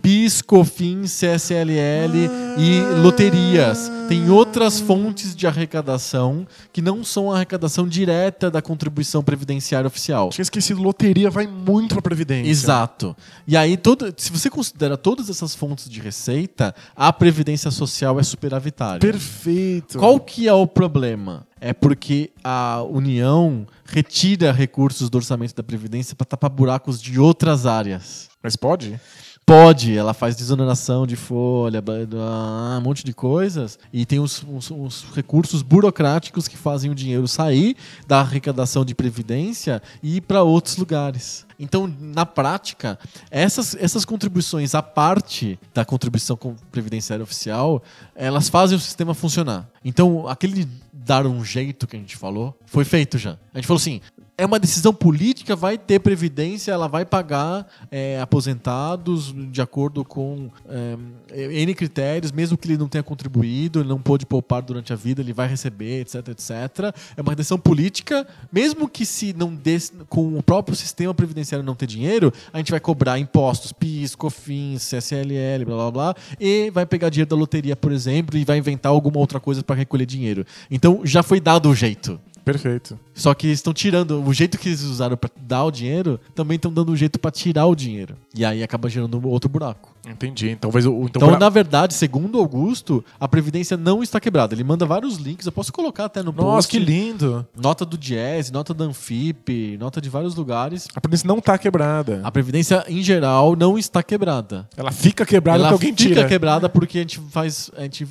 PIS, COFINS, CSLL e loterias. Tem outras fontes de arrecadação que não são a arrecadação direta da contribuição previdenciária oficial. Tinha esquecido, loteria vai muito pra Previdência. Exato. E aí, todo, se você considera todas essas fontes de receita, a Previdência Social é superavitária. Perfeito. Qual que é o problema? É porque a União retira recursos do orçamento da Previdência para tapar buracos de outras áreas. Mas pode? Pode, ela faz desoneração de folha, ba- ah, um monte de coisas, e tem os, os- os recursos burocráticos que fazem o dinheiro sair da arrecadação de previdência e ir para outros lugares. Então, na prática, essas, essas contribuições à parte da contribuição previdenciária oficial, elas fazem o sistema funcionar. Então, aquele dar um jeito que a gente falou, foi feito já. A gente falou assim, é uma decisão política, vai ter previdência, ela vai pagar é, aposentados de acordo com é, N critérios, mesmo que ele não tenha contribuído, ele não pôde poupar durante a vida, ele vai receber, etc, etc. É uma decisão política, mesmo que se não dê, com o próprio sistema previdenciário não ter dinheiro, a gente vai cobrar impostos, PIS, COFINS, CSLL, blá blá blá, e vai pegar dinheiro da loteria, por exemplo, e vai inventar alguma outra coisa para recolher dinheiro. Então já foi dado o jeito. Perfeito. Só que estão tirando. O jeito que eles usaram pra dar o dinheiro, também estão dando um jeito pra tirar o dinheiro. E aí acaba gerando outro buraco. Entendi. Então, talvez. Então, Então, pra- na verdade, segundo Augusto, a Previdência não está quebrada. Ele manda vários links, eu posso colocar até no Nossa, post. que lindo. Nota do Jazz, nota da Anfip, nota de vários lugares. A Previdência não tá quebrada. A Previdência, em geral, não está quebrada. Ela fica quebrada ela porque alguém fica tira. quebrada porque a gente faz. A gente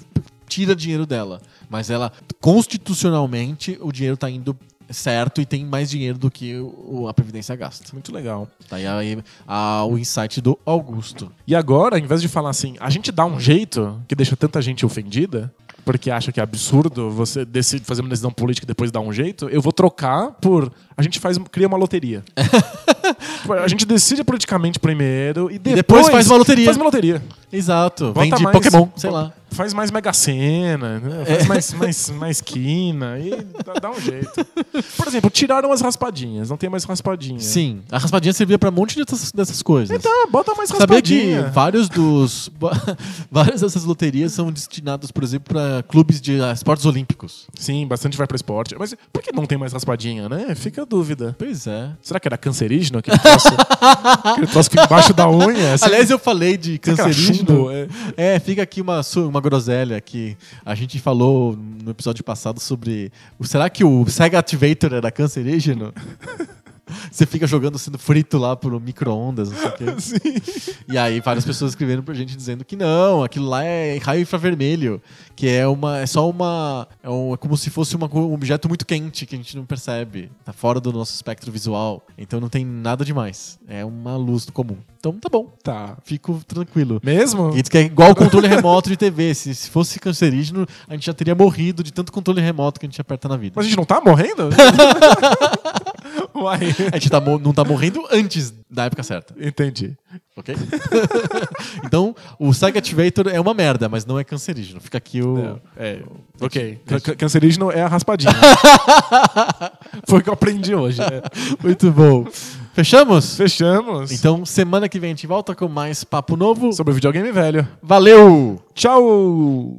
tira dinheiro dela. Mas ela, constitucionalmente, o dinheiro está indo certo e tem mais dinheiro do que o- a Previdência gasta. Muito legal. Tá aí, aí a- o insight do Augusto. E agora, ao invés de falar assim, a gente dá um jeito que deixa tanta gente ofendida, porque acha que é absurdo você decide fazer uma decisão política e depois dar um jeito, eu vou trocar por. A gente faz, cria uma loteria. a gente decide politicamente primeiro e depois, depois faz uma loteria. Faz uma loteria. Exato. Vende mais- Pokémon, sei lá. Faz mais Mega Sena, né? faz mais, mais, mais quina e dá, dá um jeito. Por exemplo, tiraram as raspadinhas, não tem mais raspadinha. Sim, a raspadinha servia pra um monte dessas, dessas coisas. Então, bota mais Sabia que raspadinha. vários dos. várias dessas loterias são destinadas, por exemplo, pra clubes de esportes olímpicos. Sim, bastante vai pra esporte. Mas por que não tem mais raspadinha, né? Fica a dúvida. Pois é. Será que era cancerígeno aquele troço? aquele troço que embaixo da unha? assim? Aliás, eu falei de cancerígeno. É. É, fica aqui uma, uma groselha que a gente falou no episódio passado sobre. Será que o Sega Activator era cancerígeno? Você fica jogando sendo frito lá por micro-ondas, não sei o quê. Sim. E aí várias pessoas escrevendo pra gente dizendo que não, aquilo lá é raio infravermelho, que é uma é só uma é, um- é como se fosse uma um objeto muito quente que a gente não percebe, tá fora do nosso espectro visual. Então não tem nada demais. É uma luz comum. Então tá bom, Tá. fico tranquilo. Mesmo? Diz que é igual o controle remoto de TV. Se, se fosse cancerígeno, a gente já teria morrido de tanto controle remoto que a gente aperta na vida. Mas a gente não tá morrendo? Uai. A gente tá não tá morrendo antes da época certa, Entendi. ok? então, o Sega Activator é uma merda, mas não é cancerígeno. Fica aqui o. É, ok. Can- can- Cancerígeno é a raspadinha. Foi o que eu aprendi hoje. né? Muito bom. Fechamos? Fechamos. Então, semana que vem a gente volta com mais papo novo. Sobre o videogame velho. Valeu! Tchau!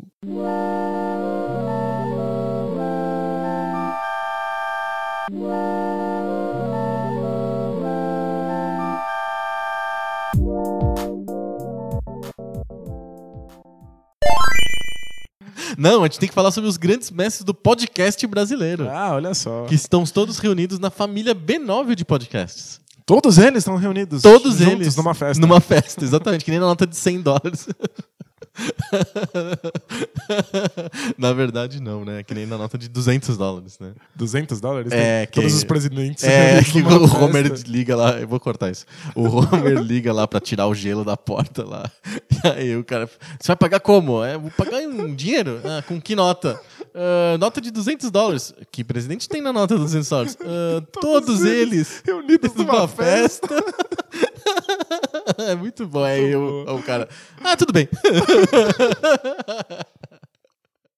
Não, a gente tem que falar sobre os grandes mestres do podcast brasileiro. Ah, olha só. Que estão todos reunidos na família B9 de podcasts. Todos eles estão reunidos. Todos juntos eles. numa festa. Numa festa, exatamente. Que nem na nota de 100 dólares. na verdade, não, né? Que nem na nota de 200 dólares, né? 200 dólares? É, que- Todos os presidentes. É, que o Homer festa. liga lá, eu vou cortar isso. O Homer liga lá pra tirar o gelo da porta lá. E aí o cara, você vai pagar como? É, vou pagar em dinheiro? Ah, com que nota? "Ah, nota de 200 dólares. Que presidente tem na nota de 200 dólares? "Ah, todos, eles. reunidos numa numa festa. festa. é muito bom. Aí o, o cara, ah, tudo bem.